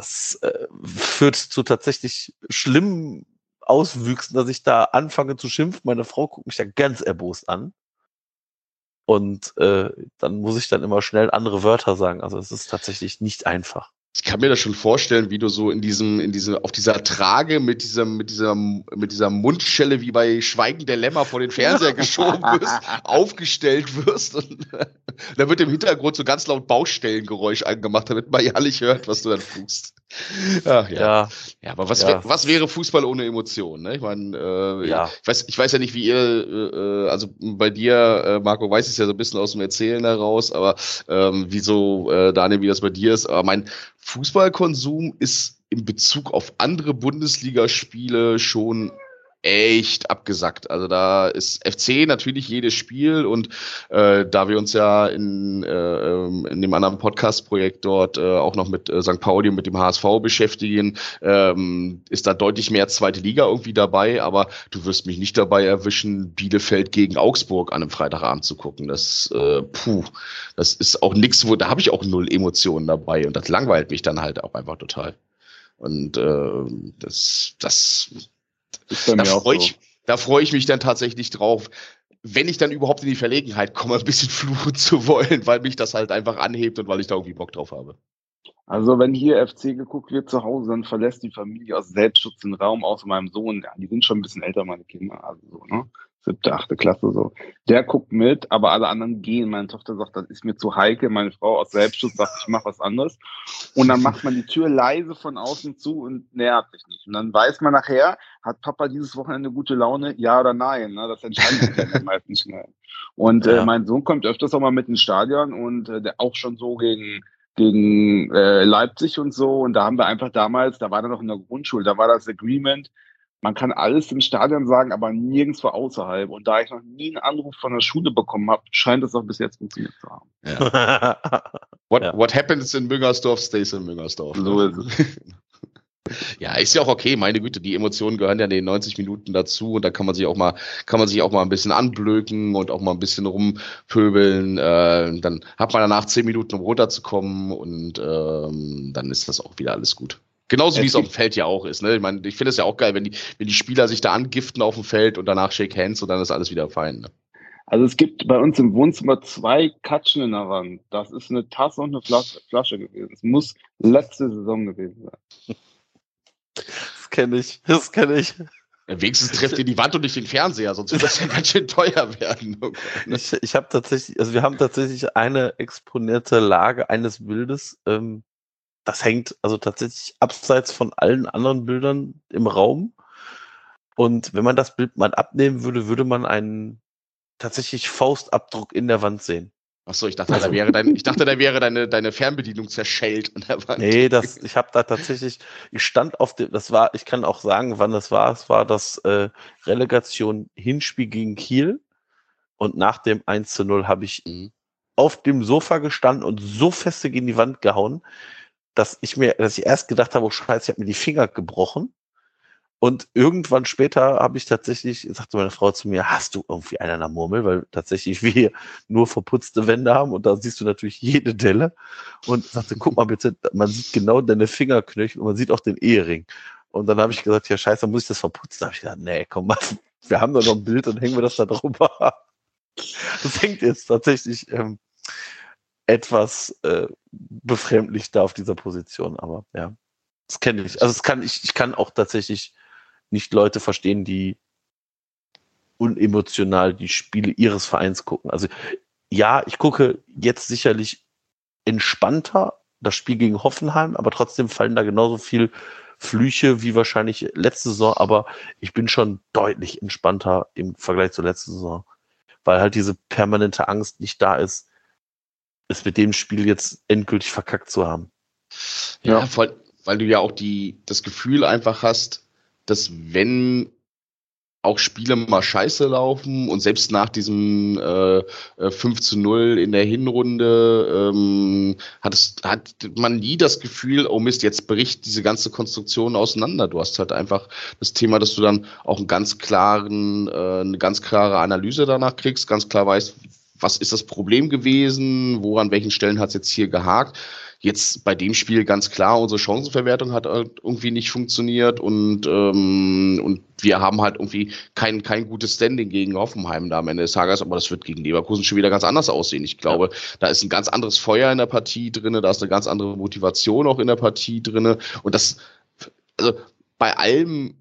das äh, führt zu tatsächlich schlimmen Auswüchsen, dass ich da anfange zu schimpfen. Meine Frau guckt mich da ganz erbost an. Und äh, dann muss ich dann immer schnell andere Wörter sagen. Also es ist tatsächlich nicht einfach. Ich kann mir das schon vorstellen, wie du so in diesem, in diesem, auf dieser Trage mit diesem, mit dieser, mit dieser Mundschelle wie bei Schweigen der Lämmer vor den Fernseher geschoben wirst, aufgestellt wirst und da wird im Hintergrund so ganz laut Baustellengeräusch angemacht, damit man ja nicht hört, was du dann tust. Ach, ja. Ja, Ja, aber was, Ja. wär, was wäre Fußball ohne Emotionen? Ne? Ich meine, äh, Ja. ich, weiß, ich weiß ja nicht, wie ihr, äh, äh, also bei dir, äh, Marco, weiß ich ja so ein bisschen aus dem Erzählen heraus, aber ähm, wieso, äh, Daniel, wie das bei dir ist. Aber mein Fußballkonsum ist in Bezug auf andere Bundesligaspiele schon echt abgesackt. Also da ist FC natürlich jedes Spiel und äh, da wir uns ja in, äh, ähm, in dem anderen Podcast-Projekt dort äh, auch noch mit äh, St. Pauli und mit dem HSV beschäftigen, ähm, ist da deutlich mehr zweite Liga irgendwie dabei, aber du wirst mich nicht dabei erwischen, Bielefeld gegen Augsburg an einem Freitagabend zu gucken. Das, äh, puh, das ist auch nichts, wo da habe ich auch null Emotionen dabei und das langweilt mich dann halt auch einfach total. Und äh, das, das Ist bei da mir auch freue so. ich, da freue ich mich dann tatsächlich drauf, wenn ich dann überhaupt in die Verlegenheit komme, ein bisschen fluchen zu wollen, weil mich das halt einfach anhebt und weil ich da irgendwie Bock drauf habe. Also wenn hier FC geguckt wird zu Hause, dann verlässt die Familie aus Selbstschutz den Raum, außer meinem Sohn. Ja, die sind schon ein bisschen älter, meine Kinder. Also so, ne? Siebte, achte Klasse so. Der guckt mit, aber alle anderen gehen. Meine Tochter sagt, das ist mir zu heikel. Meine Frau aus Selbstschutz sagt, ich mache was anderes. Und dann macht man die Tür leise von außen zu und nähert sich nicht. Und dann weiß man nachher, hat Papa dieses Wochenende gute Laune? Ja oder nein? Ne? Das entscheidet sich dann meistens schnell. Und Ja. äh, mein Sohn kommt öfters auch mal mit ins Stadion und äh, der auch schon so gegen gegen äh, Leipzig und so. Und da haben wir einfach damals, da war er noch in der Grundschule, da war das Agreement, man kann alles im Stadion sagen, aber nirgendwo außerhalb. Und da ich noch nie einen Anruf von der Schule bekommen habe, scheint es auch bis jetzt funktioniert zu haben. What, Ja. what happens in Müngersdorf stays in Müngersdorf. So ist es. Ja, ist ja auch okay, meine Güte, die Emotionen gehören ja in den 90 Minuten dazu und da kann man sich auch mal, kann man sich auch mal ein bisschen anblöken und auch mal ein bisschen rumpöbeln. Äh, dann hat man danach 10 Minuten, um runterzukommen und ähm, dann ist das auch wieder alles gut. Genauso wie es auf dem Feld ja auch ist. Ne? Ich meine, ich finde es ja auch geil, wenn die, wenn die Spieler sich da angiften auf dem Feld und danach shake hands und dann ist alles wieder fein. Ne? Also es gibt bei uns im Wohnzimmer zwei Katschen in der Wand. Das ist eine Tasse und eine Flasche, Flasche gewesen. Es muss letzte Saison gewesen sein. das kenne ich. Das kenne ich. Wenigstens trefft ihr die Wand und nicht den Fernseher, sonst wird das ja ganz schön teuer werden. Oh Gott, ne? Ich, ich habe tatsächlich, also wir haben tatsächlich eine exponierte Lage eines Bildes. Ähm, das hängt also tatsächlich abseits von allen anderen Bildern im Raum. Und wenn man das Bild mal abnehmen würde, würde man einen tatsächlich Faustabdruck in der Wand sehen. Achso, ich dachte, da wäre dein, ich dachte, da wäre deine, deine Fernbedienung zerschellt an der Wand. Nee, das, ich habe da tatsächlich, ich stand auf dem, das war, ich kann auch sagen, wann das war. Es war das äh, Relegation Hinspiel gegen Kiel. Und nach dem 1 zu 0 habe ich Mhm. auf dem Sofa gestanden und so feste gegen die Wand gehauen, dass ich mir, dass ich erst gedacht habe, oh Scheiße, ich habe mir die Finger gebrochen. Und irgendwann später habe ich tatsächlich, sagte meine Frau zu mir, hast du irgendwie einen an der Murmel? Weil tatsächlich wir nur verputzte Wände haben und da siehst du natürlich jede Delle. Und sagte, guck mal bitte, man sieht genau deine Fingerknöchel und man sieht auch den Ehering. Und dann habe ich gesagt, ja scheiße, dann muss ich das verputzen. Da habe ich gesagt, nee, komm mal, wir haben da noch ein Bild und hängen wir das da drüber. Das hängt jetzt tatsächlich ähm, etwas äh, befremdlich da auf dieser Position, aber ja, das kenne ich. Also es kann ich, ich kann auch tatsächlich nicht Leute verstehen, die unemotional die Spiele ihres Vereins gucken. Also ja, ich gucke jetzt sicherlich entspannter das Spiel gegen Hoffenheim, aber trotzdem fallen da genauso viel Flüche wie wahrscheinlich letzte Saison, aber ich bin schon deutlich entspannter im Vergleich zur letzten Saison, weil halt diese permanente Angst nicht da ist, es mit dem Spiel jetzt endgültig verkackt zu haben. Ja, voll, weil du ja auch die, das Gefühl einfach hast, dass wenn auch Spiele mal scheiße laufen und selbst nach diesem äh, äh, 5 zu 0 in der Hinrunde ähm, hat, es, hat man nie das Gefühl, oh Mist, jetzt bricht diese ganze Konstruktion auseinander. Du hast halt einfach das Thema, dass du dann auch einen ganz klaren, äh, eine ganz klare Analyse danach kriegst, ganz klar weißt, was ist das Problem gewesen, wo an welchen Stellen hat es jetzt hier gehakt. Jetzt bei dem Spiel ganz klar, unsere Chancenverwertung hat halt irgendwie nicht funktioniert und, ähm, und wir haben halt irgendwie kein, kein gutes Standing gegen Hoffenheim da am Ende des Tages, aber das wird gegen Leverkusen schon wieder ganz anders aussehen. Ich glaube, da ist ein ganz anderes Feuer in der Partie drinne, da ist eine ganz andere Motivation auch in der Partie drinne und das, also bei allem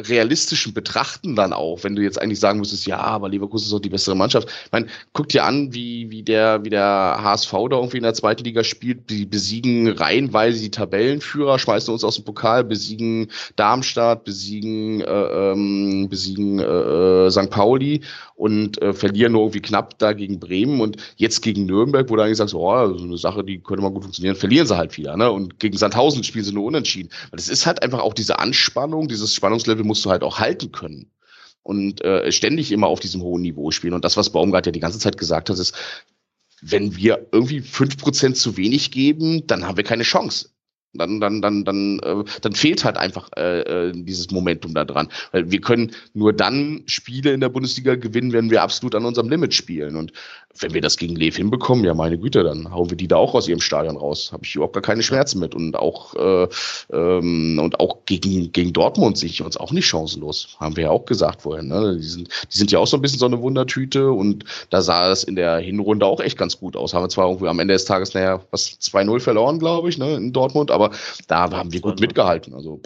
realistischen Betrachten dann auch, wenn du jetzt eigentlich sagen müsstest, ja, aber Leverkusen ist doch die bessere Mannschaft. Ich meine, guck dir an, wie, wie, der, wie der HSV da irgendwie in der zweiten Liga spielt. Die besiegen reihenweise die Tabellenführer, schmeißen uns aus dem Pokal, besiegen Darmstadt, besiegen, äh, ähm, besiegen äh, äh St. Pauli und äh, verlieren nur irgendwie knapp da gegen Bremen und jetzt gegen Nürnberg, wo du eigentlich sagst, oh, so eine Sache, die könnte mal gut funktionieren, verlieren sie halt wieder. Ne? Und gegen Sandhausen spielen sie nur unentschieden. Weil es ist halt einfach auch diese Anspannung, dieses Spannungslevel musst du halt auch halten können. Und äh, ständig immer auf diesem hohen Niveau spielen. Und das, was Baumgart ja die ganze Zeit gesagt hat, ist, wenn wir irgendwie fünf Prozent zu wenig geben, dann haben wir keine Chance dann, dann, dann, dann, äh, dann fehlt halt einfach äh, äh, dieses Momentum da dran. Weil wir können nur dann Spiele in der Bundesliga gewinnen, wenn wir absolut an unserem Limit spielen. Und wenn wir das gegen Lev hinbekommen, ja meine Güte, dann hauen wir die da auch aus ihrem Stadion raus. Habe ich überhaupt gar keine Schmerzen mit. Und auch äh, ähm, und auch gegen, gegen Dortmund sehe ich uns auch nicht chancenlos. Haben wir ja auch gesagt vorhin. Ne? Die, sind, die sind ja auch so ein bisschen so eine Wundertüte und da sah es in der Hinrunde auch echt ganz gut aus. Haben wir zwar irgendwie am Ende des Tages, naja, was 2-0 verloren, glaube ich, ne, in Dortmund, aber da haben wir gut mitgehalten. Also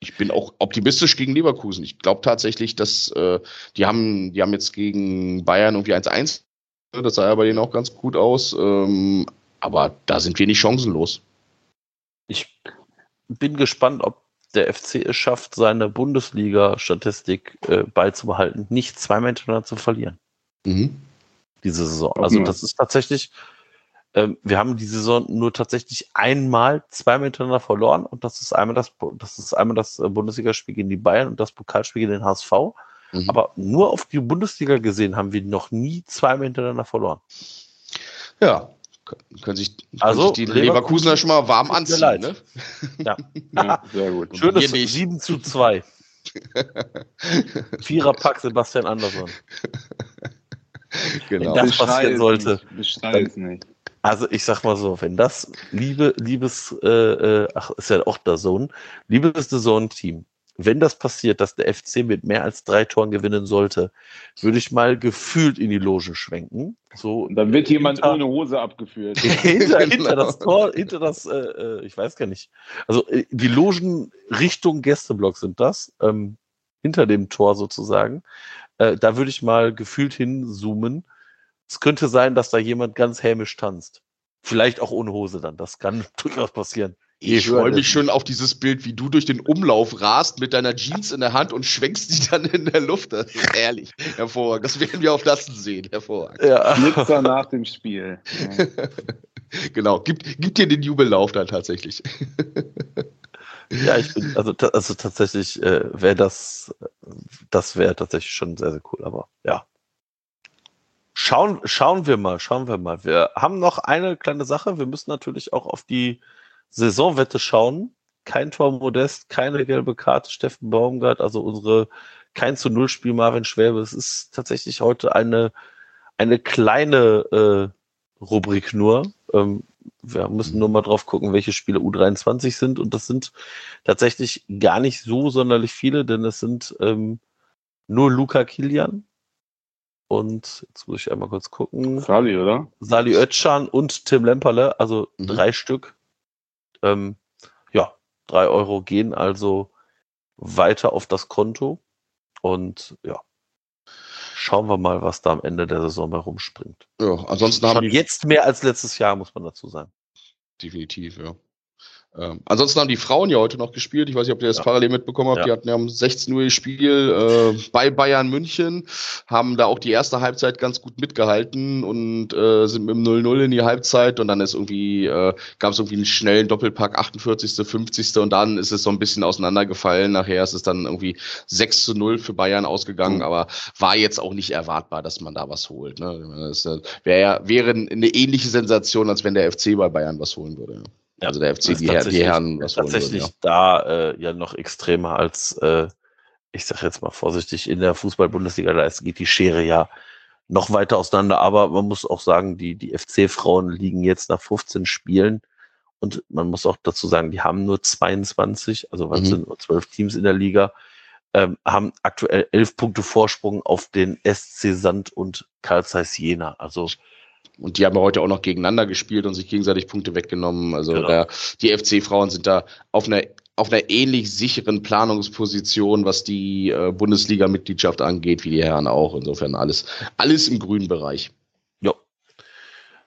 ich bin auch optimistisch gegen Leverkusen. Ich glaube tatsächlich, dass äh, die haben, die haben jetzt gegen Bayern irgendwie 1-1 das sah ja bei denen auch ganz gut aus. Ähm, aber da sind wir nicht chancenlos. Ich bin gespannt, ob der FC es schafft, seine Bundesliga-Statistik äh, beizubehalten, nicht zweimal hintereinander zu verlieren. Mhm. Diese Saison. Also das ist tatsächlich, ähm, wir haben die Saison nur tatsächlich einmal zweimal hintereinander verloren und das ist einmal das, das ist einmal das äh, Bundesligaspiel gegen die Bayern und das Pokalspiel gegen den HSV. Mhm. Aber nur auf die Bundesliga gesehen haben wir noch nie zweimal hintereinander verloren. Ja, können sich, können also, sich die Leverkusener schon mal warm anziehen. Ne? Ja. ja. sehr gut. Schönes 7 zu 2. Viererpack Sebastian Andersson. Genau. Wenn das passieren sollte. Nicht. Nicht. Also ich sag mal so, wenn das liebe, liebes, äh, äh ach, ist ja auch der Sohn, liebes The Zone-Team, wenn das passiert, dass der FC mit mehr als drei Toren gewinnen sollte, würde ich mal gefühlt in die Logen schwenken. So Und dann wird jemand hinter, ohne Hose abgeführt. hinter, genau. hinter das Tor, hinter das, äh, äh, ich weiß gar nicht. Also äh, die Logen Richtung Gästeblock sind das, ähm, hinter dem Tor sozusagen. Äh, da würde ich mal gefühlt hinzoomen. Es könnte sein, dass da jemand ganz hämisch tanzt. Vielleicht auch ohne Hose dann. Das kann durchaus passieren. Ich freue mich schon auf dieses Bild, wie du durch den Umlauf rast mit deiner Jeans in der Hand und schwenkst die dann in der Luft. Das ist ehrlich. Hervorragend. Das werden wir auf Lasten sehen. Hervorragend. Ja. Blitzer nach dem Spiel. Ja. genau. Gib, gib dir den Jubellauf dann tatsächlich. ja, ich bin, also, also tatsächlich äh, wäre das, das wäre tatsächlich schon sehr, sehr cool. Aber ja, Schauen, schauen wir mal, schauen wir mal. Wir haben noch eine kleine Sache. Wir müssen natürlich auch auf die Saisonwette schauen. Kein Tor Modest, keine gelbe Karte Steffen Baumgart, also unsere kein zu Null Spiel Marvin Schwäbe. Es ist tatsächlich heute eine, eine kleine äh, Rubrik nur. Ähm, wir müssen nur mal drauf gucken, welche Spiele U23 sind. Und das sind tatsächlich gar nicht so sonderlich viele, denn es sind ähm, nur Luca Kilian, und jetzt muss ich einmal kurz gucken. Sali, oder? Sali Özcan und Tim Lemperle, also mhm. drei Stück. Ähm, ja, drei Euro gehen also weiter auf das Konto. Und ja, schauen wir mal, was da am Ende der Saison bei rumspringt. Ja, ansonsten haben die jetzt mehr als letztes Jahr, muss man dazu sagen. Definitiv, ja. Ähm, ansonsten haben die Frauen ja heute noch gespielt. Ich weiß nicht, ob ihr das ja. parallel mitbekommen habt. Ja. Die hatten ja um 16 Uhr Spiel äh, bei Bayern München, haben da auch die erste Halbzeit ganz gut mitgehalten und äh, sind mit dem 0-0 in die Halbzeit und dann ist irgendwie, äh, gab es irgendwie einen schnellen Doppelpack, 48., 50. und dann ist es so ein bisschen auseinandergefallen. Nachher ist es dann irgendwie 6 zu 0 für Bayern ausgegangen, mhm. aber war jetzt auch nicht erwartbar, dass man da was holt. Ne? Das äh, wär ja, wäre eine ähnliche Sensation, als wenn der FC bei Bayern was holen würde. Ja, also der FC, die, Her die Herren, was tatsächlich würden, ja. da äh, ja noch extremer als, äh, ich sage jetzt mal vorsichtig, in der Fußball-Bundesliga, da geht die Schere ja noch weiter auseinander. Aber man muss auch sagen, die, die FC-Frauen liegen jetzt nach 15 Spielen und man muss auch dazu sagen, die haben nur 22, also was mhm. sind nur 12 Teams in der Liga, ähm, haben aktuell 11 Punkte Vorsprung auf den SC Sand und Karl Zeiss Jena. Also und die haben heute auch noch gegeneinander gespielt und sich gegenseitig Punkte weggenommen. Also genau. der, die FC-Frauen sind da auf einer auf einer ähnlich sicheren Planungsposition, was die äh, Bundesliga-Mitgliedschaft angeht, wie die Herren auch. Insofern alles, alles im grünen Bereich. Ja.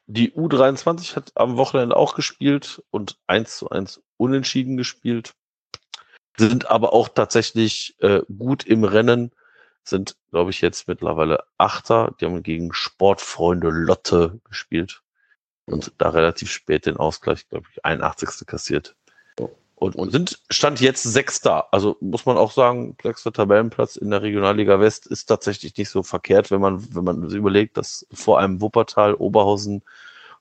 Die U23 hat am Wochenende auch gespielt und 1 zu 1 unentschieden gespielt. Sind aber auch tatsächlich äh, gut im Rennen sind, glaube ich, jetzt mittlerweile Achter. Die haben gegen Sportfreunde Lotte gespielt und da relativ spät den Ausgleich, glaube ich, 81. kassiert. Und, und sind Stand jetzt Sechster. Also muss man auch sagen, sechster Tabellenplatz in der Regionalliga West ist tatsächlich nicht so verkehrt, wenn man, wenn man überlegt, dass vor allem Wuppertal, Oberhausen,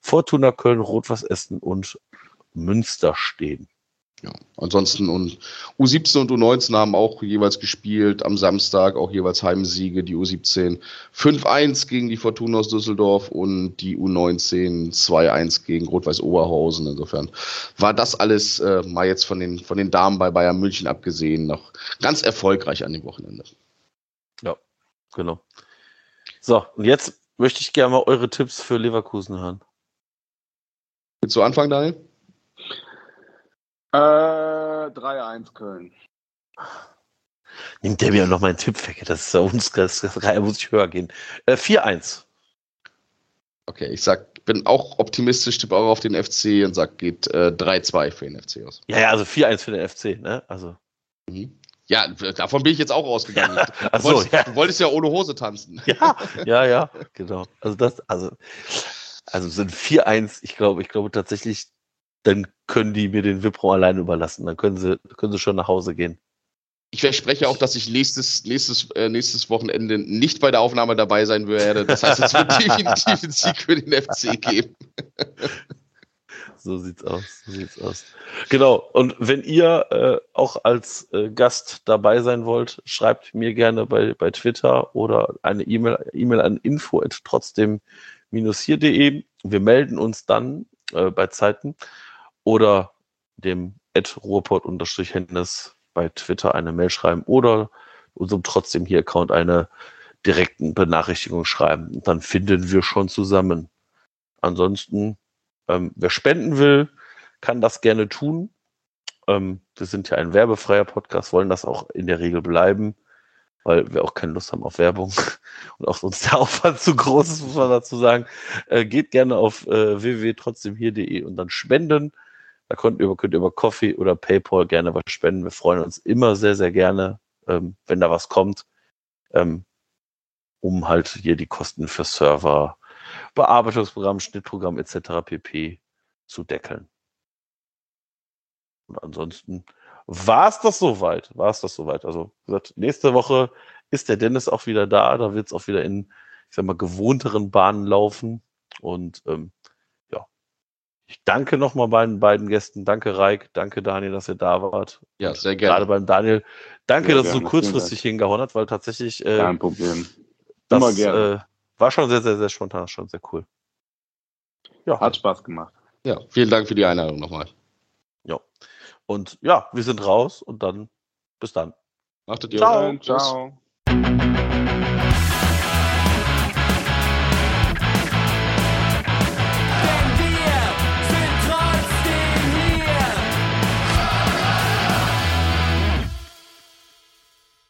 Fortuna Köln, Rot-Was Essen und Münster stehen. Ja, ansonsten und U17 und U19 haben auch jeweils gespielt, am Samstag auch jeweils Heimsiege, die U17 5-1 gegen die Fortuna aus Düsseldorf und die U19 2-1 gegen Rot-Weiß Oberhausen. Insofern war das alles äh, mal jetzt von den, von den Damen bei Bayern München abgesehen noch ganz erfolgreich an dem Wochenende. Ja, genau. So, und jetzt möchte ich gerne mal eure Tipps für Leverkusen hören. Willst du anfangen, Daniel? Äh, 3-1 Köln. Nimmt der mir noch meinen Tipp weg? Das ist ja uns, das, das, das muss ich höher gehen. Äh, 4-1. Okay, ich sag, bin auch optimistisch, tippe auch auf den FC und sag, geht äh, 3-2 für den FC aus. Ja, ja, also 4-1 für den FC, ne? Also. Mhm. Ja, davon bin ich jetzt auch ausgegangen. Ja, du, so, wolltest, ja. du wolltest ja ohne Hose tanzen. Ja, ja, ja, genau. Also das, also, also sind 4-1, ich glaube, ich glaube tatsächlich, dann können die mir den Wipro alleine überlassen. Dann können sie, können sie schon nach Hause gehen. Ich verspreche auch, dass ich nächstes, nächstes, äh, nächstes Wochenende nicht bei der Aufnahme dabei sein werde. Das heißt, es wird definitiv einen Sieg für den FC geben. so sieht's aus. So sieht's aus. Genau. Und wenn ihr äh, auch als äh, Gast dabei sein wollt, schreibt mir gerne bei, bei Twitter oder eine E-Mail E-Mail an info trotzdem hier.de. Wir melden uns dann äh, bei Zeiten oder dem Ruhrport-Hennes bei Twitter eine Mail schreiben oder unserem trotzdem hier Account eine direkten Benachrichtigung schreiben. Und dann finden wir schon zusammen. Ansonsten, ähm, wer spenden will, kann das gerne tun. Ähm, wir sind ja ein werbefreier Podcast, wollen das auch in der Regel bleiben, weil wir auch keine Lust haben auf Werbung und auch sonst der Aufwand zu groß ist, muss man dazu sagen. Äh, geht gerne auf äh, www.trotzdemhier.de und dann spenden Da könnt ihr, könnt ihr über Coffee oder PayPal gerne was spenden. Wir freuen uns immer sehr, sehr gerne, ähm, wenn da was kommt, ähm, um halt hier die Kosten für Server, Bearbeitungsprogramm, Schnittprogramm etc. pp. zu deckeln. Und ansonsten war es das soweit. War es das soweit. Also gesagt, nächste Woche ist der Dennis auch wieder da. Da wird es auch wieder in, ich sag mal, gewohnteren Bahnen laufen. Und ähm, ich danke nochmal meinen beiden Gästen. Danke, Reik. Danke, Daniel, dass ihr da wart. Ja, sehr Gerade gerne. beim Daniel. Danke, Ja, dass es so kurzfristig hingehauen hat, weil tatsächlich äh, Kein Problem. Immer das gerne. äh, war schon sehr, sehr, sehr spontan, schon sehr cool. Ja, Hat Spaß gemacht. Ja, vielen Dank für die Einladung nochmal. ja. Und ja, wir sind raus und dann bis dann. Machtet ihr Ciao. Ciao.